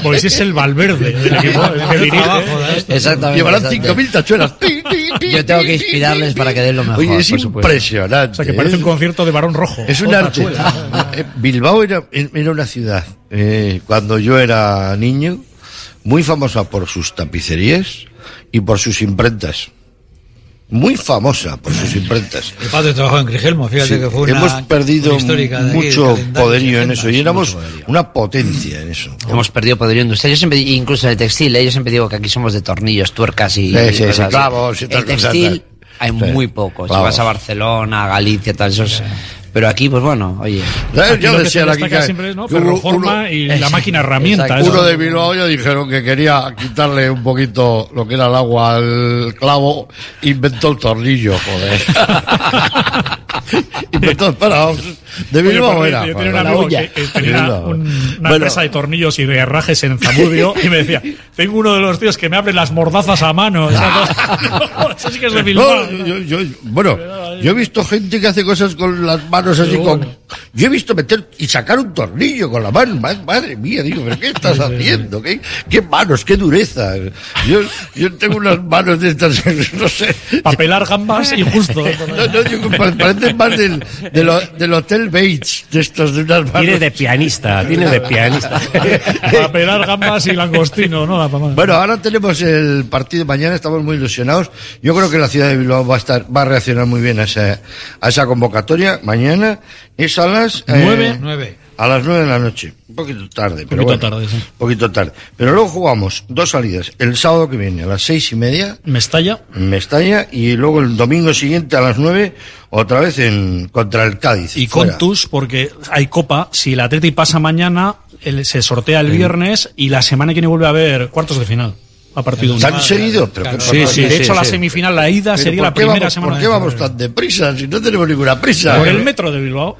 Speaker 22: Pues es el Valverde del equipo, el que.
Speaker 23: Exactamente.
Speaker 19: Llevarán
Speaker 23: exactamente.
Speaker 19: cinco mil tachuelas.
Speaker 23: Yo tengo que inspirarles para que den lo mejor.
Speaker 19: Oye, es
Speaker 23: por
Speaker 19: impresionante.
Speaker 22: O sea, que parece
Speaker 19: ¿eh?
Speaker 22: un concierto de Barón Rojo.
Speaker 19: Es un arte. Eh, Bilbao era, era una ciudad, eh, cuando yo era niño, muy famosa por sus tapicerías y por sus imprentas. Muy famosa por sus imprentas.
Speaker 21: Mi padre trabajó en Grigelmo, fíjate
Speaker 19: Sí,
Speaker 21: que fue una.
Speaker 19: hemos perdido
Speaker 21: una histórica de aquí,
Speaker 19: mucho poderío en
Speaker 21: 60,
Speaker 19: eso y éramos una potencia en eso.
Speaker 23: Hemos perdido poderío industrial. Yo siempre, incluso en el textil, ¿eh? yo siempre digo que aquí somos de tornillos, tuercas y.
Speaker 19: Sí, sí,
Speaker 23: cosas así.
Speaker 19: clavos y
Speaker 23: El textil
Speaker 19: tal.
Speaker 23: hay
Speaker 19: Sí.
Speaker 23: muy poco. Si vas a Barcelona, a Galicia, tal, esos. Pero aquí, pues bueno, oye.
Speaker 22: Aquí lo que se destaca siempre es, ¿no? Ferroforma y la máquina herramienta.
Speaker 19: Uno de Bilbao ya dijeron que quería quitarle un poquito lo que era el agua al clavo, inventó el tornillo, joder. inventó, espera, de Bilbao era.
Speaker 22: Yo tenía un
Speaker 19: la
Speaker 22: amigo
Speaker 19: uña.
Speaker 22: que, que tenía
Speaker 19: Bilbao.
Speaker 22: un- una
Speaker 19: Bueno.
Speaker 22: empresa de tornillos y de herrajes en Zamudio y me decía, tengo uno de los tíos que me abre las mordazas a mano. Eso sí que es de Bilbao.
Speaker 19: No, yo, yo- yo- bueno, yo he visto gente que hace cosas con las manos así con. Yo he visto meter y sacar un tornillo con la mano. Ma- Madre mía, digo, ¿pero qué estás haciendo? ¿Qué, qué manos, qué dureza? Yo, yo tengo unas manos de estas, no sé.
Speaker 22: Papelar gambas y justo.
Speaker 19: No, no, yo, pa- parece más del, del, del Hotel Bates, de estos de unas manos.
Speaker 20: Tiene de pianista, tiene de pianista.
Speaker 22: Papelar gambas y langostino, ¿no? La.
Speaker 19: Bueno, ahora tenemos el partido mañana, estamos muy ilusionados. Yo creo que la ciudad de Bilbao va a estar, va a reaccionar muy bien a esa, a esa convocatoria. Mañana es a las eh,
Speaker 22: Nueve.
Speaker 21: Nueve.
Speaker 19: A las nueve de la noche. Un poquito tarde, pero
Speaker 22: Poquito
Speaker 19: bueno,
Speaker 22: tarde, sí.
Speaker 19: Un poquito tarde. Pero luego jugamos dos salidas. El sábado que viene a las seis y media
Speaker 22: Mestalla.
Speaker 19: Mestalla y luego el domingo siguiente a las nueve otra vez en contra el Cádiz.
Speaker 22: Y
Speaker 19: fuera.
Speaker 22: Contus, porque hay copa. Si el Atleti pasa mañana, se sortea el viernes y la semana que viene vuelve a haber cuartos de final. A partido único.
Speaker 19: ¿Tan seguido? Pero qué
Speaker 22: Sí, sí, de hecho, la semifinal, la ida
Speaker 19: Pero
Speaker 22: sería
Speaker 19: ¿por
Speaker 22: la primera
Speaker 19: vamos-
Speaker 22: semana.
Speaker 19: ¿Por qué vamos tan deprisa si no tenemos ninguna prisa?
Speaker 22: Por el metro de Bilbao.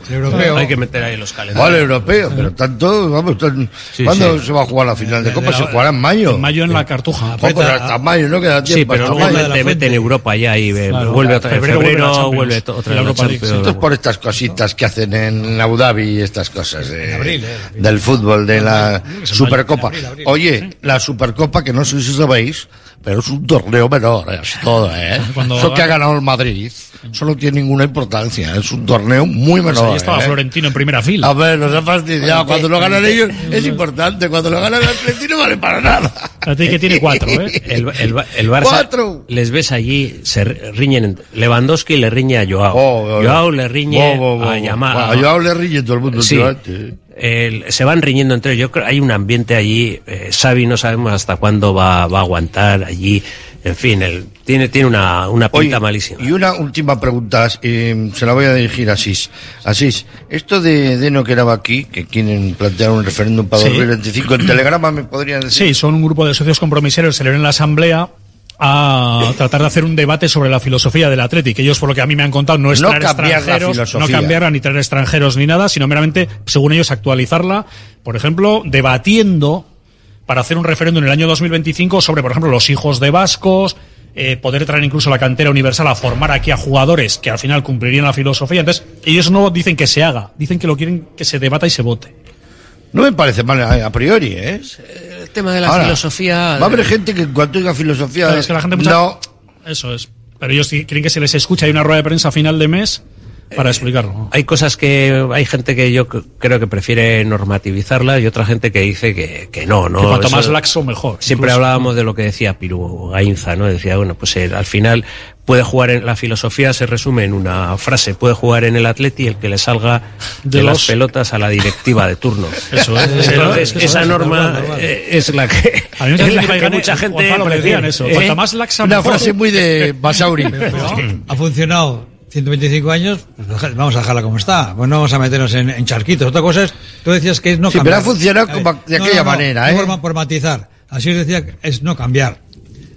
Speaker 20: Hay que meter ahí los calendarios.
Speaker 19: Vale, europeo, pero tanto, vamos, tan-
Speaker 20: Sí,
Speaker 19: ¿cuándo
Speaker 20: sí.
Speaker 19: se va a jugar la final de Copa? Se jugará en mayo.
Speaker 22: En mayo en la Cartuja.
Speaker 19: Poco, hasta mayo, no queda tiempo.
Speaker 20: Sí, pero luego
Speaker 19: mayo.
Speaker 20: mete, en Europa ya y
Speaker 22: Claro.
Speaker 20: vuelve otra vez. En
Speaker 22: Febrero vuelve
Speaker 20: otra vez.
Speaker 19: Esto es por estas cositas que hacen en Abu Dhabi y estas cosas de-
Speaker 21: abril, eh,
Speaker 19: del fútbol, de la Supercopa. Oye, la Supercopa, que no sé si lo veis, pero es un torneo menor, ¿eh? es todo, ¿eh?
Speaker 22: Cuando-
Speaker 19: Eso que ha ganado el Madrid, eso no tiene ninguna importancia, es un torneo muy
Speaker 22: Pues
Speaker 19: menor.
Speaker 22: ahí estaba
Speaker 19: ¿eh?
Speaker 22: Florentino en primera fila.
Speaker 19: A ver, nos ha fastidiado. Cuando lo ganan ellos es importante, cuando lo ganan el Atlético no vale para nada.
Speaker 22: Fíjate que tiene cuatro, ¿eh?
Speaker 20: El, el, el Barça
Speaker 19: Cuatro.
Speaker 20: les ves allí, se riñen. Lewandowski le riñe a Joao.
Speaker 19: Oh, oh,
Speaker 20: Joao le riñe
Speaker 19: bo,
Speaker 20: a. Yamal.
Speaker 19: A Joao le riñe todo el mundo
Speaker 20: Sí.
Speaker 19: últimamente.
Speaker 20: El- se van riñendo entre ellos. Yo creo hay un ambiente allí. Eh, Xavi no sabemos hasta cuándo va, va a aguantar allí. En fin, el, tiene, tiene una, una pinta
Speaker 19: Oye,
Speaker 20: malísima.
Speaker 19: Y una última pregunta, eh, se la voy a dirigir a Asís. Asís, esto de Deno que era aquí, que quieren plantear un referéndum para
Speaker 22: Sí.
Speaker 19: 2025, en Telegrama me podrían decir.
Speaker 22: Sí, son un grupo de socios compromiseros, se le en la asamblea a tratar de hacer un debate sobre la filosofía del Athletic. Ellos, por lo que a mí me han contado, no es
Speaker 19: No
Speaker 22: traer extranjeros, no cambiarla ni traer extranjeros ni nada, sino meramente, según ellos, actualizarla. Por ejemplo, debatiendo para hacer un referéndum en el año 2025 sobre, por ejemplo, los hijos de vascos, eh, poder traer incluso la cantera universal a formar aquí a jugadores que al final cumplirían la filosofía. Entonces, ellos no dicen que se haga, dicen que lo quieren que se debata y se vote.
Speaker 19: No me parece mal a, a priori, ¿eh?
Speaker 20: El tema de la
Speaker 19: Ahora,
Speaker 20: filosofía.
Speaker 19: Va a haber gente que en cuanto diga filosofía...
Speaker 22: Claro, es que la gente mucha-
Speaker 19: No,
Speaker 22: Eso es. Pero ellos sí quieren que se les escuche. Hay una rueda de prensa a final de mes para explicarlo.
Speaker 20: Hay cosas que hay gente que yo creo que prefiere normativizarla y otra gente que dice que, que no, no.
Speaker 22: que cuanto
Speaker 20: eso-
Speaker 22: más laxo, mejor.
Speaker 20: Siempre
Speaker 22: Incluso.
Speaker 20: hablábamos de lo que decía Piru Gainza, ¿no? Decía, bueno, pues eh, al final puede jugar en la filosofía se resume en una frase, puede jugar en el Atleti el que le salga de,
Speaker 22: De
Speaker 20: las pelotas a la directiva de turno.
Speaker 22: Eso es.
Speaker 20: Entonces,
Speaker 22: Eso es,
Speaker 20: esa
Speaker 22: normal,
Speaker 20: norma
Speaker 22: normal.
Speaker 20: eh, es la que,
Speaker 22: A mí me
Speaker 20: es la
Speaker 22: que
Speaker 20: mucha gente
Speaker 22: decían eso.
Speaker 20: ¿eh?
Speaker 22: Cuanto más laxa,
Speaker 19: una
Speaker 22: mejor.
Speaker 19: frase muy de Basauri.
Speaker 21: Ha funcionado 125 años, pues vamos a dejarla como está. Pues no vamos a meternos en, en charquitos. Otra cosa es, tú decías que es no
Speaker 19: Sí,
Speaker 21: cambiar.
Speaker 19: pero ha funcionado
Speaker 21: ver,
Speaker 19: como de aquella manera,
Speaker 21: no
Speaker 19: ¿eh?
Speaker 21: Por, por matizar. Así os decía, que es no cambiar.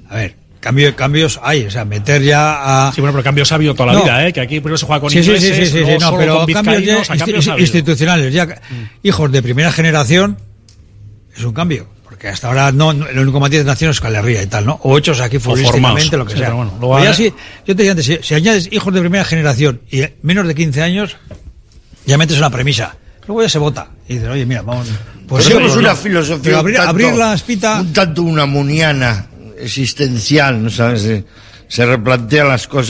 Speaker 21: A ver, cambio, cambios hay, o sea, meter ya a...
Speaker 22: Sí, bueno, pero cambios ha habido toda la
Speaker 21: No.
Speaker 22: vida, ¿eh? Que aquí primero se juega con
Speaker 21: Sí, sí, sí, sí, sí, no, pero cambios ya
Speaker 22: cambios
Speaker 21: institucionales, ya hijos de primera generación, es un cambio. Porque hasta ahora no, no- el único matiz de nación es Calerría y tal, ¿no? O hechos aquí futbolísticamente, lo que
Speaker 22: Sí,
Speaker 21: sea.
Speaker 22: pero bueno,
Speaker 21: ya sí, yo te decía antes, si, si añades hijos de primera generación y menos de 15 años, ya metes una premisa. Luego ya se vota. Y dices, oye, mira, vamos.
Speaker 19: Pues
Speaker 21: pues
Speaker 19: una
Speaker 21: no.
Speaker 19: filosofía
Speaker 21: Pero abrir,
Speaker 19: un tanto-
Speaker 21: abrir la espita.
Speaker 19: un tanto una muniana existencial, ¿no sabes? Se, se replantean las cosas